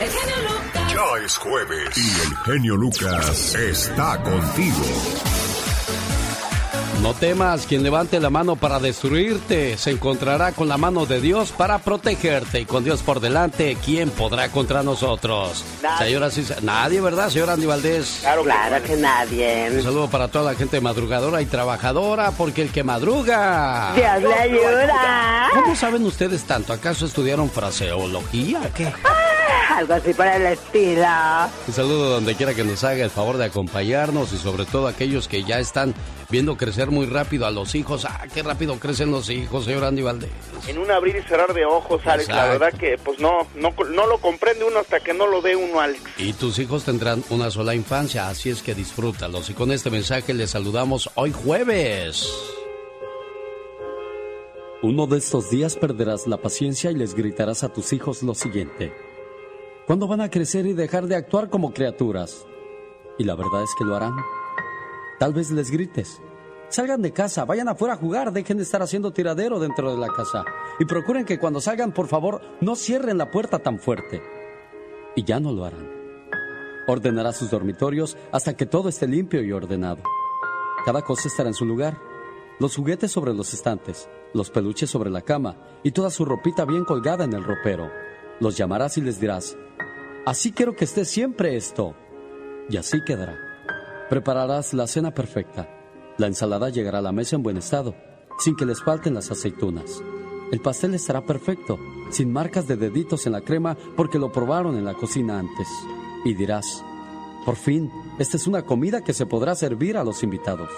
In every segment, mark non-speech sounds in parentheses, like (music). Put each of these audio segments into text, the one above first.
El genio Lucas. Ya es jueves y el genio Lucas está contigo. No temas, quien levante la mano para destruirte se encontrará con la mano de Dios para protegerte. Y con Dios por delante, ¿quién podrá contra nosotros? Nadie. Señora, sí, nadie, ¿verdad, señora Andy Valdés? Claro, Claro que nadie. Un saludo para toda la gente madrugadora y trabajadora, porque el que madruga. Dios le ayuda. ¿Cómo saben ustedes tanto? ¿Acaso estudiaron fraseología? ¿Qué? (laughs) Algo así por el estilo. Un saludo donde quiera que nos haga el favor de acompañarnos y sobre todo aquellos que ya están viendo crecer muy rápido a los hijos. Ah, qué rápido crecen los hijos, señor Andy Valdés. En un abrir y cerrar de ojos, Alex. La verdad que, pues no, no, no lo comprende uno hasta que no lo ve uno, Alex. Y tus hijos tendrán una sola infancia, así es que disfrútalos. Y con este mensaje les saludamos hoy jueves. Uno de estos días perderás la paciencia y les gritarás a tus hijos lo siguiente. ¿Cuándo van a crecer y dejar de actuar como criaturas? Y la verdad es que lo harán. Tal vez les grites. Salgan de casa, vayan afuera a jugar, dejen de estar haciendo tiradero dentro de la casa. Y procuren que cuando salgan, por favor, no cierren la puerta tan fuerte. Y ya no lo harán. Ordenará sus dormitorios hasta que todo esté limpio y ordenado. Cada cosa estará en su lugar. Los juguetes sobre los estantes, los peluches sobre la cama y toda su ropita bien colgada en el ropero. Los llamarás y les dirás, así quiero que esté siempre esto. Y así quedará. Prepararás la cena perfecta. La ensalada llegará a la mesa en buen estado, sin que les falten las aceitunas. El pastel estará perfecto, sin marcas de deditos en la crema porque lo probaron en la cocina antes. Y dirás, por fin, esta es una comida que se podrá servir a los invitados.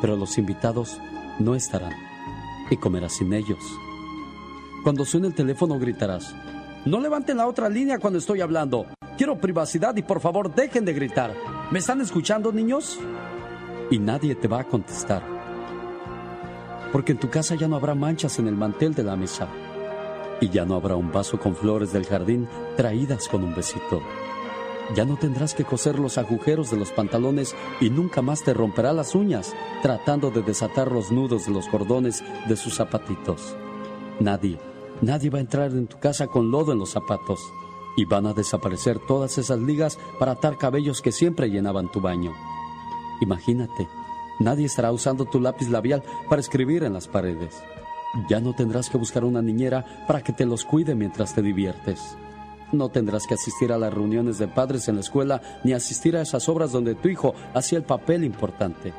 Pero los invitados no estarán y comerás sin ellos. Cuando suene el teléfono gritarás, no levanten la otra línea cuando estoy hablando. Quiero privacidad y por favor dejen de gritar. ¿Me están escuchando, niños? Y nadie te va a contestar. Porque en tu casa ya no habrá manchas en el mantel de la mesa. Y ya no habrá un vaso con flores del jardín traídas con un besito. Ya no tendrás que coser los agujeros de los pantalones y nunca más te romperá las uñas tratando de desatar los nudos de los cordones de sus zapatitos. Nadie, nadie va a entrar en tu casa con lodo en los zapatos y van a desaparecer todas esas ligas para atar cabellos que siempre llenaban tu baño. Imagínate, nadie estará usando tu lápiz labial para escribir en las paredes. Ya no tendrás que buscar una niñera para que te los cuide mientras te diviertes. No tendrás que asistir a las reuniones de padres en la escuela ni asistir a esas obras donde tu hijo hacía el papel importante.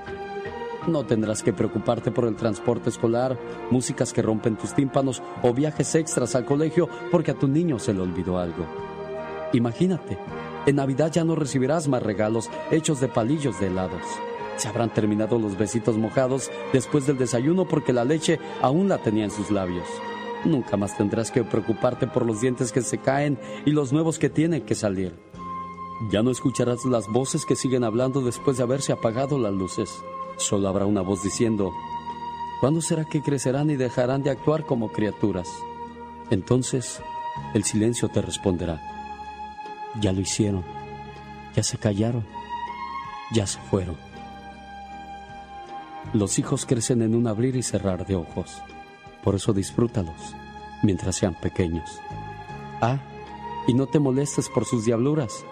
No tendrás que preocuparte por el transporte escolar, músicas que rompen tus tímpanos o viajes extras al colegio porque a tu niño se le olvidó algo. Imagínate, en Navidad ya no recibirás más regalos hechos de palillos de helados. Se habrán terminado los besitos mojados después del desayuno porque la leche aún la tenía en sus labios. Nunca más tendrás que preocuparte por los dientes que se caen y los nuevos que tienen que salir. Ya no escucharás las voces que siguen hablando después de haberse apagado las luces. Solo habrá una voz diciendo, ¿cuándo será que crecerán y dejarán de actuar como criaturas? Entonces, el silencio te responderá, ya lo hicieron, ya se callaron, ya se fueron. Los hijos crecen en un abrir y cerrar de ojos. Por eso disfrútalos mientras sean pequeños. Ah, y no te molestes por sus diabluras,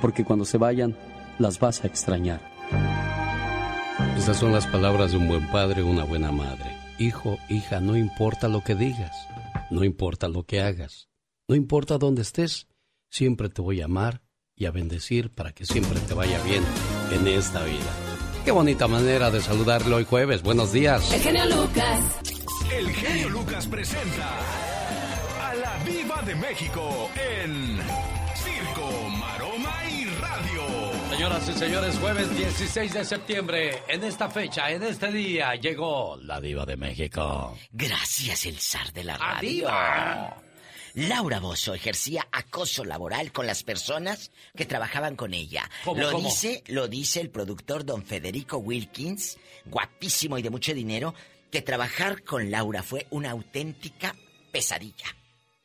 porque cuando se vayan las vas a extrañar. Estas son las palabras de un buen padre o una buena madre. Hijo, hija, no importa lo que digas, no importa lo que hagas, no importa dónde estés, siempre te voy a amar y a bendecir para que siempre te vaya bien en esta vida. Qué bonita manera de saludarlo hoy jueves. Buenos días. El genio Lucas. El genio Lucas presenta a la Viva de México en Circo. Señoras y señores, jueves 16 de septiembre, en esta fecha, en este día, llegó la diva de México. Gracias, el zar de la ¡Ah, radio. diva! Laura Bozo ejercía acoso laboral con las personas que trabajaban con ella. ¿Cómo, lo cómo? dice, lo dice el productor don Federico Wilkins, guapísimo y de mucho dinero, que trabajar con Laura fue una auténtica pesadilla.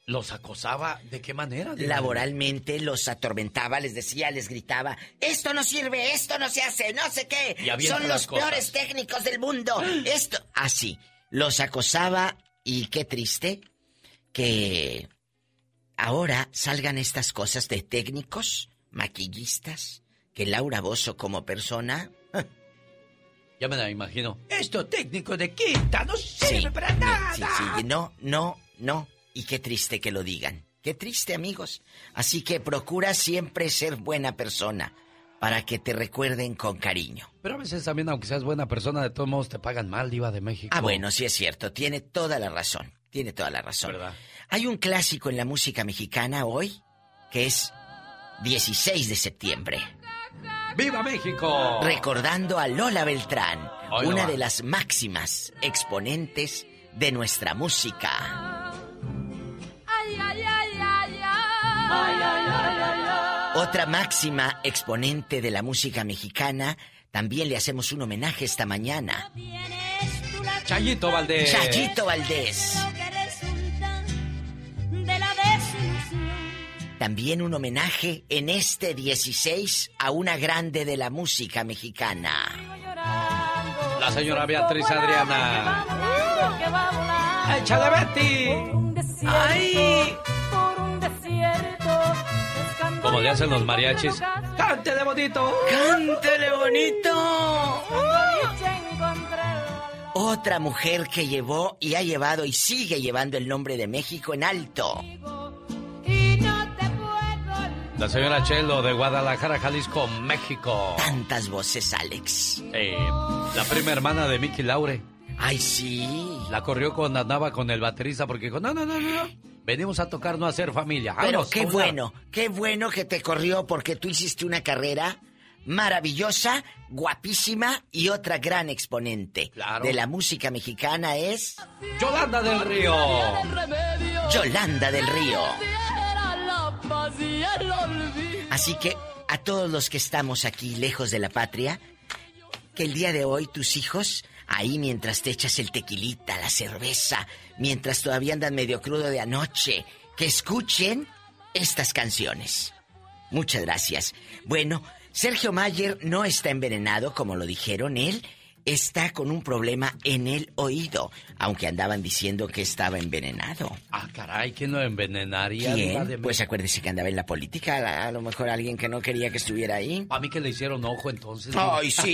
¿Los acosaba de qué manera? Laboralmente los atormentaba, les decía, les gritaba, esto no sirve, esto no se hace, no sé qué. Son los cosas. peores técnicos del mundo. (gasps) Esto, así, los acosaba y qué triste que ahora salgan estas cosas de técnicos, maquillistas, que Laura Bozo como persona... Ya me la imagino. Esto técnico de quinta no sirve para nada. Sí, sí, no, no, no. Y qué triste que lo digan. Qué triste, amigos. Así que procura siempre ser buena persona para que te recuerden con cariño. Pero a veces también, aunque seas buena persona, de todos modos te pagan mal, Diva de México. Ah, bueno, sí es cierto. Tiene toda la razón. Tiene toda la razón. Hay un clásico en la música mexicana hoy que es 16 de septiembre. ¡Viva México! Recordando a Lola Beltrán, una de las máximas exponentes de nuestra música. Otra máxima exponente de la música mexicana, también le hacemos un homenaje esta mañana. Chayito Valdés. Chayito Valdés. También un homenaje en este 16 a una grande de la música mexicana. La señora Beatriz Adriana. ¡Échale Betty! ¡Ay! Como le hacen los mariachis. ¡Cántele bonito! ¡Cántele bonito! Otra mujer que llevó y ha llevado y sigue llevando el nombre de México en alto. La señora Chelo de Guadalajara, Jalisco, México. Tantas voces, Alex. la prima hermana de Mickey Laure. Ay, sí. La corrió cuando andaba con el baterista porque dijo, no, no, no, no. Venimos a tocar, no a hacer familia. Pero qué bueno, qué bueno que te corrió porque tú hiciste una carrera maravillosa, guapísima y otra gran exponente de la música mexicana es... Yolanda del Río. Yolanda del Río. Así que a todos los que estamos aquí lejos de la patria, que el día de hoy tus hijos, ahí mientras te echas el tequilita, la cerveza, mientras todavía andan medio crudo de anoche, que escuchen estas canciones. Muchas gracias. Bueno, Sergio Mayer no está envenenado, como lo dijeron él está con un problema en el oído, aunque andaban diciendo que estaba envenenado. Ah, caray, ¿quién lo envenenaría? ¿Quién? Pues acuérdese que andaba en la política, a, lo mejor alguien que no quería que estuviera ahí. A mí que le hicieron ojo entonces. Ay, sí.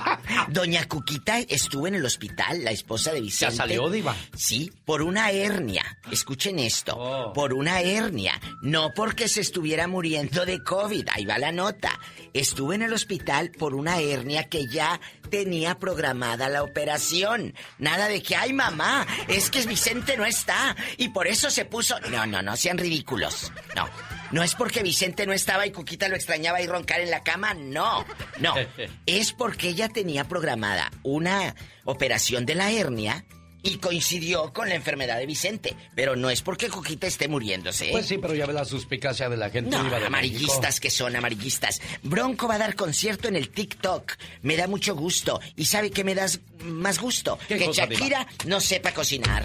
(laughs) Doña Cuquita estuvo en el hospital, la esposa de Vicente. ¿Ya salió, Diva? Sí, por una hernia. Escuchen esto, oh. por una hernia, no porque se estuviera muriendo de COVID, ahí va la nota. Estuvo en el hospital por una hernia que ya tenía programada la operación. Nada de que, ay mamá, es que Vicente no está y por eso se puso... No, no, no sean ridículos. No. No es porque Vicente no estaba y Cuquita lo extrañaba y roncar en la cama, no. No. (laughs) Es porque ella tenía programada una operación de la hernia y coincidió con la enfermedad de Vicente. Pero no es porque Coquita esté muriéndose. ¿eh? Pues sí, pero ya ve la suspicacia de la gente. No, amarillistas que son amarillistas. Bronco va a dar concierto en el TikTok. Me da mucho gusto. ¿Y sabe qué me das más gusto? Que Shakira no sepa cocinar.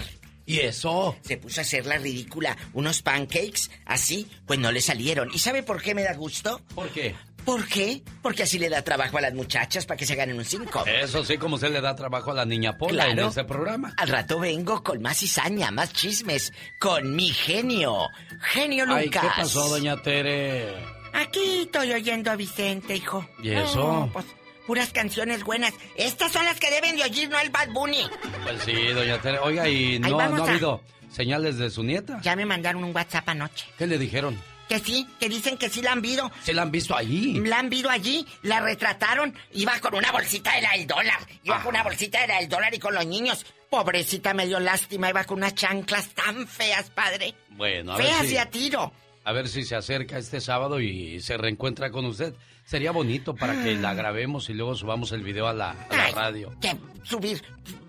¿Y eso? Se puso a hacer la ridícula. Unos pancakes, así, pues no le salieron. ¿Y sabe por qué me da gusto? ¿Por qué? ¿Por qué? Porque así le da trabajo a las muchachas para que se ganen un cinco. Eso sí, como se le da trabajo a la niña Pola en ese programa. Al rato vengo con más cizaña, más chismes, con mi genio, genio Lucas. Ay, ¿qué pasó, doña Tere? Aquí estoy oyendo a Vicente, hijo. ¿Y eso? pues puras canciones buenas. Estas son las que deben de oír, no el Bad Bunny. Pues sí, doña Tere. Oiga, ¿y no, no ha habido señales de su nieta? Ya me mandaron un WhatsApp anoche. ¿Qué le dijeron? Que sí, que dicen que sí la han visto. ¿Se la han visto allí? La han visto allí, la retrataron, iba con una bolsita de la del dólar, iba con una bolsita de la del dólar y con los niños. Pobrecita, me dio lástima, iba con unas chanclas tan feas, padre. Bueno, a feas ver si, y a tiro. A ver si se acerca este sábado y se reencuentra con usted. Sería bonito para que la grabemos y luego subamos el video a la, radio. ¿Qué? ¿Subir?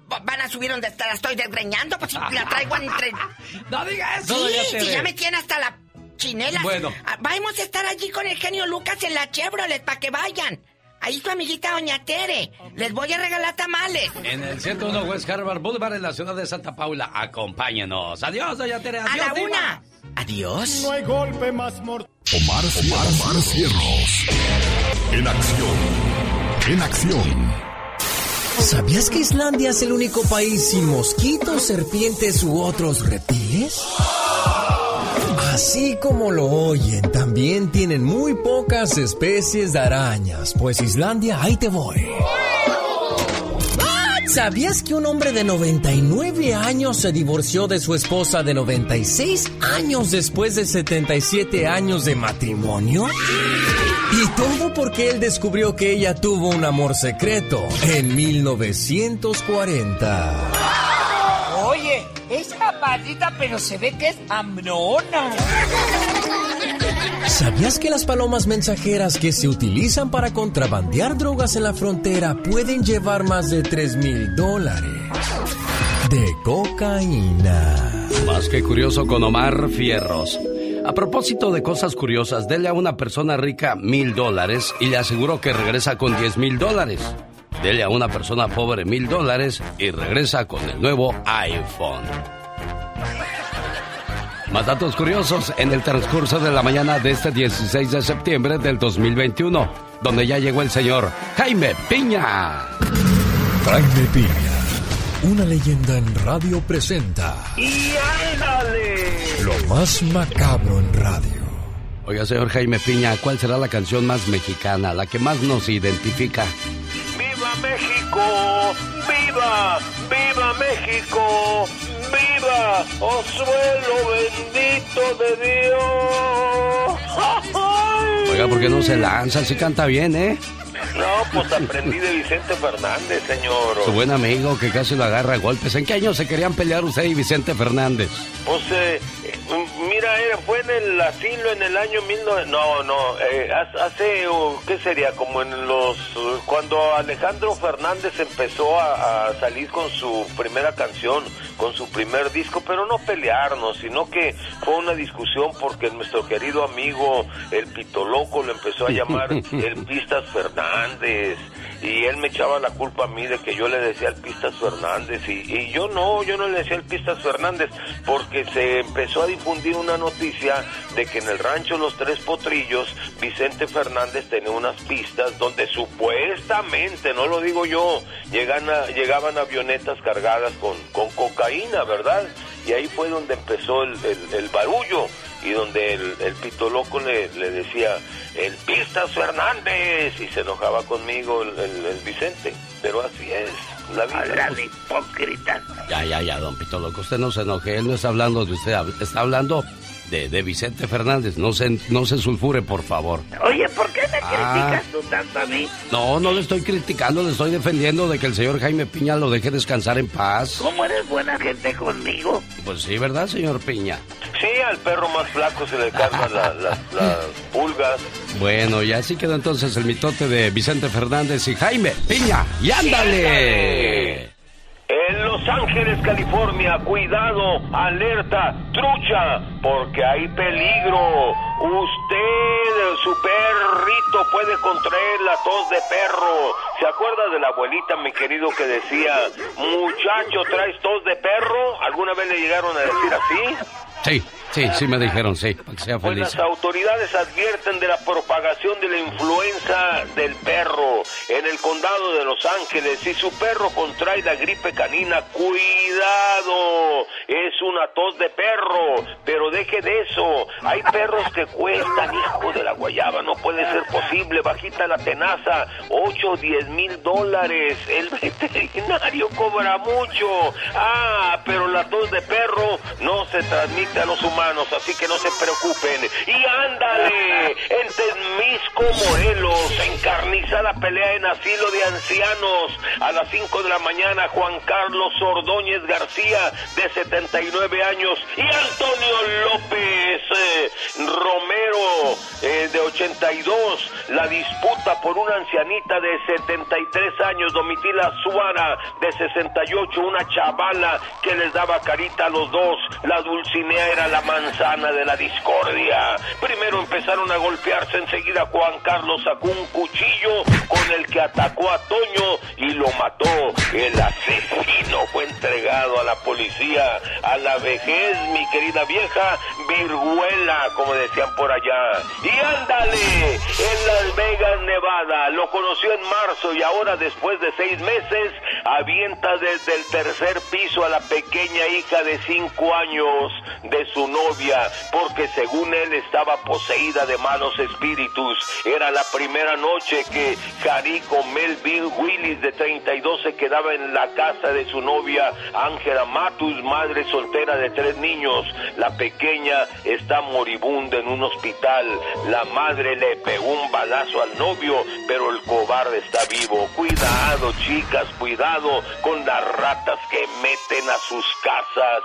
¿Van a subir donde la estoy desgreñando? Pues si la traigo entre... (laughs) ¡No digas eso! Sí, si ya me tiene hasta la chinela. Bueno. Ah, vamos a estar allí con el genio Lucas en la Chevrolet para que vayan. Ahí tu amiguita Doña Tere. Les voy a regalar tamales. En el 101 West Harvard Boulevard en la ciudad de Santa Paula. Acompáñenos. Adiós, Doña Tere. Adiós, a la una. Adiós. No hay golpe más mortal. Omar, Omar, Omar Cierros. En acción. En acción. ¿Sabías que Islandia es el único país sin mosquitos, serpientes u otros reptiles? Así como lo oyen, también tienen muy pocas especies de arañas, pues Islandia, ahí te voy. ¿Sabías que un hombre de 99 años se divorció de su esposa de 96 años después de 77 años de matrimonio? Y todo porque él descubrió que ella tuvo un amor secreto en 1940. Es chaparrita, pero se ve que es amnona. ¿Sabías que las palomas mensajeras que se utilizan para contrabandear drogas en la frontera pueden llevar más de 3 mil dólares de cocaína? Más que curioso con Omar Fierros. A propósito de cosas curiosas, dele a una persona rica mil dólares y le aseguro que regresa con diez mil dólares. Dele a una persona pobre mil dólares y regresa con el nuevo iPhone. Más datos curiosos en el transcurso de la mañana de este 16 de septiembre del 2021, donde ya llegó el señor Jaime Piña. Jaime Piña, una leyenda en radio presenta. ¡Y ándale! Lo más macabro en radio. Oiga, señor Jaime Piña, ¿cuál será la canción más mexicana, la que más nos identifica? ¡Viva México! ¡Viva! ¡Viva México! ¡Viva! ¡Oh suelo bendito de Dios! Oiga, ¿por qué no se lanza? Si canta bien, ¿eh? No, pues aprendí de Vicente Fernández, señor. Su buen amigo que casi lo agarra a golpes. ¿En qué año se querían pelear usted y Vicente Fernández? Pues, eh, eh, mira, era- fue en el asilo en el año 19... No, no, eh, ha- hace, uh, ¿qué sería? Como en los... Cuando Alejandro Fernández empezó a, a salir con su primera canción, con su primer disco, pero no pelearnos, sino que fue una discusión porque nuestro querido amigo, el Pito Loco, lo empezó a llamar (laughs) el Pistas Fernández. Y él me echaba la culpa a mí de que yo le decía el Pistas Fernández. Y, y yo no, yo no le decía el Pistas Fernández, porque se empezó a difundir una noticia de que en el rancho Los Tres Potrillos, Vicente Fernández tenía unas pistas donde supuestamente, no lo digo yo, llegan a- llegaban avionetas cargadas con, con cocaína, ¿verdad? Y ahí fue donde empezó el- el barullo y donde el, el pito loco le, le decía, el Pistas Fernández, y se enojaba conmigo el, el- el Vicente. Pero así es, la vida. hipócrita. Ya, ya, ya, don Pito Loco, usted no se enoje, él no está hablando de usted, está hablando de, de Vicente Fernández, no se, no se sulfure, por favor. Oye, ¿por qué me Ah. criticas tú tanto a mí? No, no le estoy criticando, le estoy defendiendo de que el señor Jaime Piña lo deje descansar en paz. ¿Cómo eres buena gente conmigo? Pues sí, ¿verdad, señor Piña? Sí, al perro más flaco se le cargan la- la- las pulgas. Bueno, y así quedó entonces el mitote de Vicente Fernández y Jaime Piña. ¡Y ándale! En Los Ángeles, California, cuidado, alerta, trucha, porque hay peligro. Usted, su perrito, puede contraer la tos de perro. ¿Se acuerda de la abuelita, mi querido, que decía, muchacho, traes tos de perro? ¿Alguna vez le llegaron a decir así? Sí, sí, sí me dijeron, sí, para que sea Pues feliz. las autoridades advierten de la propagación de la influenza del perro en el condado de Los Ángeles. Si su perro contrae la gripe canina, cuidado, es una tos de perro, pero deje de eso. Hay perros que cuestan, hijo de la guayaba, no puede ser posible. Bajita la tenaza, 8 o 10 mil dólares. El (laughs) veterinario cobra mucho. Ah, pero la tos de perro no se transmite a los humanos, así que no se preocupen. Y ándale, en Temisco, Morelos, encarnizada pelea en asilo de ancianos. A las 5 de la mañana, Juan Carlos Ordóñez García, de 79 años, y Antonio López eh, Romero, eh, de 82. La disputa por una ancianita de 73 años, Domitila Suara, de 68, una chavala que les daba carita a los dos. La Dulcinea era la manzana de la discordia. Primero empezaron a golpearse, enseguida Juan Carlos sacó un cuchillo con el que atacó a Toño y lo mató. El asesino fue entregado a la policía, a la vejez, mi querida vieja, viruela, como decían por allá. Y ándale, en Las Vegas, Nevada, lo conoció en marzo y ahora después de seis meses avienta desde el tercer piso a la pequeña hija de cinco años de su novia, porque según él estaba poseída de malos espíritus. Era la primera noche que Jarico Melvin Willis de 32 se quedaba en la casa de su novia Ángela Matus, madre soltera de tres niños. La pequeña está moribunda en un hospital. La madre le pegó un balazo al novio, pero el cobarde está vivo. Cuidado, chicas, cuidado con las ratas que meten a sus casas.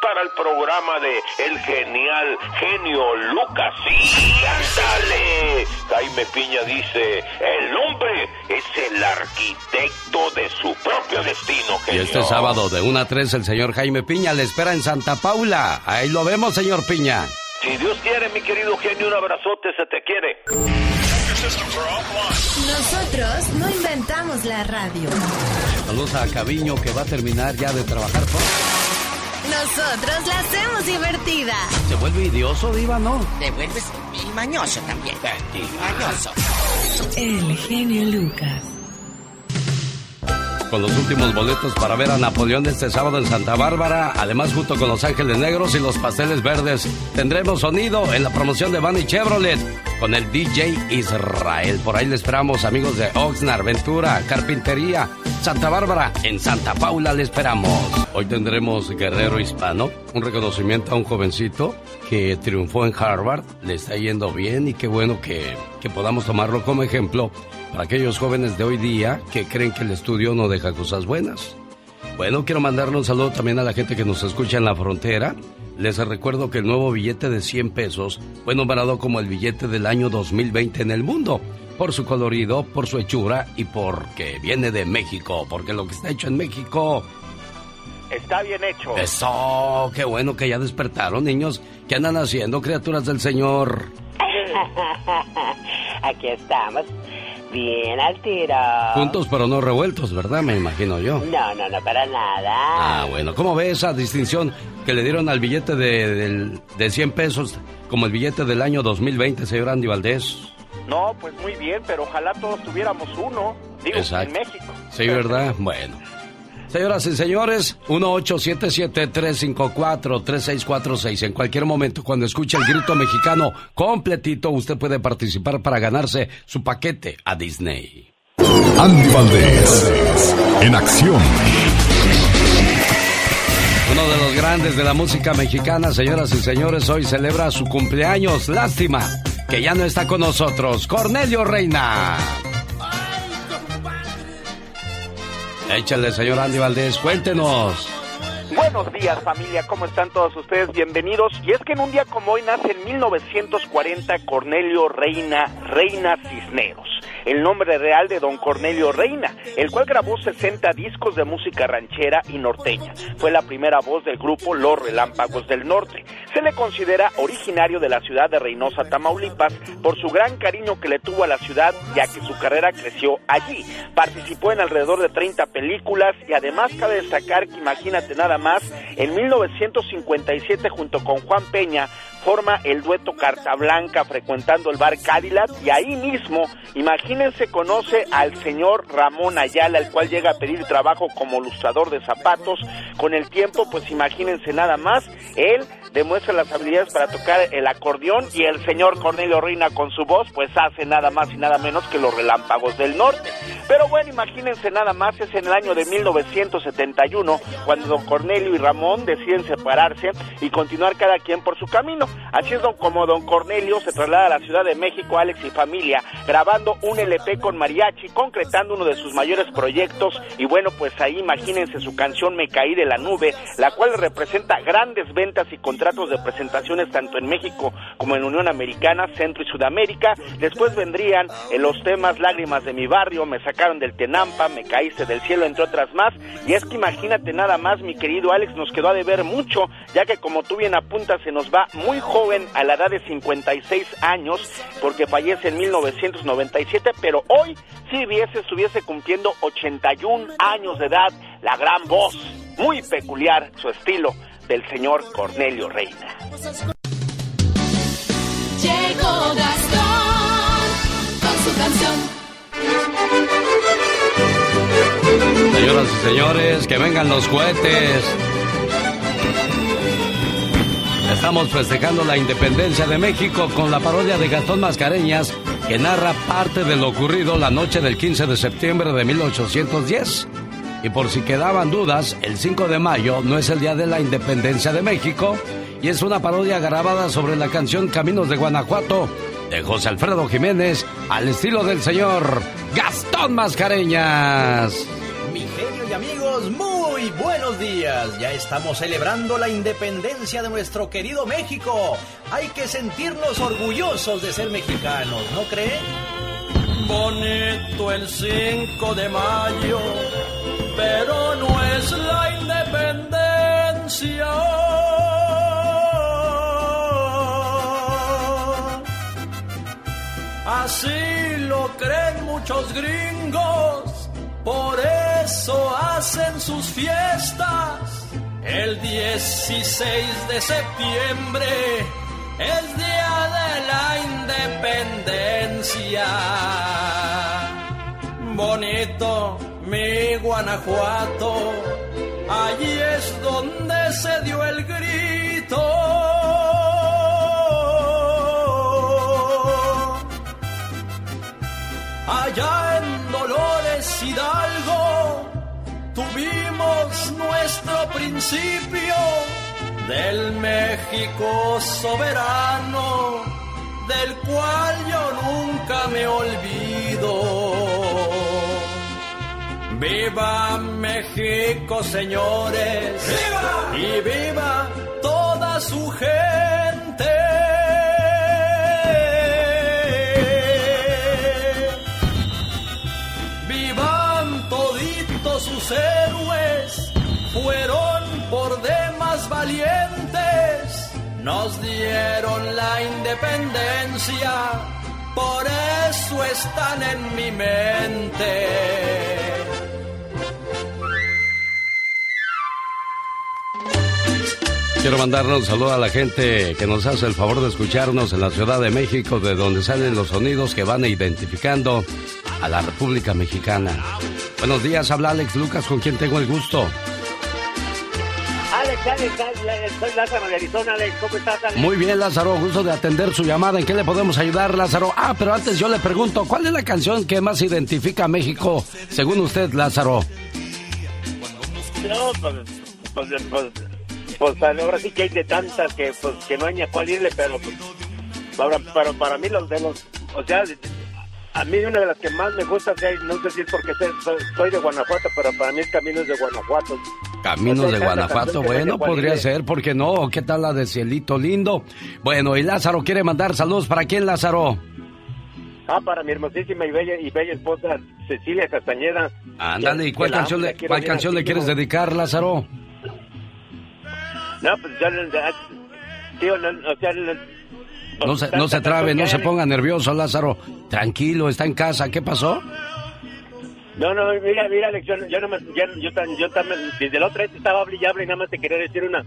Para el programa de El Genial Genio Lucas, sí, ándale. Jaime Piña dice, el hombre es el arquitecto de su propio destino, genio. Y este sábado de 1 a 3 el señor Jaime Piña le espera en Santa Paula. Ahí lo vemos, señor Piña. Si Dios quiere, mi querido genio, un abrazote, se te quiere. Nosotros no inventamos la radio. Saludos a Caviño que va a terminar ya de trabajar. Nosotros la hacemos divertida. ¿Se vuelve idioso, Diva, no? Te vuelves mañoso también. Mañoso. El genio Lucas con los últimos boletos para ver a Napoleón este sábado en Santa Bárbara. Además, junto con Los Ángeles Negros y los Pasteles Verdes, tendremos sonido en la promoción de Bunny Chevrolet con el DJ Israel. Por ahí le esperamos, amigos de Oxnard, Ventura, Carpintería, Santa Bárbara. En Santa Paula le esperamos. Hoy tendremos Guerrero Hispano, un reconocimiento a un jovencito que triunfó en Harvard. Le está yendo bien y qué bueno que, que podamos tomarlo como ejemplo para aquellos jóvenes de hoy día que creen que el estudio no deja cosas buenas. Bueno, quiero mandarle un saludo también a la gente que nos escucha en la frontera. Les recuerdo que el nuevo billete de 100 pesos fue nombrado como el billete del año 2020 en el mundo, por su colorido, por su hechura y porque viene de México, porque lo que está hecho en México está bien hecho. Eso, qué bueno que ya despertaron, niños. ¿Qué andan haciendo, criaturas del Señor? (laughs) Aquí estamos Bien al tiro. Juntos pero no revueltos, ¿verdad? Me imagino yo. No, no, no, para nada. Ah, bueno. ¿Cómo ve esa distinción que le dieron al billete de, de 100 pesos como el billete del año 2020, señor Andy Valdés? No, pues muy bien, pero ojalá todos tuviéramos uno. Digo, en México. Sí, ¿verdad? Bueno. Señoras y señores, 1877-354-3646. En cualquier momento, cuando escuche el grito mexicano completito, usted puede participar para ganarse su paquete a Disney. Andy Valdés, en acción. Uno de los grandes de la música mexicana, señoras y señores, hoy celebra su cumpleaños. Lástima que ya no está con nosotros. Cornelio Reina. Échale, señor Andy Valdés, cuéntenos. Buenos días familia, ¿cómo están todos ustedes? Bienvenidos. Y es que en un día como hoy nace en 1940 Cornelio Reina, Reina Cisneros el nombre real de don Cornelio Reina, el cual grabó 60 discos de música ranchera y norteña. Fue la primera voz del grupo Los Relámpagos del Norte. Se le considera originario de la ciudad de Reynosa, Tamaulipas, por su gran cariño que le tuvo a la ciudad, ya que su carrera creció allí. Participó en alrededor de 30 películas y además cabe destacar que imagínate nada más, en 1957 junto con Juan Peña forma el dueto Carta Blanca frecuentando el bar Cadillac y ahí mismo, imagínense, conoce al señor Ramón Ayala, el cual llega a pedir trabajo como lustrador de zapatos. Con el tiempo, pues imagínense nada más, él demuestra las habilidades para tocar el acordeón y el señor Cornelio Reina con su voz pues hace nada más y nada menos que los relámpagos del norte. Pero bueno, imagínense nada más, es en el año de 1971 cuando don Cornelio y Ramón deciden separarse y continuar cada quien por su camino. Así es como don Cornelio se traslada a la Ciudad de México, Alex y familia, grabando un LP con mariachi, concretando uno de sus mayores proyectos y bueno, pues ahí imagínense su canción Me caí de la nube, la cual representa grandes ventas y contratos de presentaciones tanto en México como en Unión Americana, Centro y Sudamérica. Después vendrían en los temas Lágrimas de mi barrio, Me sacaron del Tenampa, Me caíste del cielo, entre otras más. Y es que imagínate nada más, mi querido Alex, nos quedó a deber mucho, ya que como tú bien apuntas, se nos va muy joven a la edad de 56 años, porque fallece en 1997, pero hoy si hubiese, estuviese cumpliendo 81 años de edad, la gran voz, muy peculiar su estilo del señor Cornelio Reina. Llegó Gastón con su canción. Señoras Señoras y señores, que vengan los cohetes. Estamos festejando la independencia de México con la parodia de Gastón Mascareñas que narra parte de lo ocurrido la noche del 15 de septiembre de 1810. Y por si quedaban dudas, el 5 de mayo no es el día de la independencia de México y es una parodia grabada sobre la canción Caminos de Guanajuato de José Alfredo Jiménez al estilo del señor Gastón Mascareñas. Mi genio y amigos, muy buenos días. Ya estamos celebrando la independencia de nuestro querido México. Hay que sentirnos orgullosos de ser mexicanos, ¿no creen? Bonito el 5 de mayo, pero no es la independencia. Así lo creen muchos gringos, por eso hacen sus fiestas. El 16 de septiembre es día de la independencia. Bonito mi Guanajuato, allí es donde se dio el grito. allá en Dolores Hidalgo tuvimos nuestro principio del México soberano, del cual yo nunca me olvido. Viva México, señores, ¡Viva! y viva toda su gente. sus héroes fueron por demás valientes, nos dieron la independencia, por eso están en mi mente. Quiero mandarle un saludo a la gente que nos hace el favor de escucharnos en la Ciudad de México, de donde salen los sonidos que van identificando a la República Mexicana. Buenos días, habla Alex Lucas, con quien tengo el gusto. Alex, Alex, Alex, soy Lázaro de Arizona, Alex, ¿cómo estás, Alex? Muy bien, Lázaro, gusto de atender su llamada. ¿En qué le podemos ayudar, Lázaro? Ah, pero antes yo le pregunto, ¿cuál es la canción que más identifica a México, según usted, Lázaro? No, pues, pues, pues, pues ahora sí que hay de tantas que, pues, que no hay ni a cuál irle, pero, pues, ahora, pero para mí los de los, o sea, a mí una de las que más me gusta, no sé si es porque soy, de Guanajuato, pero para mí es Caminos de Guanajuato. Caminos de Guanajuato, bueno, podría ser, ¿por qué no? ¿Qué tal la de Cielito Lindo? Bueno, y Lázaro quiere mandar saludos, ¿para quién, Lázaro? Ah, para mi hermosísima y bella, y bella esposa Cecilia Castañeda. Ándale, ¿y cuál canción, le, cuál canción le quieres dedicar, Lázaro? No, pues ya, tío, no, o sea, no se, no se trabe, no se ponga nervioso, Lázaro. Tranquilo, está en casa. ¿Qué pasó? No, no, mira, mira, Alex, yo, yo, no me, yo, yo, también, desde la otra vez estaba brillable y nada más te quería decir una,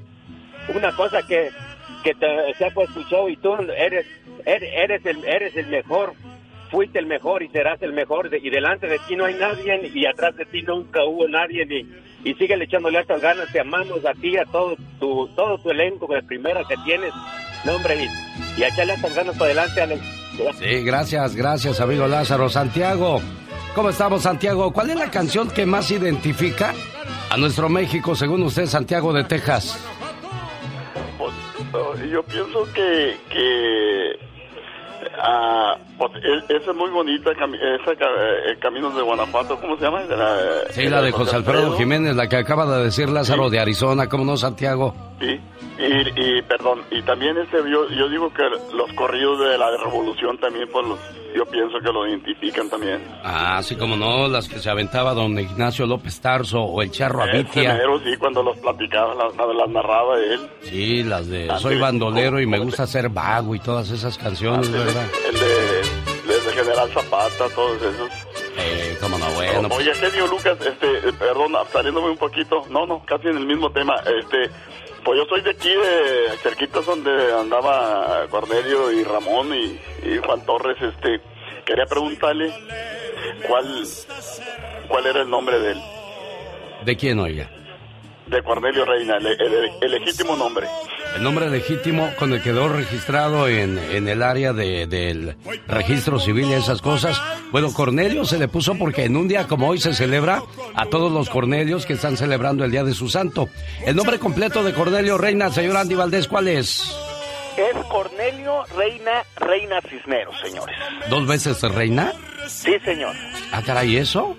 una cosa que, que te, se ha puesto show y tú eres, eres, el, eres el mejor, fuiste el mejor y serás el mejor y delante de ti no hay nadie y atrás de ti nunca hubo nadie y, y sigue echándole estas ganas, te amamos a ti, a todo tu, todo tu elenco de primera que tienes, no hombre, y, y a echarle estas ganas para adelante, Alex. Sí, gracias, gracias, amigo Lázaro. Santiago, ¿cómo estamos, Santiago? ¿Cuál es la canción que más identifica a nuestro México, según usted, Santiago de Texas? Pues, yo pienso que, que Ah, pues e, esa es muy bonita, esa eh, Caminos de Guanajuato, ¿cómo se llama? sí, la de José Alfredo Jiménez, la que acaba de decir Lázaro de Arizona, ¿cómo no, Santiago? Sí, y, perdón, y también este, yo, yo digo que los corridos de la revolución también, pues yo pienso que lo identifican también. Ah, sí, como no, las que se aventaba don Ignacio López Tarso o el Charro Abitia. sí, cuando los platicaba, las, las narraba él. Sí, las de Soy bandolero y me gusta ser vago y todas esas canciones, ah, ¿verdad? El de, el de General Zapata, todos esos. Eh, cómo no, bueno. Oye, genio Lucas, este, perdón, saliéndome un poquito, no, no, casi en el mismo tema, este, pues yo soy de aquí, de cerquitas donde andaba Cornelio y Ramón y, Juan Torres. Este, quería preguntarle cuál, cuál era el nombre de él. ¿De quién, oiga? De Cornelio Reina, el, el- el legítimo nombre. El nombre legítimo con el que quedó registrado en, en el área de- del registro civil y esas cosas. Bueno, Cornelio se le puso porque en un día como hoy se celebra a todos los Cornelios que están celebrando el día de su santo. El nombre completo de Cornelio Reina, señor Andy Valdés, ¿cuál es? Es Cornelio Reina, Reina Cisneros, señores. ¿Dos veces Reina? Sí, señor. Ah, caray, ¿eso?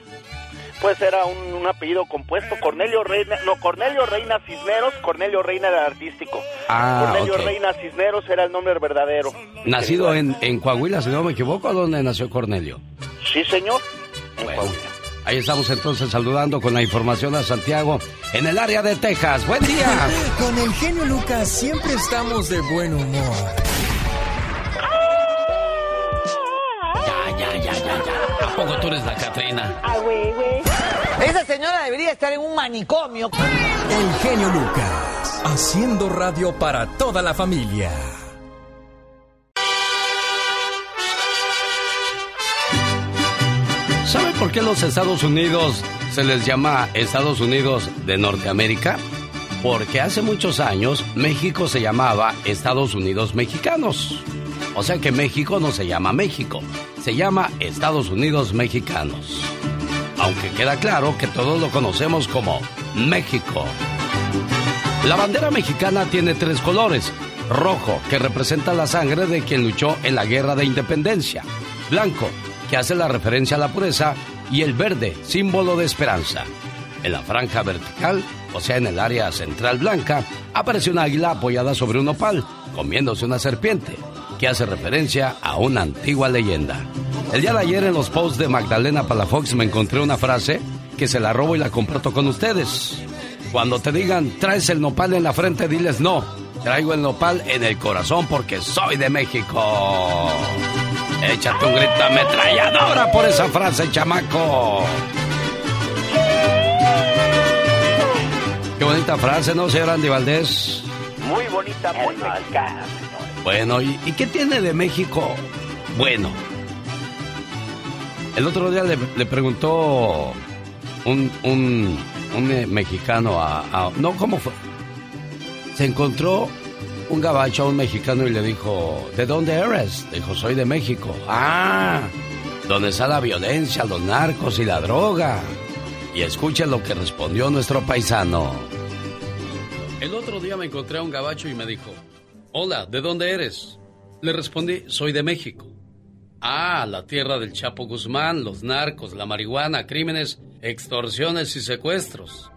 Pues era un, un apellido compuesto, Cornelio Reina, no, Cornelio Reina Cisneros, Cornelio Reina era artístico. Ah, Cornelio. Reina Cisneros era el nombre verdadero. Nacido en, en Coahuila, si no me equivoco, ¿dónde nació Cornelio? Sí, señor. En Bueno, Coahuila. ahí estamos entonces saludando con la información a Santiago en el área de Texas. ¡Buen día! Con el genio Lucas siempre estamos de buen humor. Ya, ya, ya, ya, ya. ¿A poco tú eres la Catrina? Ah, güey, güey. Esa señora debería estar en un manicomio. El genio Lucas, haciendo radio para toda la familia. ¿Sabe por qué los Estados Unidos se les llama Estados Unidos de Norteamérica? Porque hace muchos años México se llamaba Estados Unidos Mexicanos. O sea que México no se llama México, se llama Estados Unidos Mexicanos. Aunque queda claro que todos lo conocemos como México. La bandera mexicana tiene tres colores. Rojo, que representa la sangre de quien luchó en la guerra de independencia. Blanco, que hace la referencia a la pureza. Y el verde, símbolo de esperanza. En la franja vertical, o sea, en el área central blanca, aparece un águila apoyada sobre un opal, comiéndose una serpiente, que hace referencia a una antigua leyenda. El día de ayer en los posts de Magdalena Palafox me encontré una frase que se la robo y la comparto con ustedes. Cuando te digan, traes el nopal en la frente, diles no. Traigo el nopal en el corazón porque soy de México. Échate un grito ametralladora por esa frase, chamaco. Qué bonita frase, ¿no, señor Andy Valdés? Muy bonita, muy mexicana. Bueno, ¿y, qué tiene de México? Bueno, el otro día le, preguntó un, un, un, mexicano a, No, ¿cómo fue? Se encontró un gabacho a un mexicano y le dijo, ¿de dónde eres? Dijo, soy de México. Ah, donde está la violencia, los narcos y la droga. Y escuchen lo que respondió nuestro paisano. El otro día me encontré a un gabacho y me dijo, Hola, ¿de dónde eres? Le respondí, soy de México. Ah, la tierra del Chapo Guzmán, los narcos, la marihuana, crímenes, extorsiones y secuestros.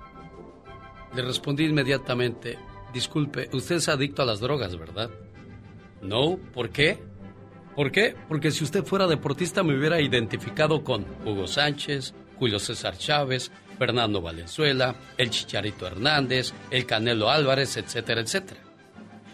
Le respondí inmediatamente, disculpe, usted es adicto a las drogas, ¿verdad? No, ¿por qué? ¿Por qué? Porque si usted fuera deportista me hubiera identificado con Hugo Sánchez, Julio César Chávez, Fernando Valenzuela, el Chicharito Hernández, el Canelo Álvarez, etcétera, etcétera.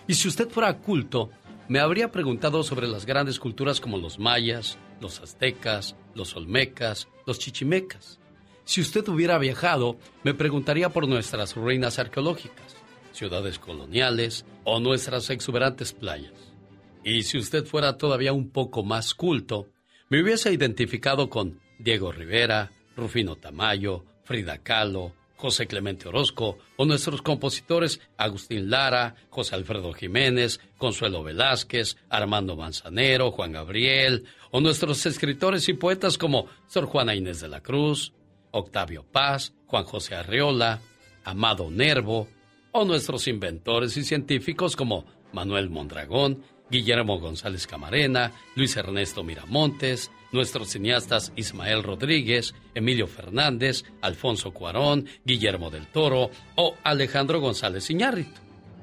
Y si usted fuera culto, me habría preguntado sobre las grandes culturas como los mayas, los aztecas, los olmecas, los chichimecas. Si usted hubiera viajado, me preguntaría por nuestras ruinas arqueológicas, ciudades coloniales o nuestras exuberantes playas. Y si usted fuera todavía un poco más culto, me hubiese identificado con Diego Rivera, Rufino Tamayo, Frida Kahlo, José Clemente Orozco o nuestros compositores Agustín Lara, José Alfredo Jiménez, Consuelo Velázquez, Armando Manzanero, Juan Gabriel o nuestros escritores y poetas como Sor Juana Inés de la Cruz, Octavio Paz, Juan José Arreola, Amado Nervo o nuestros inventores y científicos como Manuel Mondragón, Guillermo González Camarena, Luis Ernesto Miramontes, nuestros cineastas Ismael Rodríguez, Emilio Fernández, Alfonso Cuarón, Guillermo del Toro o Alejandro González Iñárritu.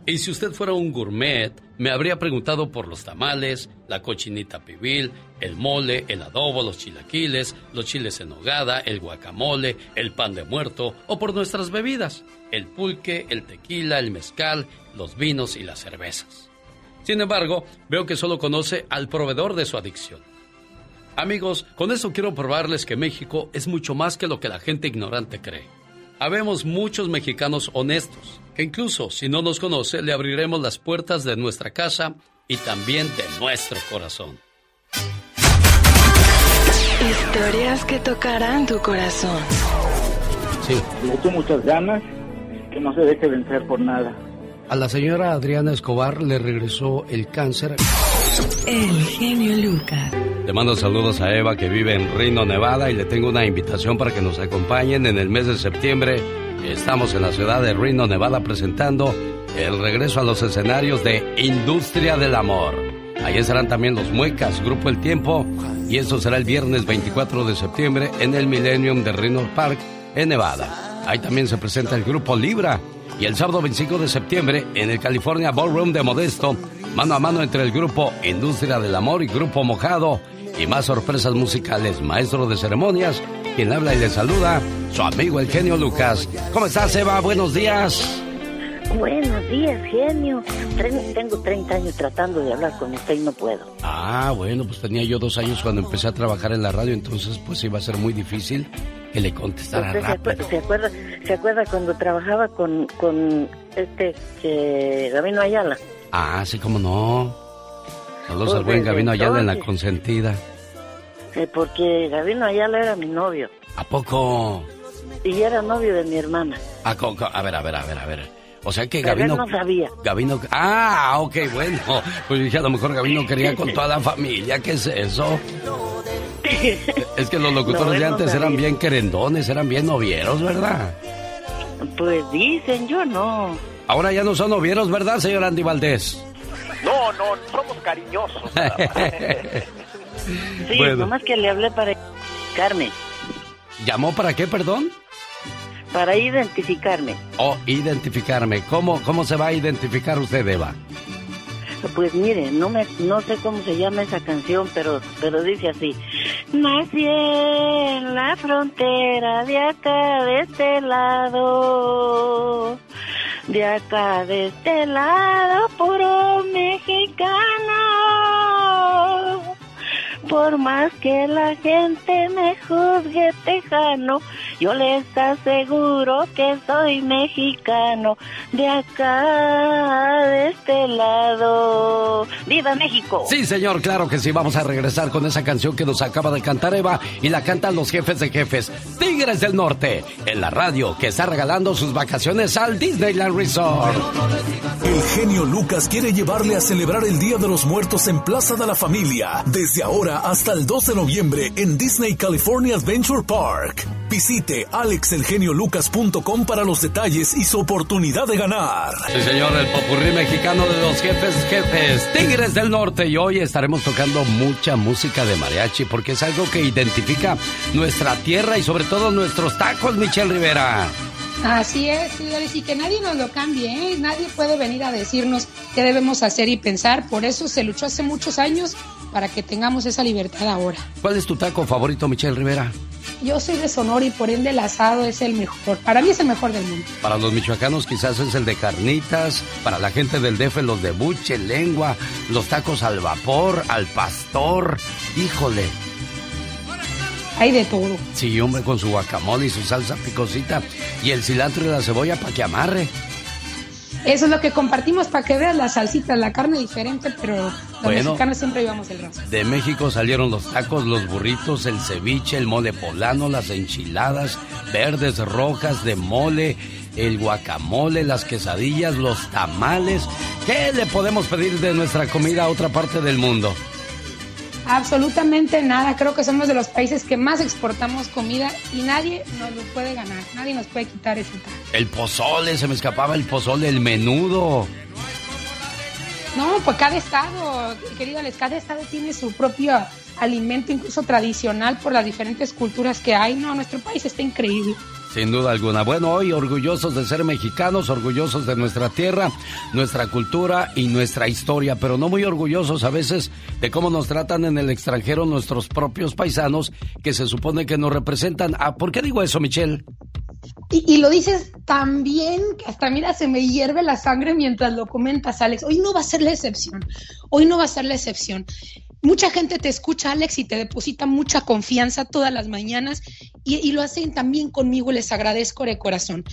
Y si usted fuera un gourmet, me habría preguntado por los tamales, la cochinita pibil, el mole, el adobo, los chilaquiles, los chiles en nogada, el guacamole, el pan de muerto o por nuestras bebidas, el pulque, el tequila, el mezcal, los vinos y las cervezas. Sin embargo, veo que solo conoce al proveedor de su adicción. Amigos, con eso quiero probarles que México es mucho más que lo que la gente ignorante cree. Habemos muchos mexicanos honestos, que incluso si no nos conoce, le abriremos las puertas de nuestra casa y también de nuestro corazón. Historias que tocarán tu corazón. Sí. Le muchas ganas, que no se deje vencer por nada. A la señora Adriana Escobar le regresó el cáncer. El genio Lucas. Le mando saludos a Eva que vive en Reno, Nevada y le tengo una invitación para que nos acompañen en el mes de septiembre. Estamos en la ciudad de Reno, Nevada presentando el regreso a los escenarios de Industria del Amor. Ahí estarán también los Muecas, Grupo El Tiempo y eso será el viernes 24 de septiembre en el Millennium de Reno Park en Nevada. Ahí también se presenta el Grupo Libra y el sábado 25 de septiembre en el California Ballroom de Modesto, mano a mano entre el grupo Industria del Amor y Grupo Mojado y más sorpresas musicales. Maestro de ceremonias, quien habla y le saluda, su amigo el genio Lucas. ¿Cómo estás, Eva? Buenos días. Buenos días, genio. Tengo 30 años tratando de hablar con usted y no puedo. Ah, bueno, pues tenía yo dos años cuando empecé a trabajar en la radio, entonces pues iba a ser muy difícil que le contestara ¿Usted se, rápido. acuerda, se, acuerda, se acuerda cuando trabajaba con, con este que Gabino Ayala? Ah, sí, cómo no. Saludos Pues al buen Gabino Ayala en la entonces. consentida. Eh, porque Gabino Ayala era mi novio ¿A poco? y era novio de mi hermana. A, a ver, a ver, a ver, a ver. O sea que Pero él Gabino... no sabía. Gabino... Ah, ok, bueno. (laughs) Pues dije, a lo mejor Gabino quería con toda la familia. ¿Qué es eso? (laughs) Es que los locutores No, de no antes eran bien querendones, eran bien novieros, ¿verdad? Pues dicen, yo no. Ahora ya no son novieros, ¿verdad, señor Andy Valdés? No, no, somos cariñosos. (laughs) Sí, Bueno. nomás que le hablé para identificarme. ¿Llamó para qué, perdón? Para identificarme. O identificarme. ¿Cómo, ¿Cómo se va a identificar usted, Eva? Pues mire, no me, no sé cómo se llama esa canción, pero, pero dice así. Nací en la frontera de acá, de este lado. De acá, de este lado, puro mexicano. Por más que la gente me juzgue tejano, yo les aseguro que soy mexicano. De acá, de este lado. ¡Viva México! Sí, señor, claro que sí. Vamos a regresar con esa canción que nos acaba de cantar Eva y la cantan los jefes de jefes, Tigres del Norte, en la radio que está regalando sus vacaciones al Disneyland Resort. El genio Lucas quiere llevarle a celebrar el Día de los Muertos en Plaza de la Familia desde ahora hasta el 2 de noviembre en Disney California Adventure Park. Visite alexelgeniolucas.com para los detalles y su oportunidad de ganar. Sí, señor, el popurrí mexicano de los jefes jefes, Tigres del Norte. Y hoy estaremos tocando mucha música de mariachi porque es algo que identifica nuestra tierra y sobre todo nuestros tacos, Michelle Rivera. Así es, señores, y que nadie nos lo cambie, ¿eh? Nadie puede venir a decirnos qué debemos hacer y pensar. Por eso se luchó hace muchos años para que tengamos esa libertad ahora. ¿Cuál es tu taco favorito, Michelle Rivera? Yo soy de Sonora y por ende el asado es el mejor. Para mí es el mejor del mundo. Para los michoacanos quizás es el de carnitas, para la gente del DF los de buche, lengua, los tacos al vapor, al pastor. Híjole, Hay de todo. sí, hombre, con su guacamole y su salsa picosita y el cilantro y la cebolla para que amarre. Eso es lo que compartimos para que veas la salsita, la carne diferente, pero los Bueno. mexicanos siempre llevamos el raso. De México salieron los tacos, los burritos, el ceviche, el mole poblano, las enchiladas verdes, rojas de mole, el guacamole, las quesadillas, los tamales. ¿Qué le podemos pedir de nuestra comida a otra parte del mundo? Absolutamente nada. Creo que somos de los países que más exportamos comida y nadie nos lo puede ganar. Nadie nos puede quitar ese tal. El pozole, se me escapaba el pozole, el menudo. No, pues cada estado, querido Alex, cada estado tiene su propio alimento, incluso tradicional, por las diferentes culturas que hay. No, nuestro país está increíble. Sin duda alguna. Bueno, hoy orgullosos de ser mexicanos, orgullosos de nuestra tierra, nuestra cultura y nuestra historia, pero no muy orgullosos a veces de cómo nos tratan en el extranjero nuestros propios paisanos que se supone que nos representan. Ah, ¿Por qué digo eso, Michelle? Y, y lo dices que hasta mira, se me hierve la sangre mientras lo comentas, Alex. Hoy no va a ser la excepción. Hoy no va a ser la excepción. Mucha gente te escucha, Alex, y te deposita mucha confianza todas las mañanas y, lo hacen también conmigo les agradezco de corazón.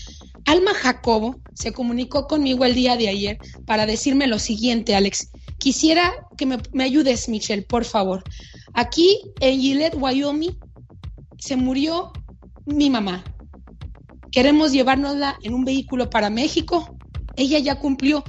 Alma Jacobo se comunicó conmigo el día de ayer para decirme lo siguiente, Alex. Quisiera que me, me ayudes, Michelle, por favor. Aquí en Gillette, Wyoming, se murió mi mamá. queremos llevárnosla en un vehículo para México. Ella ya cumplió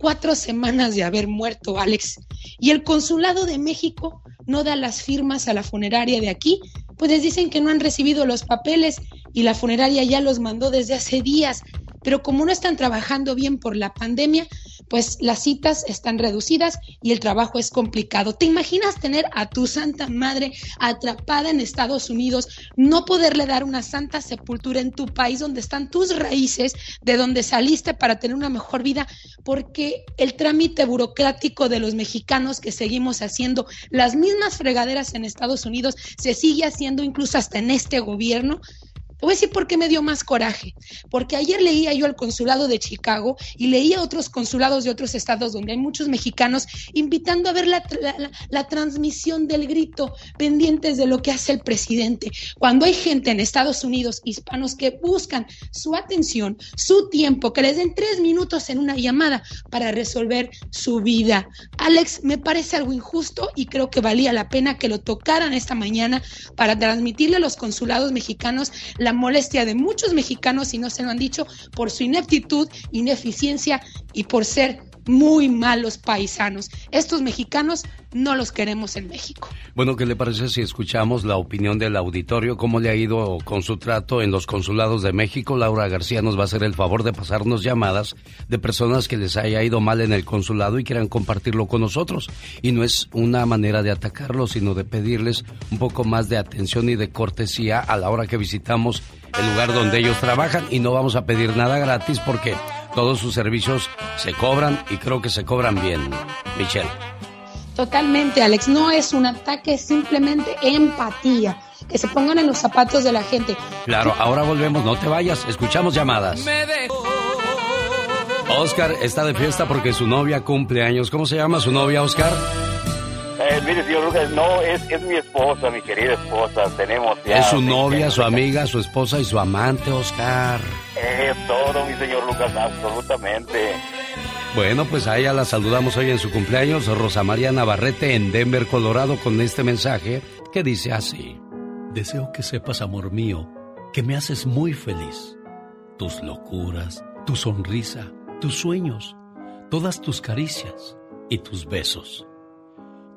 cuatro semanas de haber muerto, Alex. Y el consulado de México no da las firmas a la funeraria de aquí, pues les dicen que no han recibido los papeles y la funeraria ya los mandó desde hace días. Pero como no están trabajando bien por la pandemia, pues las citas están reducidas y el trabajo es complicado. ¿Te imaginas tener a tu santa madre atrapada en Estados Unidos, no poderle dar una santa sepultura en tu país donde están tus raíces, de donde saliste para tener una mejor vida? Porque el trámite burocrático de los mexicanos que seguimos haciendo las mismas fregaderas en Estados Unidos se sigue haciendo incluso hasta en este gobierno voy a decir por qué me dio más coraje. Porque ayer leía yo al consulado de Chicago y leía otros consulados de otros estados donde hay muchos mexicanos invitando a ver la, la, transmisión del grito pendientes de lo que hace el presidente. Cuando hay gente en Estados Unidos, hispanos, que buscan su atención, su tiempo, que les den tres minutos en una llamada para resolver su vida. Alex, me parece algo injusto y creo que valía la pena que lo tocaran esta mañana para transmitirle a los consulados mexicanos la molestia de muchos mexicanos, y no se lo han dicho, por su ineptitud, ineficiencia y por ser muy malos paisanos. Estos mexicanos no los queremos en México. Bueno, ¿qué le parece si escuchamos la opinión del auditorio? ¿Cómo le ha ido con su trato en los consulados de México? Laura García nos va a hacer el favor de pasarnos llamadas de personas que les haya ido mal en el consulado y quieran compartirlo con nosotros. Y no es una manera de atacarlos, sino de pedirles un poco más de atención y de cortesía a la hora que visitamos el lugar donde ellos trabajan y no vamos a pedir nada gratis porque todos sus servicios se cobran y creo que se cobran bien. Michelle. Totalmente, Alex. No es un ataque, es simplemente empatía. Que se pongan en los zapatos de la gente. Claro, ahora volvemos, no te vayas, escuchamos llamadas. Oscar está de fiesta porque su novia cumple años. ¿Cómo se llama su novia, Oscar? Eh, mire, señor Lucas, no, es, es mi esposa, mi querida esposa. Tenemos ya. Es su novia, su amiga, su esposa y su amante, Oscar. Es todo, mi señor Lucas, absolutamente. Bueno, pues a ella la saludamos hoy en su cumpleaños, Rosa María Navarrete en Denver, Colorado, con este mensaje que dice así. Deseo que sepas, amor mío, que me haces muy feliz. Tus locuras, tu sonrisa, tus sueños, todas tus caricias y tus besos.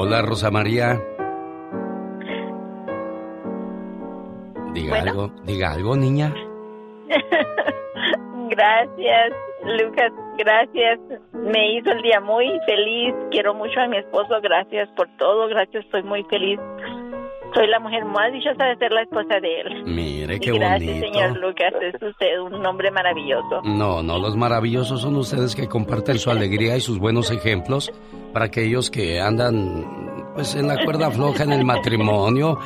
Hola, Rosa María. Diga algo, diga algo, niña. (laughs) Gracias, Lucas, gracias. Me hizo el día muy feliz. Quiero mucho a mi esposo. Gracias por todo. Gracias, estoy muy feliz. Soy la mujer más dichosa de ser la esposa de él. Mire, qué gracias, señor Lucas. Es usted un hombre maravilloso. No, no, los maravillosos son ustedes que comparten su alegría y sus buenos ejemplos para aquellos que andan pues en la cuerda floja en el matrimonio.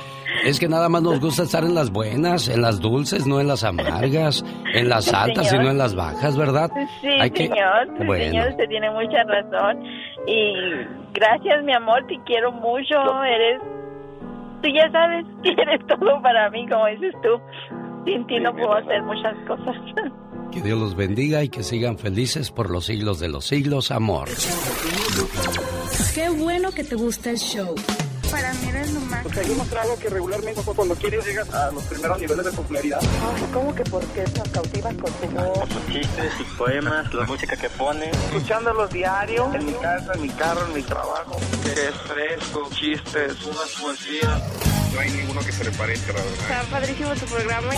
Es que nada más nos gusta estar en las buenas, en las dulces, no en las amargas, en las altas y no en las bajas, ¿verdad? Sí, señor. bueno. señor, usted tiene mucha razón. Y gracias, mi amor, te quiero mucho. Eres, tú ya sabes (laughs) que eres todo para mí, como dices tú. Sin ti no puedo hacer muchas cosas. (laughs) Que Dios los bendiga y que sigan felices por los siglos de los siglos, amor. Qué bueno que te gusta el show. Para mí eres lo más. Porque hay demostrado que regularmente cuando quieres llegas a los primeros niveles de popularidad. Ay, ¿cómo que por qué tan cautivas con tu voz? Por sus chistes, sus poemas, la música que pone. Escuchándolos diario, en mi casa, en mi carro, en mi trabajo. Es fresco, chistes, unas poesías. No hay ninguno que se le parezca, la verdad. Está padrísimo tu programa.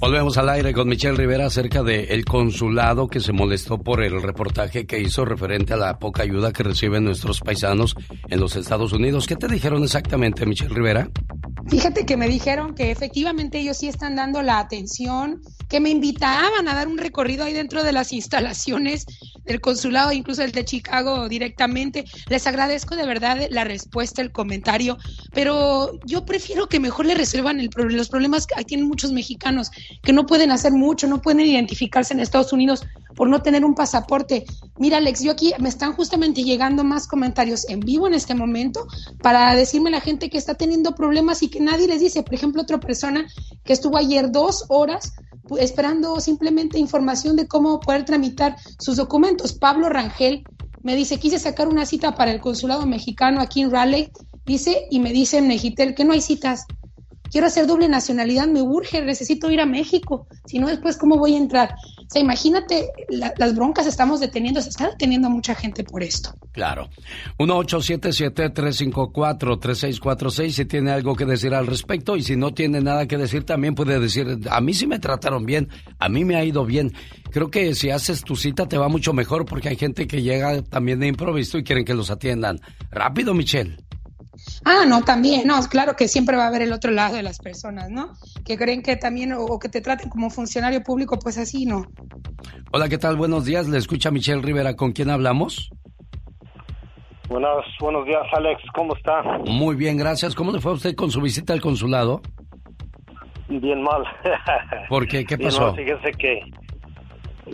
Volvemos al aire con Michelle Rivera acerca del el consulado que se molestó por el reportaje que hizo referente a la poca ayuda que reciben nuestros paisanos en los Estados Unidos. ¿Qué te dijeron exactamente, Michelle Rivera? Fíjate que me dijeron que efectivamente ellos sí están dando la atención, que me invitaban a dar un recorrido ahí dentro de las instalaciones del consulado, incluso el de Chicago directamente. Les agradezco de verdad la respuesta, el comentario, pero yo prefiero que mejor le resuelvan el, los problemas que tienen muchos mexicanos, que no pueden hacer mucho, no pueden identificarse en Estados Unidos por no tener un pasaporte. Mira, Alex, yo aquí me están justamente llegando más comentarios en vivo en este momento para decirme la gente que está teniendo problemas y que nadie les dice. Por ejemplo, otra persona que estuvo ayer dos horas esperando simplemente información de cómo poder tramitar sus documentos. Pablo Rangel me dice, quise sacar una cita para el consulado mexicano aquí en Raleigh, dice, y me dice en Mexitel que no hay citas quiero hacer doble nacionalidad, me urge, necesito ir a México, si no después, ¿cómo voy a entrar? O sea, imagínate, las broncas estamos deteniendo, se está deteniendo a mucha gente por esto. Claro. 1-877-354-3646 si tiene algo que decir al respecto y si no tiene nada que decir también puede decir, a mí sí me trataron bien, a mí me ha ido bien. Creo que si haces tu cita te va mucho mejor porque hay gente que llega también de improviso y quieren que los atiendan. Rápido, Michelle. Ah, no, también, no, claro que siempre va a haber el otro lado de las personas, ¿no? Que creen que también, o, que te traten como funcionario público, pues así no. Hola, ¿qué tal? Buenos días, le escucha Michelle Rivera, ¿con quién hablamos? Buenos, buenos días, Alex, ¿cómo está? Muy bien, gracias. ¿Cómo le fue a usted con su visita al consulado? Bien mal. (laughs) ¿Por qué? ¿Qué pasó? fíjese que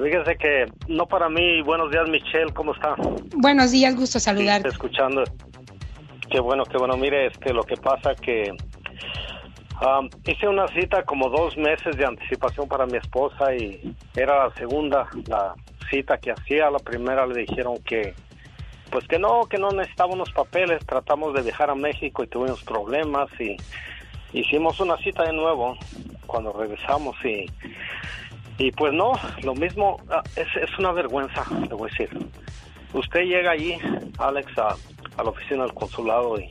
Fíjese que no para mí. Buenos días, Michelle. ¿Cómo está? Buenos días, gusto saludarte. escuchando. Qué bueno, qué bueno. Mire, este, lo que pasa que um, hice una cita como dos meses de anticipación para mi esposa y era la segunda la cita que hacía. La primera le dijeron que, pues que no, que no necesitábamos papeles. Tratamos de viajar a México y tuvimos problemas y hicimos una cita de nuevo cuando regresamos y y pues no, lo mismo, ah, es, es una vergüenza, le voy a decir. Usted llega allí, Alex, a, la oficina del consulado y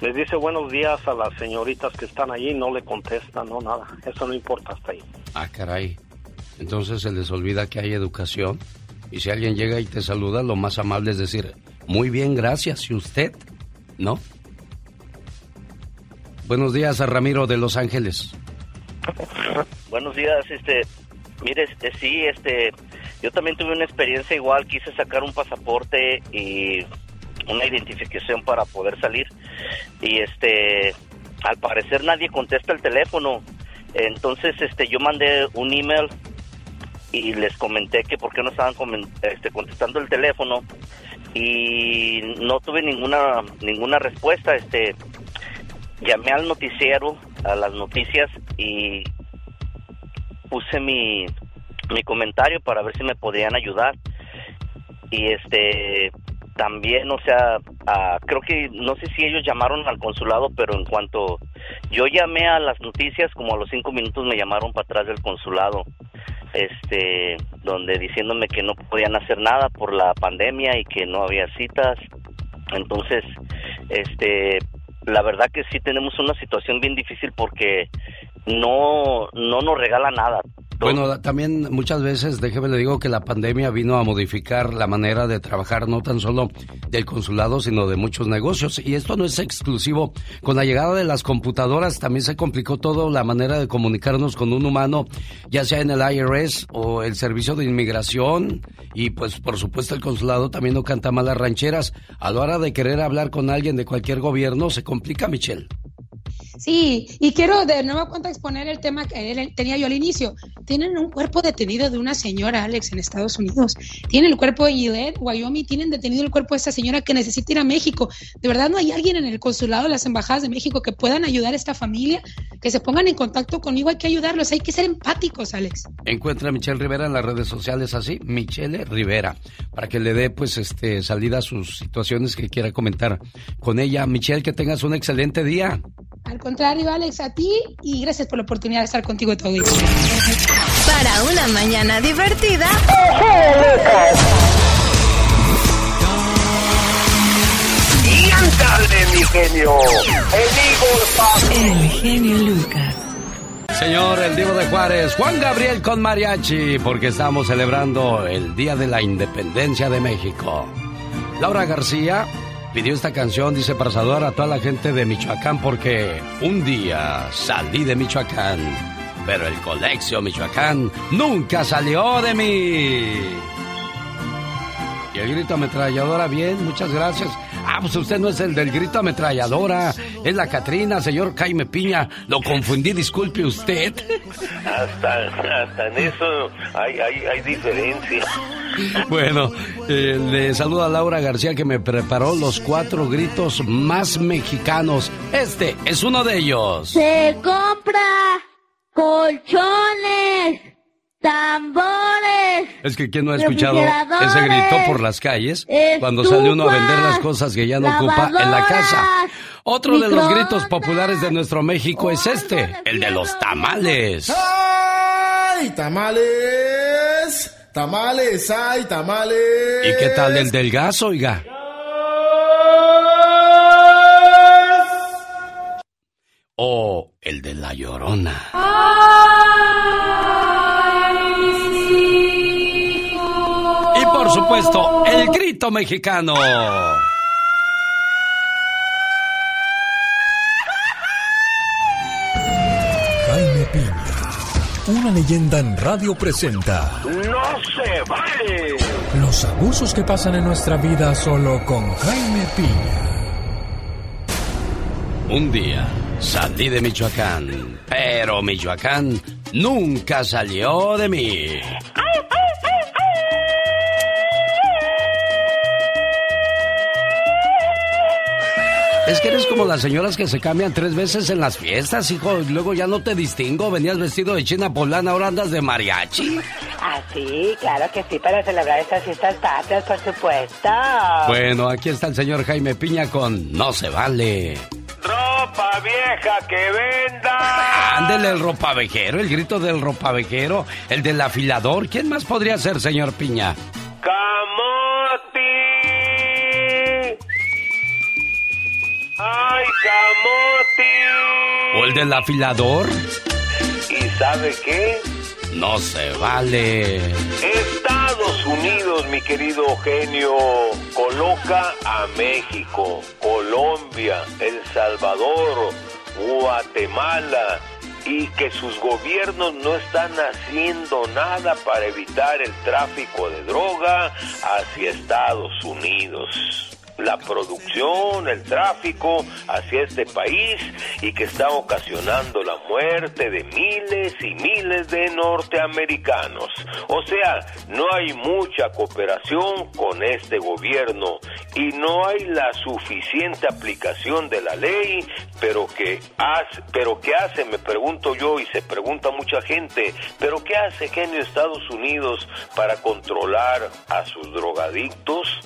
les dice buenos días a las señoritas que están allí, no le contestan, no nada, eso no importa hasta ahí. Ah, caray. Entonces se les olvida que hay educación y si alguien llega y te saluda, lo más amable es decir, muy bien, gracias, ¿y usted? ¿No? Buenos días a Ramiro de Los Ángeles. Buenos días, este, mire, este, sí, este, yo también tuve una experiencia igual, quise sacar un pasaporte y una identificación para poder salir. Y este al parecer nadie contesta el teléfono. Entonces este yo mandé un email y les comenté que por qué no estaban este, contestando el teléfono. Y no tuve ninguna ninguna respuesta este llamé al noticiero a las noticias y puse mi mi comentario para ver si me podían ayudar. Y este también, o sea, creo que no sé si ellos llamaron al consulado, pero en cuanto yo llamé a las noticias, como a los cinco minutos me llamaron para atrás del consulado, este, donde diciéndome que no podían hacer nada por la pandemia y que no había citas. Entonces, este, la verdad que sí tenemos una situación bien difícil porque no, no nos regala nada. Bueno, también muchas veces, déjeme le digo que la pandemia vino a modificar la manera de trabajar no tan solo del consulado, sino de muchos negocios. Y esto no es exclusivo. Con la llegada de las computadoras también se complicó todo la manera de comunicarnos con un humano, ya sea en el IRS o el servicio de inmigración. Y pues por supuesto el consulado también no canta malas rancheras. A la hora de querer hablar con alguien de cualquier gobierno se complica, Michelle. Sí, y quiero de nuevo cuenta exponer el tema que tenía yo al inicio. Tienen un cuerpo detenido de una señora, Alex, en Estados Unidos. Tienen el cuerpo de Gillette, Wyoming, tienen detenido el cuerpo de esta señora que necesita ir a México. ¿De verdad no hay alguien en el consulado de las embajadas de México que puedan ayudar a esta familia? Que se pongan en contacto conmigo, hay que ayudarlos, hay que ser empáticos, Alex. Encuentra a Michelle Rivera en las redes sociales así, Michelle Rivera, para que le dé pues este salida a sus situaciones que quiera comentar con ella. Michelle, que tengas un excelente día. Al contrario, Alex, a ti y gracias por la oportunidad de estar contigo todo Para una mañana divertida. Y ándale, mi genio. El genio Lucas. Señor, el Divo de Juárez, Juan Gabriel con mariachi, porque estamos celebrando el Día de la Independencia de México. Laura García pidió esta canción, dice, para saludar a toda la gente de Michoacán, porque un día salí de Michoacán, pero el colegio Michoacán nunca salió de mí. Y el grito ametralladora, bien, muchas gracias. Ah, pues usted no es el del grito ametralladora, es la Catrina, señor Jaime Piña. Lo confundí, disculpe usted. Hasta, hasta en eso hay, hay, hay diferencia. Bueno, eh, le saluda Laura García que me preparó los cuatro gritos más mexicanos. Este es uno de ellos. Se compra colchones, tambores. Es que ¿quién no ha escuchado ese grito por las calles cuando sale uno a vender las cosas que ya no ocupa en la casa? Otro de los gritos populares de nuestro México es este, el de los tamales. ¡Ay, tamales! Tamales, ay, tamales. ¿Y qué tal el del gas, oiga? O el de la llorona. Supuesto, el grito mexicano. Jaime Piña, una leyenda en radio presenta ¡No se vale! los abusos que pasan en nuestra vida solo con Jaime Piña. Un día salí de Michoacán, pero Michoacán nunca salió de mí. Es que eres como las señoras que se cambian tres veces en las fiestas, hijo. y Luego ya no te distingo. Venías vestido de china polana, ahora andas de mariachi. Ah, sí, claro que sí, para celebrar estas fiestas patrias, por supuesto. Bueno, aquí está el señor Jaime Piña con No se vale. Ropa vieja que venda. Ándele el ropavejero, el grito del ropavejero, el del afilador. ¿Quién más podría ser, señor Piña? Camote. ¿O el del afilador? ¿Y sabe qué? No se vale. Estados Unidos, mi querido genio, coloca a México, Colombia, El Salvador, Guatemala y que sus gobiernos no están haciendo nada para evitar el tráfico de droga hacia Estados Unidos. La producción, el tráfico hacia este país y que está ocasionando la muerte de miles y miles de norteamericanos. O sea, no hay mucha cooperación con este gobierno y no hay la suficiente aplicación de la ley, pero que hace, pero qué hace, me pregunto yo y se pregunta mucha gente, pero qué hace genio Estados Unidos para controlar a sus drogadictos,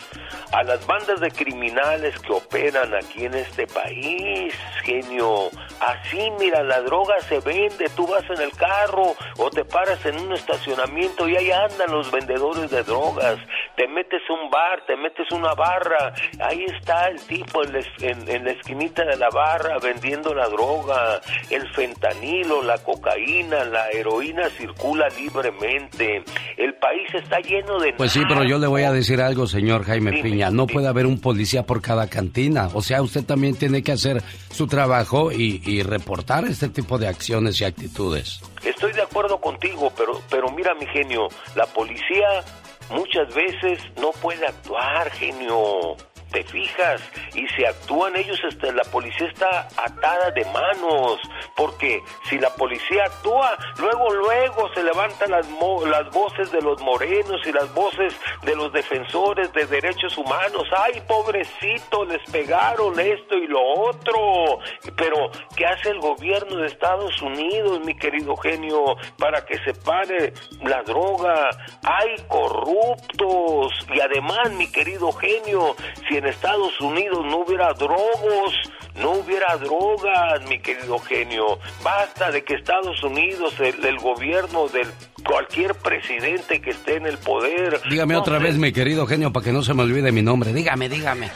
a las bandas de criminales que operan aquí en este país, genio. Así, mira, la droga se vende, tú vas en el carro o te paras en un estacionamiento y ahí andan los vendedores de drogas. Te metes a un bar, te metes a una barra, ahí está el tipo en la, en- en la esquinita de la barra vendiendo la droga, el fentanilo, la cocaína, la heroína circula libremente. El país está lleno de... Pues sí, pero yo le voy a decir algo, señor Jaime Piña. No puede haber un policía por cada cantina. O sea, usted también tiene que hacer su trabajo y, reportar este tipo de acciones y actitudes. Estoy de acuerdo contigo, pero, pero mira mi genio, la policía muchas veces no puede actuar, genio. Te fijas, y si actúan ellos, este, la policía está atada de manos, porque si la policía actúa, luego, luego se levantan las, las voces de los morenos y las voces de los defensores de derechos humanos. Ay, pobrecito, les pegaron esto y lo otro. Pero, ¿qué hace el gobierno de Estados Unidos, mi querido genio, para que se pare la droga? Hay corruptos. Y además, mi querido genio, si en Estados Unidos no hubiera drogos, no hubiera drogas, mi querido genio. Basta de que Estados Unidos, el, el gobierno del cualquier presidente que esté en el poder. Dígame no otra vez, mi querido genio, para que no se me olvide mi nombre. Dígame, dígame.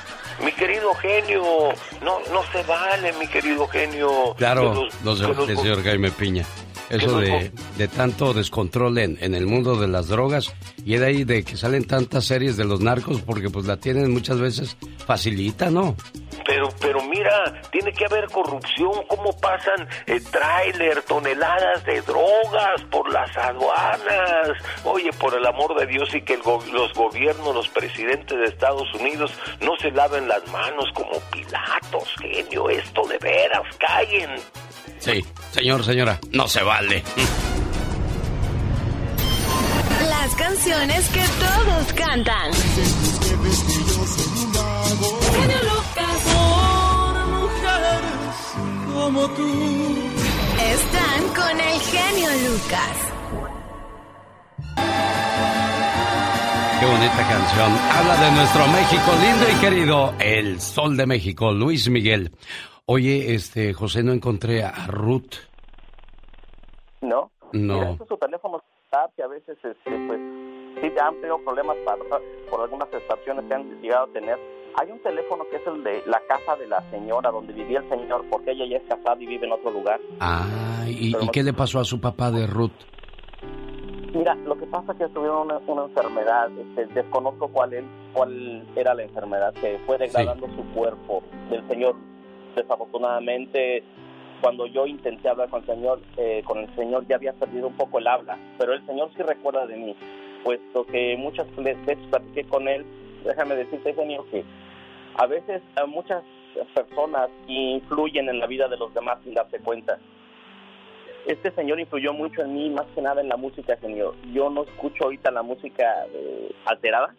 Mi querido genio, no, no se vale, mi querido genio. Claro, los- no se vale, señor Jaime Piña. Eso de, de tanto descontrol en, en el mundo de las drogas y de ahí de que salen tantas series de los narcos porque pues la tienen muchas veces facilita, ¿no? Pero, pero mira, tiene que haber corrupción. ¿Cómo pasan eh, tráiler, toneladas de drogas por las aduanas? Oye, por el amor de Dios y que el go- los gobiernos, los presidentes de Estados Unidos no se laven las manos como Pilatos, genio. Esto de veras, callen. Sí, señor, señora, no se vale. Las canciones que todos cantan. Como tú. Están con el genio Lucas. Qué bonita canción. Habla de nuestro México lindo y querido, el Sol de México, Luis Miguel. Oye, este, José, no encontré a Ruth. No. No. Mira, es su teléfono que a veces este, pues sí han tenido problemas para, por algunas estaciones que han llegado a tener. Hay un teléfono que es el de la casa de la señora donde vivía el señor porque ella ya es casada y vive en otro lugar. Ah, ¿y, y qué le pasó a su papá de Ruth? Mira, lo que pasa es que tuvieron una, una enfermedad, este, desconozco cuál, es- cuál era la enfermedad, que fue degradando su cuerpo del señor. Desafortunadamente, cuando yo intenté hablar con el señor, eh, con el señor ya había perdido un poco el habla, pero el señor sí recuerda de mí, puesto que muchas veces platiqué con él. Déjame decirte, genio, que a veces a muchas personas influyen en la vida de los demás sin darse cuenta este señor influyó mucho en mí, más que nada en la música, señor. Yo no escucho ahorita la música eh, alterada.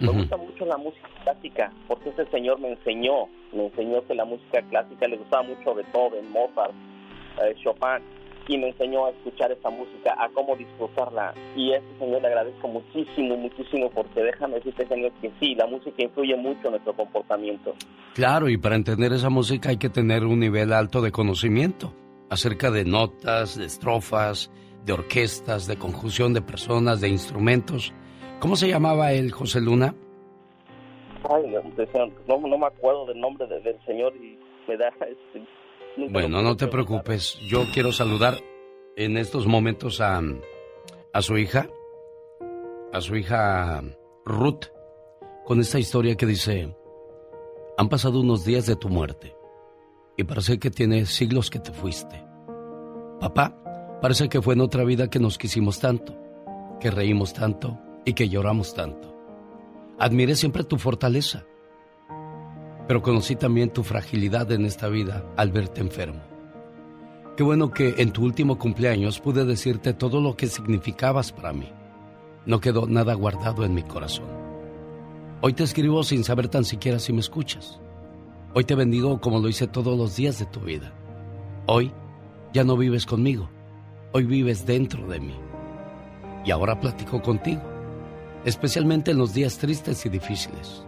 Me gusta mucho la música clásica, porque este señor me enseñó, me enseñó que la música clásica le gustaba mucho Beethoven, Mozart, eh, Chopin, y me enseñó a escuchar esa música, a cómo disfrutarla. Y a este señor le agradezco muchísimo, muchísimo, porque déjame decirte, señor, que sí, la música influye mucho en nuestro comportamiento. Claro, y para entender esa música hay que tener un nivel alto de conocimiento acerca de notas, de estrofas, de orquestas, de conjunción de personas, de instrumentos. ¿Cómo se llamaba él, José Luna? Ay, no, no me acuerdo del nombre de- del señor y me da... (laughs) Este, nunca Bueno, no te preocupes. Yo quiero saludar en estos momentos a, a su hija, a su hija Ruth, con esta historia que dice, han pasado unos días de tu muerte y parece que tiene siglos que te fuiste. Papá, parece que fue en otra vida que nos quisimos tanto, que reímos tanto y que lloramos tanto. Admiré siempre tu fortaleza, pero conocí también tu fragilidad en esta vida al verte enfermo. Qué bueno que en tu último cumpleaños pude decirte todo lo que significabas para mí. No quedó nada guardado en mi corazón. Hoy te escribo sin saber tan siquiera si me escuchas. Hoy te bendigo como lo hice todos los días de tu vida. Hoy ya no vives conmigo. Hoy vives dentro de mí. Y ahora platico contigo, especialmente en los días tristes y difíciles.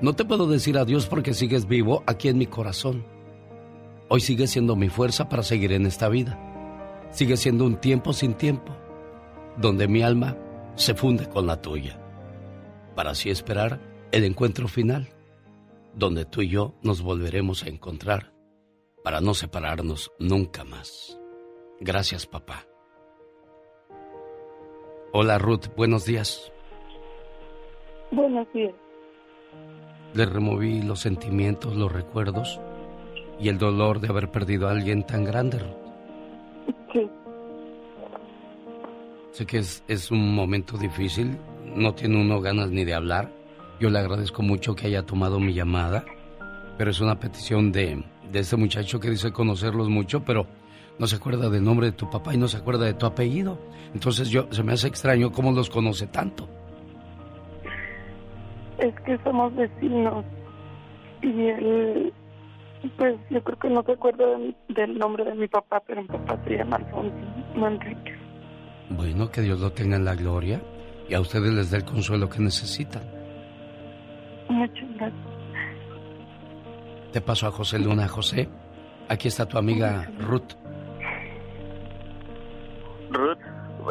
No te puedo decir adiós porque sigues vivo aquí en mi corazón. Hoy sigues siendo mi fuerza para seguir en esta vida. Sigue siendo un tiempo sin tiempo, donde mi alma se funde con la tuya, para así esperar el encuentro final, donde tú y yo nos volveremos a encontrar, para no separarnos nunca más. Gracias, papá. Hola, Ruth, buenos días. Buenos días. Le removí los sentimientos, los recuerdos y el dolor de haber perdido a alguien tan grande. Sí. Sé que es, es un momento difícil, no tiene uno ganas ni de hablar. Yo le agradezco mucho que haya tomado mi llamada, pero es una petición de, de este muchacho que dice conocerlos mucho, pero no se acuerda del nombre de tu papá y no se acuerda de tu apellido. Entonces yo se me hace extraño cómo los conoce tanto. Es que somos vecinos. Y él, pues yo creo que no se acuerda de- del nombre de mi papá, pero mi papá se llama Alfonso Manrique. Bueno, que Dios lo tenga en la gloria y a ustedes les dé el consuelo que necesitan. Muchas gracias. Te paso a José Luna, José. Aquí está tu amiga Ruth. Ruth,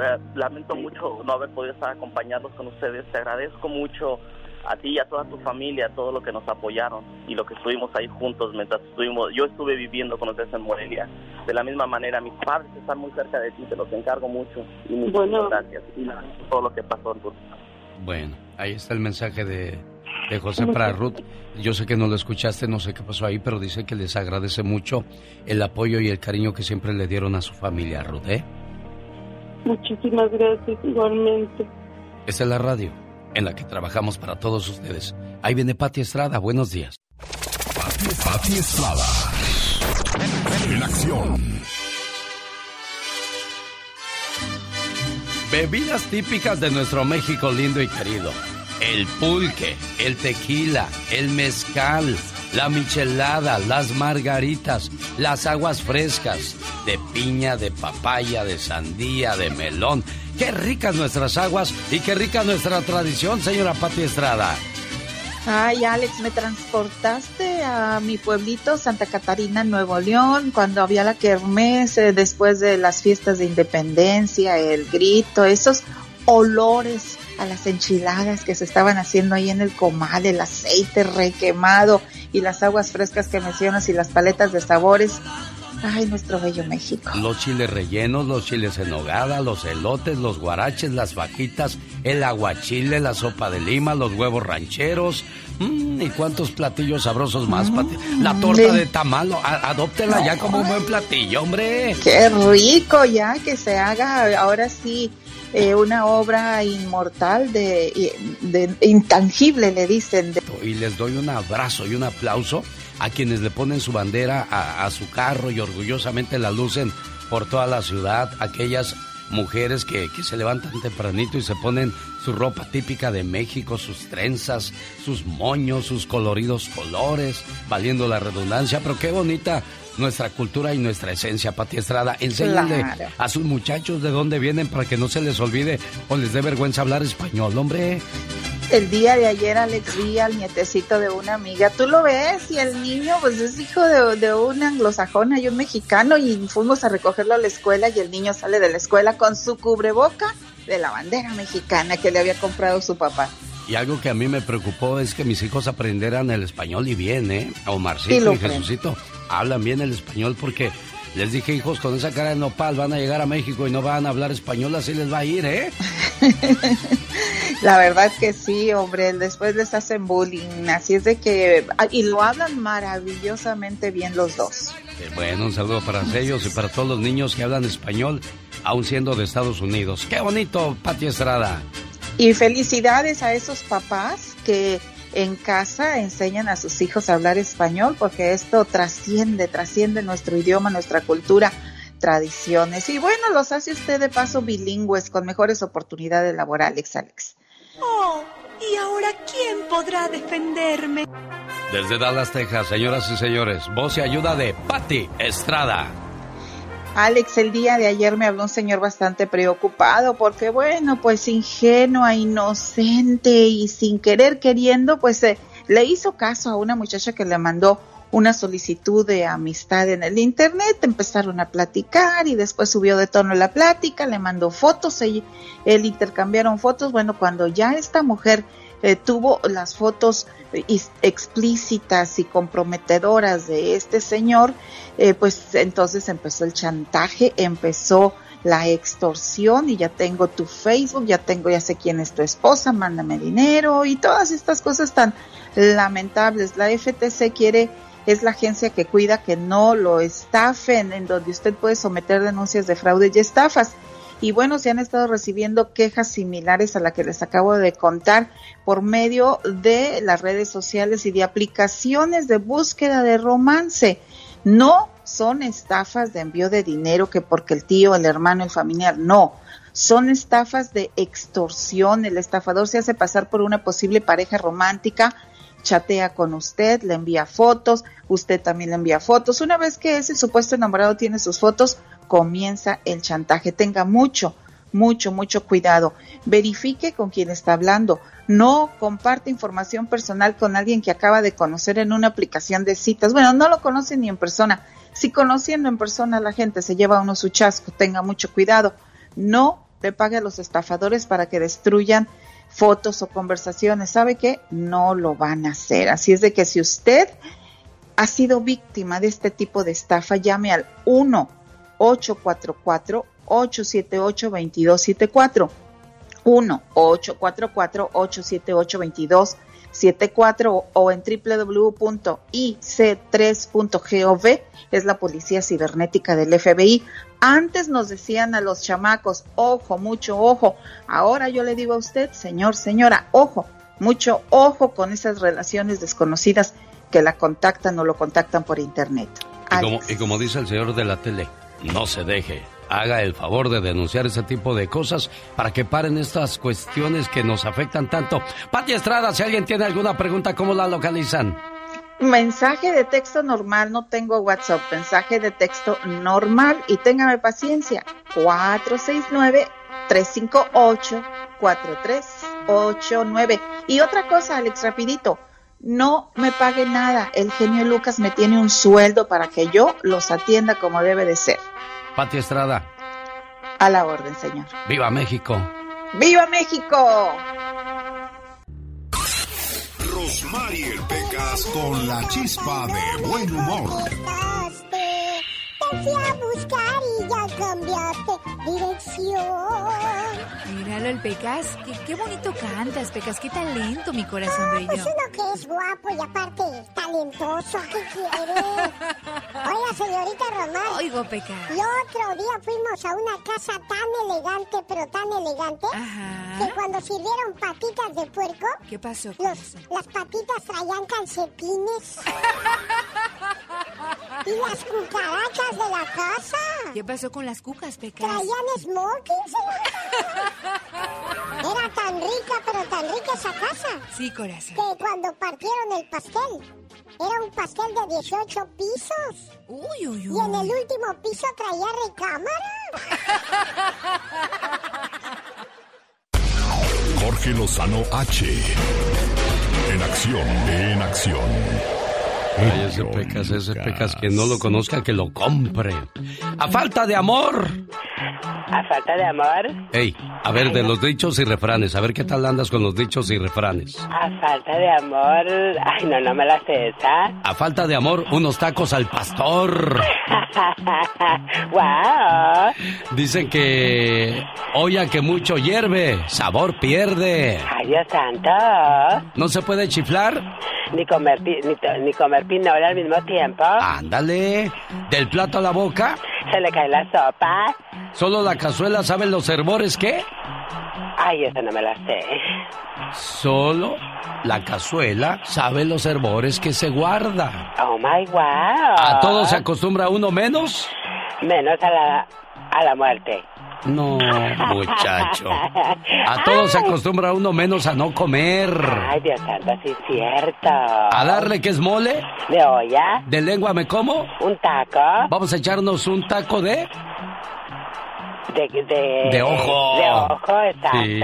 eh, lamento mucho no haber podido estar acompañados con ustedes. Te agradezco mucho a ti y a toda tu familia, a todo lo que nos apoyaron y lo que estuvimos ahí juntos mientras estuvimos, yo estuve viviendo con ustedes en Morelia. De la misma manera, mis padres están muy cerca de ti, te los encargo mucho y muchas gracias y todo lo que pasó en tu Bueno, ahí está el mensaje de, de José para Ruth. Yo sé que no lo escuchaste, no sé qué pasó ahí, pero dice que les agradece mucho el apoyo y el cariño que siempre le dieron a su familia, Ruth, ¿eh? Muchísimas gracias, igualmente. Esta es la radio en la que trabajamos para todos ustedes. Ahí viene Pati Estrada, buenos días. Pati, Estrada. En acción. Bebidas típicas de nuestro México lindo y querido. El pulque, el tequila, el mezcal, la michelada, las margaritas, las aguas frescas, de piña, de papaya, de sandía, de melón. Qué ricas nuestras aguas y qué rica nuestra tradición, señora Pati Estrada. Ay, Alex, me transportaste a mi pueblito, Santa Catarina, Nuevo León, cuando había la kermés, eh, después de las fiestas de independencia, el grito, esos olores a las enchiladas que se estaban haciendo ahí en el comal, el aceite requemado y las aguas frescas que mencionas y las paletas de sabores. Ay, nuestro bello México. Los chiles rellenos, los chiles en nogada, los elotes, los guaraches, las fajitas, el aguachile, la sopa de lima, los huevos rancheros. Mm, ¿Y cuántos platillos sabrosos más, Pati? La torta de tamal, adóptela ya como un buen platillo, hombre. Qué rico ya que se haga ahora sí eh, una obra inmortal de, intangible, le dicen. Y les doy un abrazo y un aplauso a quienes le ponen su bandera a, su carro y orgullosamente la lucen por toda la ciudad, aquellas mujeres que, se levantan tempranito y se ponen su ropa típica de México, sus trenzas, sus moños, sus coloridos colores, valiendo la redundancia, pero qué bonita nuestra cultura y nuestra esencia, Pati Estrada. Enséñale a sus muchachos de dónde vienen para que no se les olvide o les dé vergüenza hablar español, hombre. El día de ayer Alex vi al nietecito de una amiga, tú lo ves y el niño pues es hijo de, de un anglosajón y un mexicano y fuimos a recogerlo a la escuela y el niño sale de la escuela con su cubreboca de la bandera mexicana que le había comprado su papá. Y algo que a mí me preocupó es que mis hijos aprendieran el español y bien, ¿eh? Omarcito y, y Jesucito hablan bien el español porque les dije, hijos, con esa cara de nopal van a llegar a México y no van a hablar español, así les va a ir, ¿eh? (laughs) La verdad que sí, hombre, después les hacen bullying, así es de que, ah, y lo hablan maravillosamente bien los dos. bueno, un saludo para ellos y para todos los niños que hablan español, aún siendo de Estados Unidos. ¡Qué bonito, Pati Estrada! Y felicidades a esos papás que en casa enseñan a sus hijos a hablar español porque esto trasciende, trasciende nuestro idioma, nuestra cultura, tradiciones. Y bueno, los hace usted de paso bilingües con mejores oportunidades laborales, Alex. Oh, ¿y ahora quién podrá defenderme? Desde Dallas, Texas, señoras y señores, voz y ayuda de Patty Estrada. Alex, el día de ayer me habló un señor bastante preocupado porque, bueno, pues ingenua, inocente y sin querer queriendo, pues eh, le hizo caso a una muchacha que le mandó una solicitud de amistad en el internet, empezaron a platicar y después subió de tono la plática, le mandó fotos, él, él intercambiaron fotos, bueno, cuando ya esta mujer eh, tuvo las fotos explícitas y comprometedoras de este señor, eh, pues entonces empezó el chantaje, empezó la extorsión y ya tengo tu Facebook, ya tengo, ya sé quién es tu esposa, mándame dinero y todas estas cosas tan lamentables. La FTC quiere, es la agencia que cuida que no lo estafen, en donde usted puede someter denuncias de fraude y estafas y bueno, se han estado recibiendo quejas similares a la que les acabo de contar por medio de las redes sociales y de aplicaciones de búsqueda de romance. No son estafas de envío de dinero que porque el tío, el hermano, el familiar, no. Son estafas de extorsión. El estafador se hace pasar por una posible pareja romántica chatea con usted, le envía fotos, usted también le envía fotos. Una vez que ese supuesto enamorado tiene sus fotos, comienza el chantaje. Tenga mucho, mucho, mucho cuidado. Verifique con quién está hablando. No comparte información personal con alguien que acaba de conocer en una aplicación de citas. Bueno, no lo conoce ni en persona. Si conociendo en persona a la gente se lleva uno su chasco, tenga mucho cuidado. No le pague a los estafadores para que destruyan fotos o conversaciones. ¿Sabe qué? No lo van a hacer. Así es de que si usted ha sido víctima de este tipo de estafa, llame al 1-844-878-2274. 1-844-878-2274 o en www.ic3.gov es la Policía Cibernética del FBI. Antes nos decían a los chamacos, ojo, mucho ojo. Ahora yo le digo a usted, señor, señora, ojo, mucho ojo con esas relaciones desconocidas que la contactan o lo contactan por internet. Y como, y como dice el señor de la tele, no se deje. Haga el favor de denunciar ese tipo de cosas para que paren estas cuestiones que nos afectan tanto. Pati Estrada, si alguien tiene alguna pregunta, ¿cómo la localizan? Mensaje de texto normal, no tengo WhatsApp, mensaje de texto normal y téngame paciencia. 469-358-4389. Y otra cosa, Alex, rapidito, no me pague nada. El genio Lucas me tiene un sueldo para que yo los atienda como debe de ser. Pati Estrada. A la orden, señor. ¡Viva México! ¡Viva México! Rosmarie Pecas con la chispa de buen humor. Te fui a buscar y ya cambiaste dirección. Míralo, el Pecas. Qué, qué bonito cantas, Pecas. Qué talento, mi corazón bello. Pues uno que es guapo y aparte talentoso. ¿Qué quiere? Oiga, señorita Román. Oigo, Pecas. Y otro día fuimos a una casa tan elegante, pero tan elegante, que cuando sirvieron patitas de puerco, ¿Qué pasó? los- las patitas traían calcetines. (laughs) y las cucarachas de la casa. ¿Qué pasó con las cucas, Pecas? Traían smokings. Era tan rica, pero tan rica esa casa. Sí, corazón. Que cuando partieron el pastel, era un pastel de 18 pisos. Uy, uy, Y en el último piso traía recámara. Jorge Lozano H. En acción, en acción. Ay, ese Pecas, ese Pecas, que no lo conozca, que lo compre. A falta de amor. A falta de amor, Ey, a ver, de los dichos y refranes, a ver qué tal andas con los dichos y refranes. a falta de amor. Ay, no, no me la sé esa. A falta de amor, unos tacos al pastor. (laughs) ¡Wow! Dicen que olla que mucho hierve, sabor pierde. ¡Ay, Dios santo! ¿No se puede chiflar? Ni comer, ni, ni comer pinola al mismo tiempo. Ándale. Del plato a la boca, Se le cae la sopa. solo la cazuela sabe los hervores ¿qué? Ay, esa no me la sé. Solo la cazuela sabe los hervores que se guarda. Oh my wow. ¿A todo se acostumbra uno menos? Menos a la, a la muerte. No, muchacho. A todo se acostumbra uno menos a no comer. Ay, Dios santo, sí es cierto. A darle que es mole. ¿De olla? ¿De lengua me como? ¿Un taco? Vamos a echarnos un taco de... De, de, De ojo. De ojo, exacto. Sí.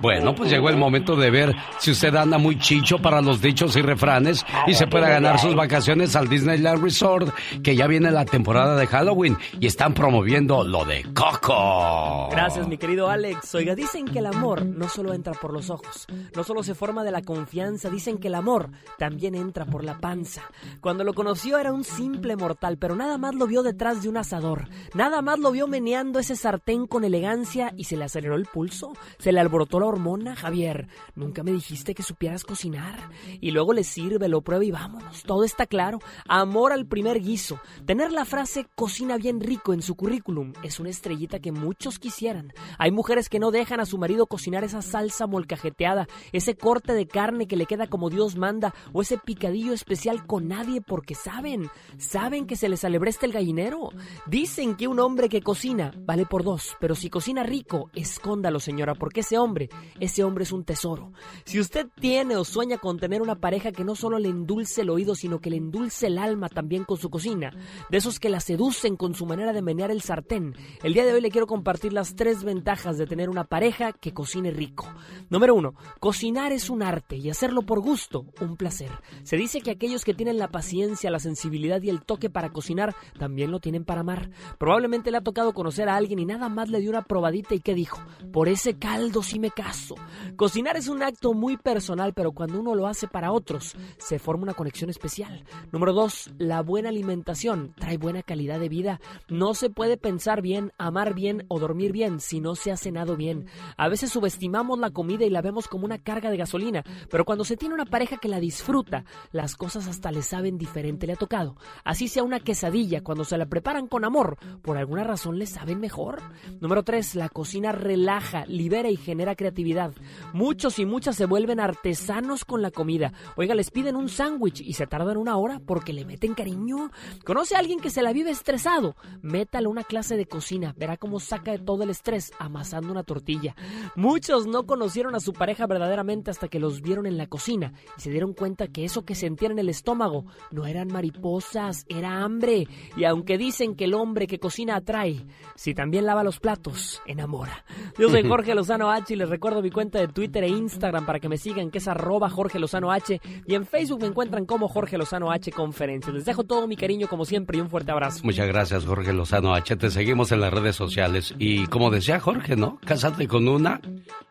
Bueno, pues llegó el momento de ver si usted anda muy chicho para los dichos y refranes y se pueda ganar sus vacaciones al Disneyland Resort, que ya viene la temporada de Halloween y están promoviendo lo de Coco. Gracias, mi querido Alex. Oiga, dicen que el amor no solo entra por los ojos, no solo se forma de la confianza, dicen que el amor también entra por la panza. Cuando lo conoció era un simple mortal, pero nada más lo vio detrás de un asador, nada más lo vio meneando ese sartén con elegancia y se le aceleró el pulso, se le alborotó la hormona, Javier. Nunca me dijiste que supieras cocinar. Y luego le sirve, lo prueba y vámonos, todo está claro. Amor al primer guiso. Tener la frase cocina bien rico en su currículum es una estrellita que muchos quisieran. Hay mujeres que no dejan a su marido cocinar esa salsa molcajeteada, ese corte de carne que le queda como Dios manda, o ese picadillo especial con nadie porque saben, saben que se les alebresta el gallinero. Dicen que un hombre que cocina vale por dos, pero si cocina rico, escóndalo señora, porque ese hombre, ese hombre es un tesoro. Si usted tiene o sueña con tener una pareja que no solo le endulce el oído, sino que le endulce el alma también con su cocina, de esos que la seducen con su manera de menear el sartén, el día de hoy le quiero compartir las tres ventajas de tener una pareja que cocine rico. Número uno, cocinar es un arte y hacerlo por gusto, un placer. Se dice que aquellos que tienen la paciencia, la sensibilidad y el toque para cocinar también lo tienen para amar. Probablemente le ha tocado conocer a alguien y nada más le dio una probadita y ¿qué dijo? Por ese caldo sí me caso. Cocinar es un acto muy personal, pero cuando uno lo hace para otros, se forma una conexión especial. Número dos, la buena alimentación trae buena calidad de vida. No se puede pensar bien, amar bien o dormir bien si no se ha cenado bien. A veces subestimamos la comida y la vemos como una carga de gasolina, pero cuando se tiene una pareja que la disfruta, las cosas hasta le saben diferente. Le ha tocado. Así sea una quesadilla, cuando se la preparan con amor, por alguna razón le saben mejor. Número 3. La cocina relaja, libera y genera creatividad. Muchos y muchas se vuelven artesanos con la comida. Oiga, les piden un sándwich y se tardan una hora porque le meten cariño. ¿Conoce a alguien que se la vive estresado? Métale una clase de cocina. Verá cómo saca de todo el estrés amasando una tortilla. Muchos no conocieron a su pareja verdaderamente hasta que los vieron en la cocina y se dieron cuenta que eso que sentían en el estómago no eran mariposas, era hambre. Y aunque dicen que el hombre que cocina atrae, si también lava los platos, enamora. Yo soy (laughs) Jorge Lozano H y les recuerdo mi cuenta de Twitter e Instagram para que me sigan, que es arroba Jorge Lozano H. Y en Facebook me encuentran como Jorge Lozano H Conferencias. Les dejo todo mi cariño como siempre y un fuerte abrazo. Muchas gracias Jorge Lozano H. Te seguimos en las redes sociales. Y como decía Jorge, ¿no? Cásate con una